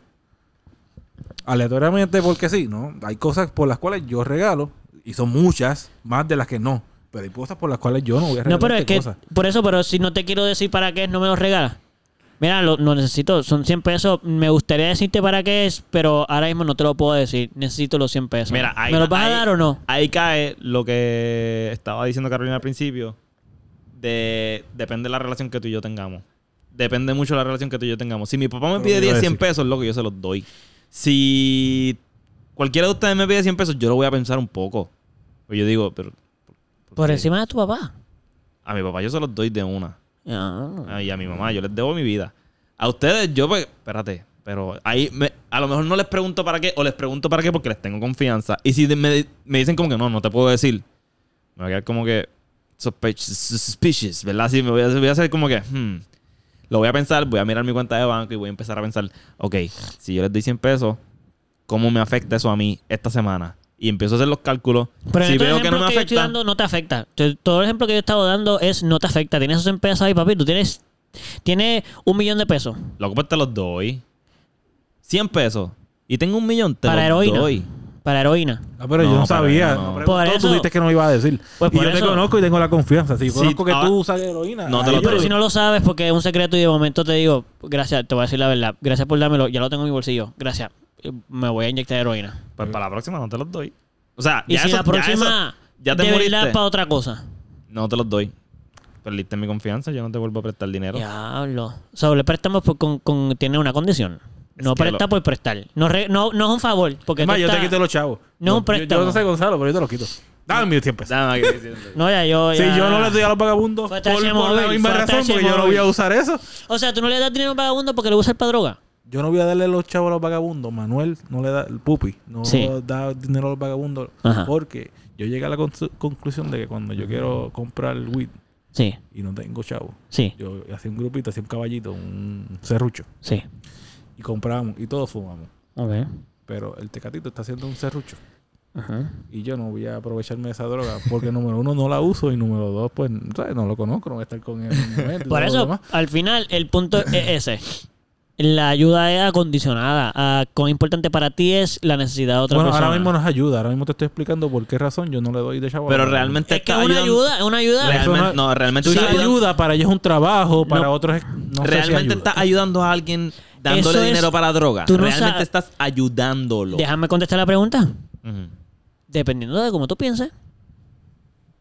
Aleatoriamente porque sí, ¿no? Hay cosas por las cuales yo regalo y son muchas, más de las que no. Pero hay cosas por las cuales yo no voy a regalar No, pero es que, cosas. por eso, pero si no te quiero decir para qué no me lo regalas. Mira, lo, lo necesito, son 100 pesos. Me gustaría decirte para qué es, pero ahora mismo no te lo puedo decir. Necesito los 100 pesos. Mira, ahí, ¿Me los vas ahí- a dar o no? Ahí cae lo que estaba diciendo Carolina al principio. De, depende de la relación que tú y yo tengamos. Depende mucho de la relación que tú y yo tengamos. Si mi papá me pide que iba a 10, 100 decir. pesos, loco, yo se los doy. Si cualquiera de ustedes me pide 100 pesos, yo lo voy a pensar un poco. Pues yo digo, pero... Por encima de tu papá. A mi papá yo se los doy de una. Ah. Y a mi mamá, yo les debo mi vida. A ustedes, yo, pues, espérate, pero ahí me- a lo mejor no les pregunto para qué, o les pregunto para qué porque les tengo confianza. Y si me, dicen como que no, no te puedo decir, me voy a quedar como que suspicious, ¿verdad? Así me voy a, voy a hacer como que, hmm, lo voy a pensar, voy a mirar mi cuenta de banco y voy a empezar a pensar, ok, si yo les doy 100 pesos, ¿cómo me afecta eso a mí esta semana? Y empiezo a hacer los cálculos. Pero si veo que no me que yo estoy afecta, dando no te afecta. Todo el ejemplo que yo he estado dando es no te afecta. Tienes esos 100 pesos ahí, papi. Tú tienes, tienes un millón de pesos. lo que te los doy. 100 pesos. Y tengo un millón, te Para los heroína. doy. Para Para heroína. Ah, pero No, yo no sabía. no. No Por eso- tú dijiste que no iba a decir. Pues y yo te conozco y tengo la confianza. Si Sí, conozco que ahora- tú usas heroína. No te lo Pero si no lo sabes porque es un secreto y de momento te digo, gracias, te voy a decir la verdad, gracias por dármelo, ya lo tengo en mi bolsillo, gracias, me voy a inyectar heroína. Pues para la próxima no te los doy. O sea, Y ya si eso- la ya próxima eso- ya te de moriste. para otra cosa. No te los doy. Perdiste mi confianza, yo no te vuelvo a prestar dinero. Diablo. O sea, le prestamos por- con, con- tiene una condición. Es No que presta lo- por prestar. No, re- no, no es un favor. Porque Es más, tú yo te estás- quito los chavos. No, un Yo- préstamo. Yo no sé Gonzalo, pero yo te los quito. Dame mis 100 pesos. Dame aquí. No, ya yo. Si ya- yo no les doy a los vagabundos Fue por, por la misma fue razón, porque yo no móvil. voy a usar eso. O sea, tú no le das dinero a un vagabundo porque le usas para droga. Yo no voy a darle los chavos a los vagabundos. Manuel no le da, el pupi, no Sí. da dinero a los vagabundos. Ajá. Porque yo llegué a la con- conclusión de que cuando yo quiero comprar weed Sí, y no tengo chavo, sí, yo hacía un grupito, hacía un caballito, un serrucho. sí. Y comprábamos y todos fumamos. Ok. Pero el tecatito está haciendo un serrucho. Ajá. Y yo no voy a aprovecharme de esa droga porque número uno no la uso y número dos pues ¿sabes? no lo conozco, no voy a estar con él en momento y Por eso, al final, el punto es ese. La ayuda es acondicionada. a cuán importante para ti es la necesidad de otra Bueno, persona. ahora mismo nos ayuda. Ahora mismo te estoy explicando por qué razón yo no le doy de chavo. Pero realmente es que es una ayuda, es una ayuda. Real- Realmente, no, realmente ayuda, para ellos es un trabajo, para No. otros es. No si realmente ayuda. estás ayudando a alguien dándole Eso es- dinero para droga. tú no realmente estás ayudándolo. Déjame contestar la pregunta. Dependiendo de cómo tú pienses.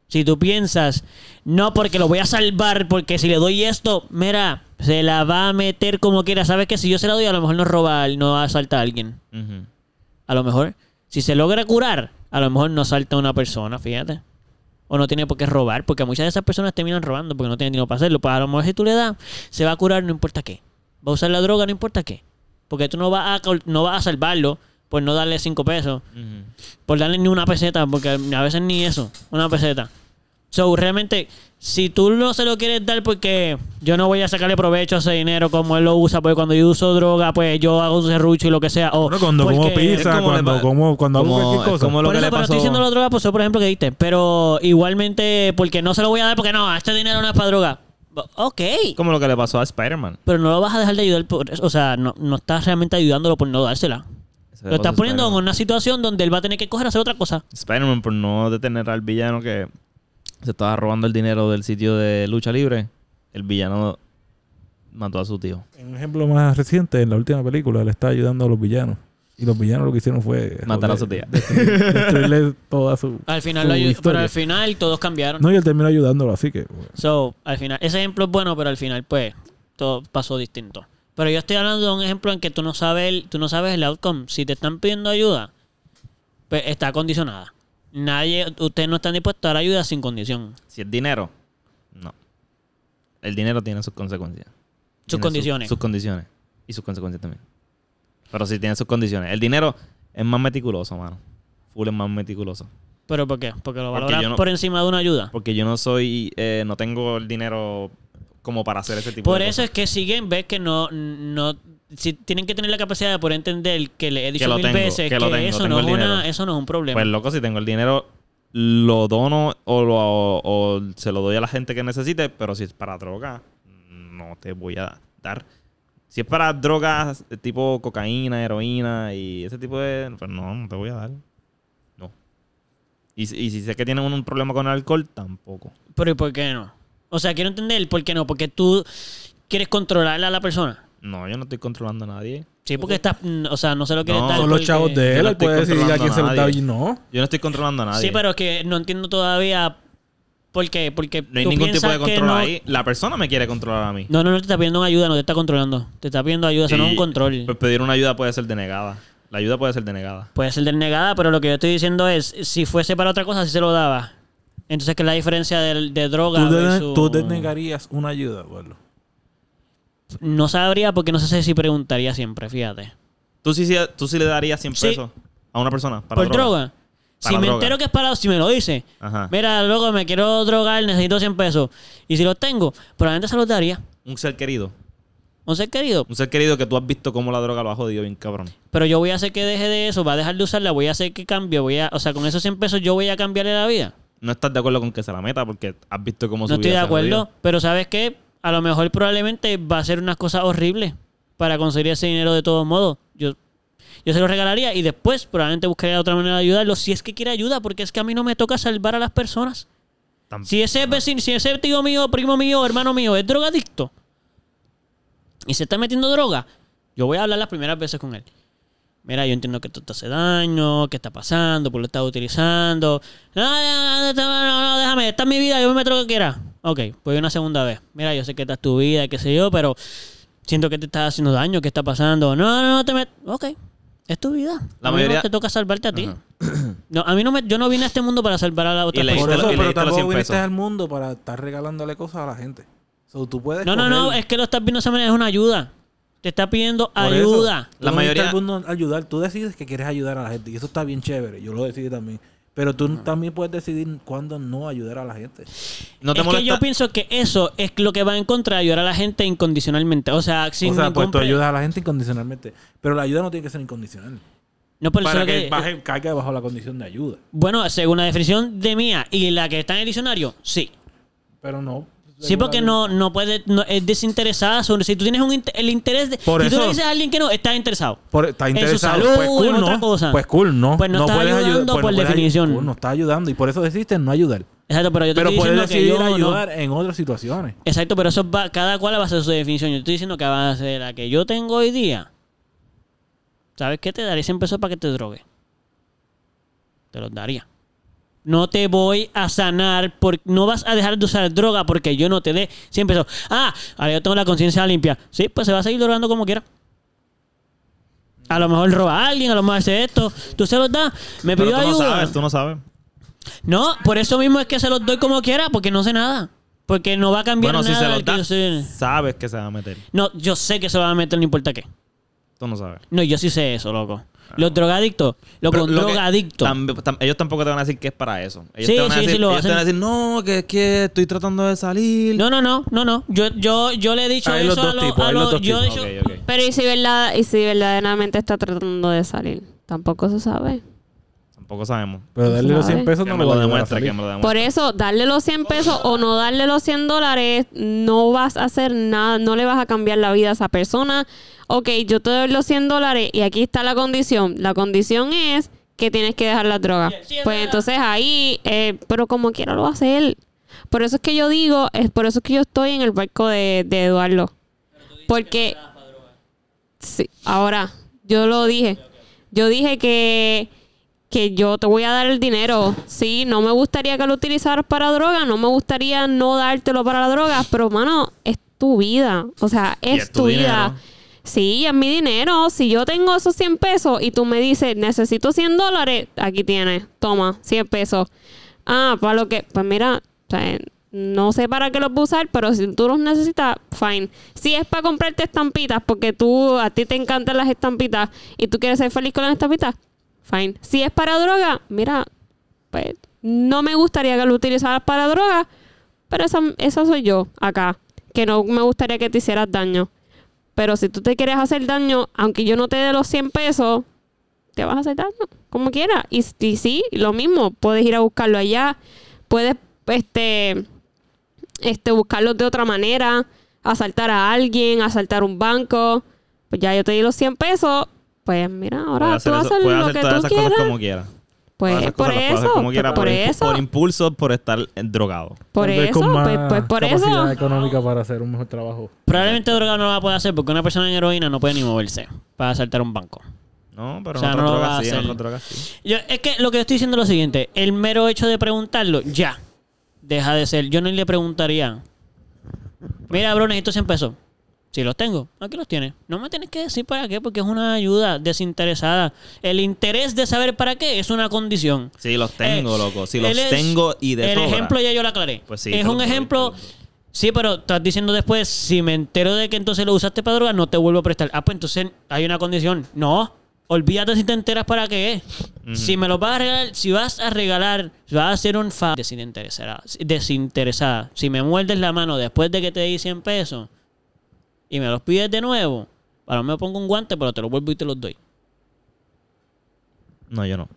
Si tú piensas, no porque lo voy a salvar, porque si le doy esto, mira, se la va a meter como quiera. ¿Sabes que Si yo se la doy, a lo mejor no roba, no asalta a alguien. A lo mejor, si se logra curar, a lo mejor no salta a una persona, fíjate. O no tiene por qué robar, porque muchas de esas personas terminan robando porque no tienen dinero para hacerlo. Pues a lo mejor si tú le das, se va a curar no importa qué. Va a usar la droga no importa qué. Porque tú no vas a, no vas a salvarlo por no darle cinco pesos, por darle ni una peseta, porque a veces ni eso, una peseta. So, realmente, si tú no se lo quieres dar porque yo no voy a sacarle provecho a ese dinero como él lo usa, porque cuando yo uso droga, pues yo hago un serrucho y lo que sea. O Bueno, cuando como pizza, como cuando, como, cuando hago como- cualquier cosa. como lo por que eso, le pero pasó. estoy diciendo la droga, pues eso, por ejemplo, que diste. Pero igualmente, porque no se lo voy a dar porque no, este dinero no es para droga. Ok. Como lo que le pasó a Spider-Man. Pero no lo vas a dejar de ayudar por eso. O sea, no, no estás realmente ayudándolo por no dársela. Lo estás poniendo en una situación donde él va a tener que coger a hacer otra cosa. Spider-Man por no detener al villano que se estaba robando el dinero del sitio de lucha libre. El villano mató a su tío. Un ejemplo más reciente, en la última película, le está ayudando a los villanos. Y los villanos lo que hicieron fue... Matar a su tía. Destruir- Destruirle toda su... Al final su lo historia. pero al final todos cambiaron. No, y él terminó ayudándolo, así que... bueno. So, al final, ese ejemplo es bueno, pero al final, pues, todo pasó distinto. Pero yo estoy hablando de un ejemplo en que tú no sabes el, tú no sabes el outcome. Si te están pidiendo ayuda, pues está condicionada. Nadie, ustedes no están dispuestos a dar ayuda sin condición. Si es dinero, no. El dinero tiene sus consecuencias. Sus Tiene condiciones. sus condiciones. Y sus consecuencias también. Pero sí tiene sus condiciones. El dinero es más meticuloso, mano. Full es más meticuloso. ¿Pero por qué? Porque lo no- por encima de una ayuda. Porque yo no soy... eh, no tengo el dinero como para hacer ese tipo Por de eso cosas. es que siguen, ves que no, no, si tienen que tener la capacidad de poder entender que le he dicho mil tengo, veces que que, tengo, eso, tengo no es una, eso no es un problema. Pues loco, si tengo el dinero, lo dono o, lo, o se lo doy a la gente que necesite, pero si es para droga, no te voy a dar. Si es para drogas tipo cocaína, heroína y ese tipo de... Pues no, no te voy a dar. No. Y, si- y si sé que tienen un, un problema con el alcohol, tampoco. Pero ¿y por qué no? O sea, quiero entender por qué no. Porque tú quieres controlar a la persona. No, yo no estoy controlando a nadie. Sí, porque estás, mm, o sea, no se lo quieres No, dar. Son los chavos de él, no él puede decidir a quién se lo da y no. Yo no estoy controlando a nadie. Sí, pero es que no entiendo todavía por qué. Porque No hay tú ningún tipo de control no- ahí. La persona me quiere controlar a mí. No, no, no te está pidiendo una ayuda, no te está controlando. Te está pidiendo ayuda, eso no es un control. Pues pedir una ayuda puede ser denegada. La ayuda puede ser denegada. Puede ser denegada, pero lo que yo estoy diciendo es, si fuese para otra cosa, sí se lo daba. Entonces, ¿qué es la diferencia de, de droga ¿Tú, te, versus- tú te negarías una ayuda, Pablo. No sabría porque no sé si preguntaría siempre, fíjate. ¿Tú sí, sí- tú sí le darías 100 Sí. pesos a una persona para ¿Por droga? Si Para me droga. entero que es para... Si me lo dice. Ajá. Mira, luego me quiero drogar, necesito 100 pesos. Y si los tengo, probablemente se los daría. Un ser querido. Un ser querido. Un ser querido que tú has visto cómo la droga lo ha jodido bien cabrón. Pero yo voy a hacer que deje de eso, va a dejar de usarla, voy a hacer que cambie, voy a... O sea, con esos 100 pesos yo voy a cambiarle la vida. No estás de acuerdo con que se la meta porque has visto cómo su No estoy de se acuerdo, pero ¿sabes qué? A lo mejor probablemente va a ser unas cosas horribles para conseguir ese dinero de todos modos. Yo Yo se lo regalaría y después probablemente buscaría otra manera de ayudarlo si es que quiere ayuda, porque es que a mí no me toca salvar a las personas. Si ese vecino, si ese tío mío, primo mío, hermano mío es drogadicto y se está metiendo droga, yo voy a hablar las primeras veces con él. Mira, yo entiendo que esto te hace daño, qué está pasando, por lo estás utilizando. No, no, no, no, no, déjame, esta es mi vida, yo me meto lo que quiera. Ok, pues una segunda vez. Mira, yo sé que esta es tu vida, qué sé yo, pero siento que te estás haciendo daño, qué está pasando. No, no, no te metas. Ok, es tu vida. La A mí no mayoría- te toca salvarte a ti. Ajá. No, a mí no me, yo no vine a este mundo para salvar a la otra Por persona. Leíste eso, pero leíste los 100 tampoco viniste al mundo para estar regalándole cosas a la gente. So, tú puedes No, no, no, es que lo estás viendo de esa manera, es una ayuda. Te está pidiendo Por eso, ayuda. tú La no mayoría- al mundo a ayudar. Tú decides que quieres ayudar a la gente. Y eso está bien chévere. Yo lo decidí también. Pero tú también puedes decidir cuándo no ayudar a la gente. ¿No te es molesta? que yo pienso que eso es lo que va en contra de ayudar a la gente incondicionalmente. O sea, sin o sea, pues tú ayudas a la gente incondicionalmente. Pero la ayuda no tiene que ser incondicional. No por eso para que, que- baje- caiga bajo la condición de ayuda. Bueno, según la definición de mía y la que está en el diccionario, sí. Pero no. Sí, porque no, no puede, no, es desinteresada sobre si tú tienes un el interés de. Por si tú le dices a alguien que no, está interesado. Por- está en su interesado. salud, pues cool, en no. otra cosa. Pues cool, no. Pues no estás puedes ayudar- ayudando pues por no puedes definición. no está ayudando. Y por eso decidiste no ayudar. Exacto, pero yo te Pero estoy diciendo que yo no. ayudar en otras situaciones. Exacto, pero eso va, cada cual va a hacer su definición. Yo estoy diciendo que va a ser la que yo tengo hoy día. ¿Sabes qué? Te daré 100 pesos para que te drogue. Te los daría. No te voy a sanar, por, no vas a dejar de usar droga porque yo no te dé 100 pesos. Ah, ahora yo tengo la conciencia limpia. Sí, pues se va a seguir drogando como quiera. A lo mejor roba a alguien, a lo mejor hace esto. Tú se los das. Me Pero pidió tú no ayuda. sabes, tú no sabes. No, por eso mismo es que se los doy como quiera, porque no sé nada. Porque no va a cambiar Bueno, si nada. se del los que yo das, sabes que se va a meter. No, yo sé que se va a meter, no importa qué. Tú no sabes. No, yo sí sé eso, loco. Los drogadictos, loco, un lo drogadicto. tam- tam- ellos tampoco te van a decir que es para eso. Ellos Sí, te van a sí, decir, sí lo ellos te van a hacen. decir, no, que es que estoy tratando de salir. No, no, no, no, no. Yo, yo, yo le he dicho los eso a dos los. tipos, a los los- dos yo he tipos. dicho- Ok, ok. Pero ¿y si, verdad, y si verdaderamente está tratando de salir? Tampoco se sabe. Tampoco sabemos. Pero darle los 100 pesos Que no me lo lo va a ayudar a demuestre, que me lo demuestre. Por eso, darle los 100 pesos o no darle los 100 dólares, no vas a hacer nada, no le vas a cambiar la vida a esa persona. Ok, yo te doy los 100 dólares y aquí está la condición. La condición es que tienes que dejar. Sí, es Pues entonces ahí, eh, pero como quiera lo va a hacer. Por eso es que yo digo, es por eso es que yo estoy en el barco de, de Eduardo. Porque, sí, ahora, yo lo dije. Yo dije que, que yo te voy a dar el dinero. Sí, no me gustaría que lo utilizaras para droga, no me gustaría no dártelo para la droga, pero mano, es tu vida. O sea, es, es tu tu vida. Sí, es mi dinero. Si yo tengo esos 100 pesos y tú me dices, necesito 100 dólares, aquí tienes, toma, 100 pesos. Ah, para lo que, pues mira, o sea, no sé para qué los voy a usar, pero si tú los necesitas, fine. Si es para comprarte estampitas, porque tú, a ti te encantan las estampitas y tú quieres ser feliz con las estampitas, fine. Si es para droga, mira, pues no me gustaría que lo utilizaras para droga, pero esa, esa soy yo acá, que no me gustaría que te hicieras daño. Pero si tú te quieres hacer daño, aunque yo no te dé los 100 pesos, te vas a hacer daño, como quieras. Y, y sí, lo mismo, puedes ir a buscarlo allá, puedes este, este, buscarlo de otra manera, asaltar a alguien, asaltar un banco. Pues ya yo te di los 100 pesos, pues mira, ahora hacer tú eso- haces puede lo hacer que todas tú esas cosas quieras. como quiera. Pues por cosas eso, como quiera, por por, impu- eso, por impulso, por estar drogado. por eso, con pues, más pues por capacidad eso. económica para hacer un mejor trabajo. Probablemente drogado no lo va a poder hacer porque una persona en heroína no puede ni moverse para asaltar un banco. No, pero O sea, no otras lo va a drogas sí, sí. Yo- es que lo que yo estoy diciendo es lo siguiente: el mero hecho de preguntarlo, ya, deja de ser. Yo no le preguntaría, mira, bro, necesito 100 pesos. Si los tengo, aquí los tienes. No me tienes que decir para qué, porque es una ayuda desinteresada. El interés de saber para qué es una condición. Sí, los tengo, Eh, loco. Si los es- tengo y de El sobra. ejemplo ya yo lo aclaré. Pues sí, es un ejemplo. Sí, pero estás diciendo después, si me entero de que entonces lo usaste para droga, no te vuelvo a prestar. Ah, pues entonces hay una condición. No, olvídate si te enteras para qué es. Si me lo vas a regalar, si vas a regalar, si vas a hacer un fa desinteresada, desinteresada. Si me muerdes la mano después de que te di 100 pesos y me los pides de nuevo, ahora me pongo un guante, pero te los vuelvo y te los doy. No, yo no.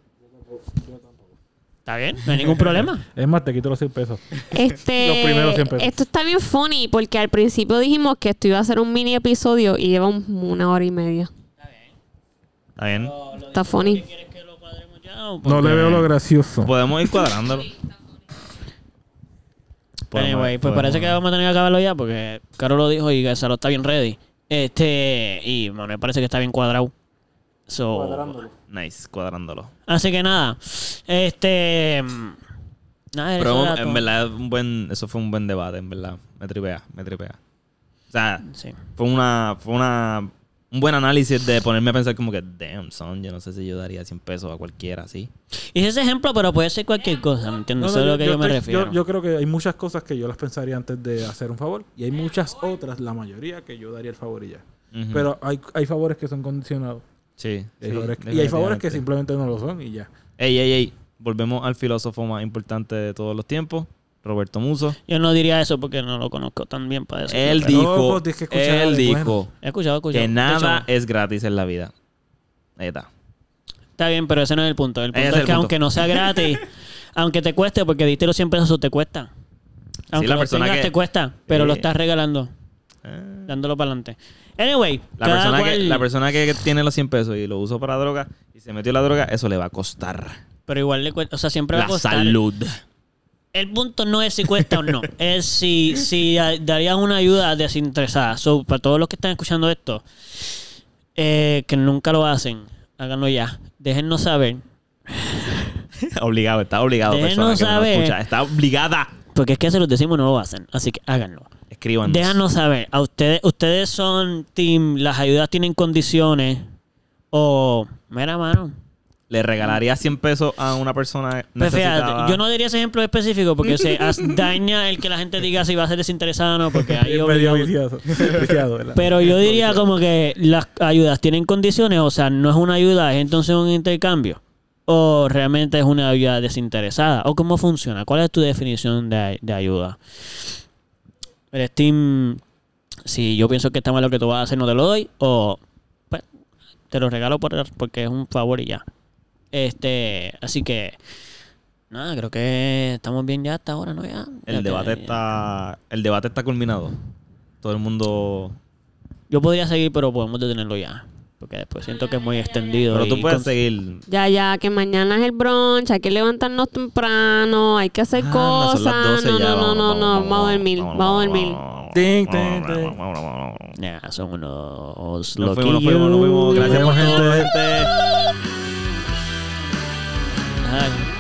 ¿Está bien? No hay ningún problema. Es más, te quito los 100 pesos. Este, Los primeros 100 pesos. Esto está bien funny porque al principio dijimos que esto iba a ser un mini episodio y lleva un- una hora y media. ¿Está bien? Está funny. ¿Quieres que lo ya No le veo lo gracioso. Podemos ir cuadrándolo. Podemos- Anyway, pues podemos- parece que vamos a tener que acabarlo ya porque Caro lo dijo y Gonzalo está bien ready. Este, y Manuel parece que está bien cuadrado. So, Nice, cuadrándolo. Así que nada. Este. Nada, eso Pero en todo. verdad, un buen, eso fue un buen debate, en verdad. Me tripea, me tripea. O sea, Sí. fue una, fue una, un buen análisis de ponerme a pensar como que, damn, son, yo no sé si yo daría 100 pesos a cualquiera así. Hice ese ejemplo, pero puede ser cualquier cosa, ¿me entiendes? No, Eso no, es lo que yo, me estoy- refiero. Yo, yo creo que hay muchas cosas que yo las pensaría antes de hacer un favor. Y hay muchas otras, la mayoría, que yo daría el favor y ya. Pero hay, hay favores que son condicionados. sí, Y hay, sí, favores, y hay favores que simplemente no lo son y ya. Ey, ey, ey. Volvemos al filósofo más importante de todos los tiempos, Roberto Muso. Yo no diría eso porque no lo conozco tan bien para eso. Él pero- dijo, pues, él dijo bueno. He escuchado, he escuchado. que nada es gratis en la vida. Ahí está. Está bien, pero ese no es el punto. El punto es es, el que punto. aunque no sea gratis, aunque te cueste, porque diste los 100 pesos, eso te cuesta. Aunque la lo persona tengas, que- te cuesta, pero lo Sí. estás regalando, Eh, dándolo para adelante. Anyway, La persona, que, cual- la persona que tiene los 100 pesos y lo usó para droga y se metió la droga, eso le va a costar. Pero igual le cuesta, o sea, siempre va a La costar. salud. El punto no es si cuesta o no, es si, si darías una ayuda desinteresada. So, para todos los que están escuchando esto, eh, que nunca lo hacen, háganlo ya. Déjennos saber, obligado, está obligado. Déjenos persona que no nos saber. escucha. Está obligada. porque es que se los decimos no lo hacen. Así que háganlo. Escríbanos. Déjanos saber, ¿a ustedes, ustedes son team, las ayudas tienen condiciones? O, mira, mano. ¿Le regalaría 100 pesos a una persona Pues fíjate, yo no diría ese ejemplo específico porque se daña el que la gente diga si va a ser desinteresada o no, porque ahí Es medio obligado- viciado. viciado, ¿verdad? Pero yo diría como que las ayudas tienen condiciones, o sea, no es una ayuda, es entonces un intercambio. O realmente es una ayuda desinteresada. O cómo funciona. ¿Cuál es tu definición de, de ayuda? ¿Eres team, si yo pienso que está mal lo que tú vas a hacer, no te lo doy? O pues, te lo regalo por, porque es un favor y ya. Este, así que, nada, creo que estamos bien ya hasta ahora, ¿no? Ya, Ya El que- debate está... El debate está culminado. Todo el mundo... Yo podría seguir, pero podemos detenerlo ya. Porque después siento que es muy extendido. Pero tú puedes con- seguir... Ya, ya, que mañana es el brunch, hay que levantarnos temprano, hay que hacer son cosas. las 12 no, ya, no, no, vamos, no, no, vamos, vamos a dormir, vamos a dormir. Ting, ting, ting. Nah, son unos Nos fuimos, nos fuimos, nos fuimos. Gracias por gente. Gente. Ay.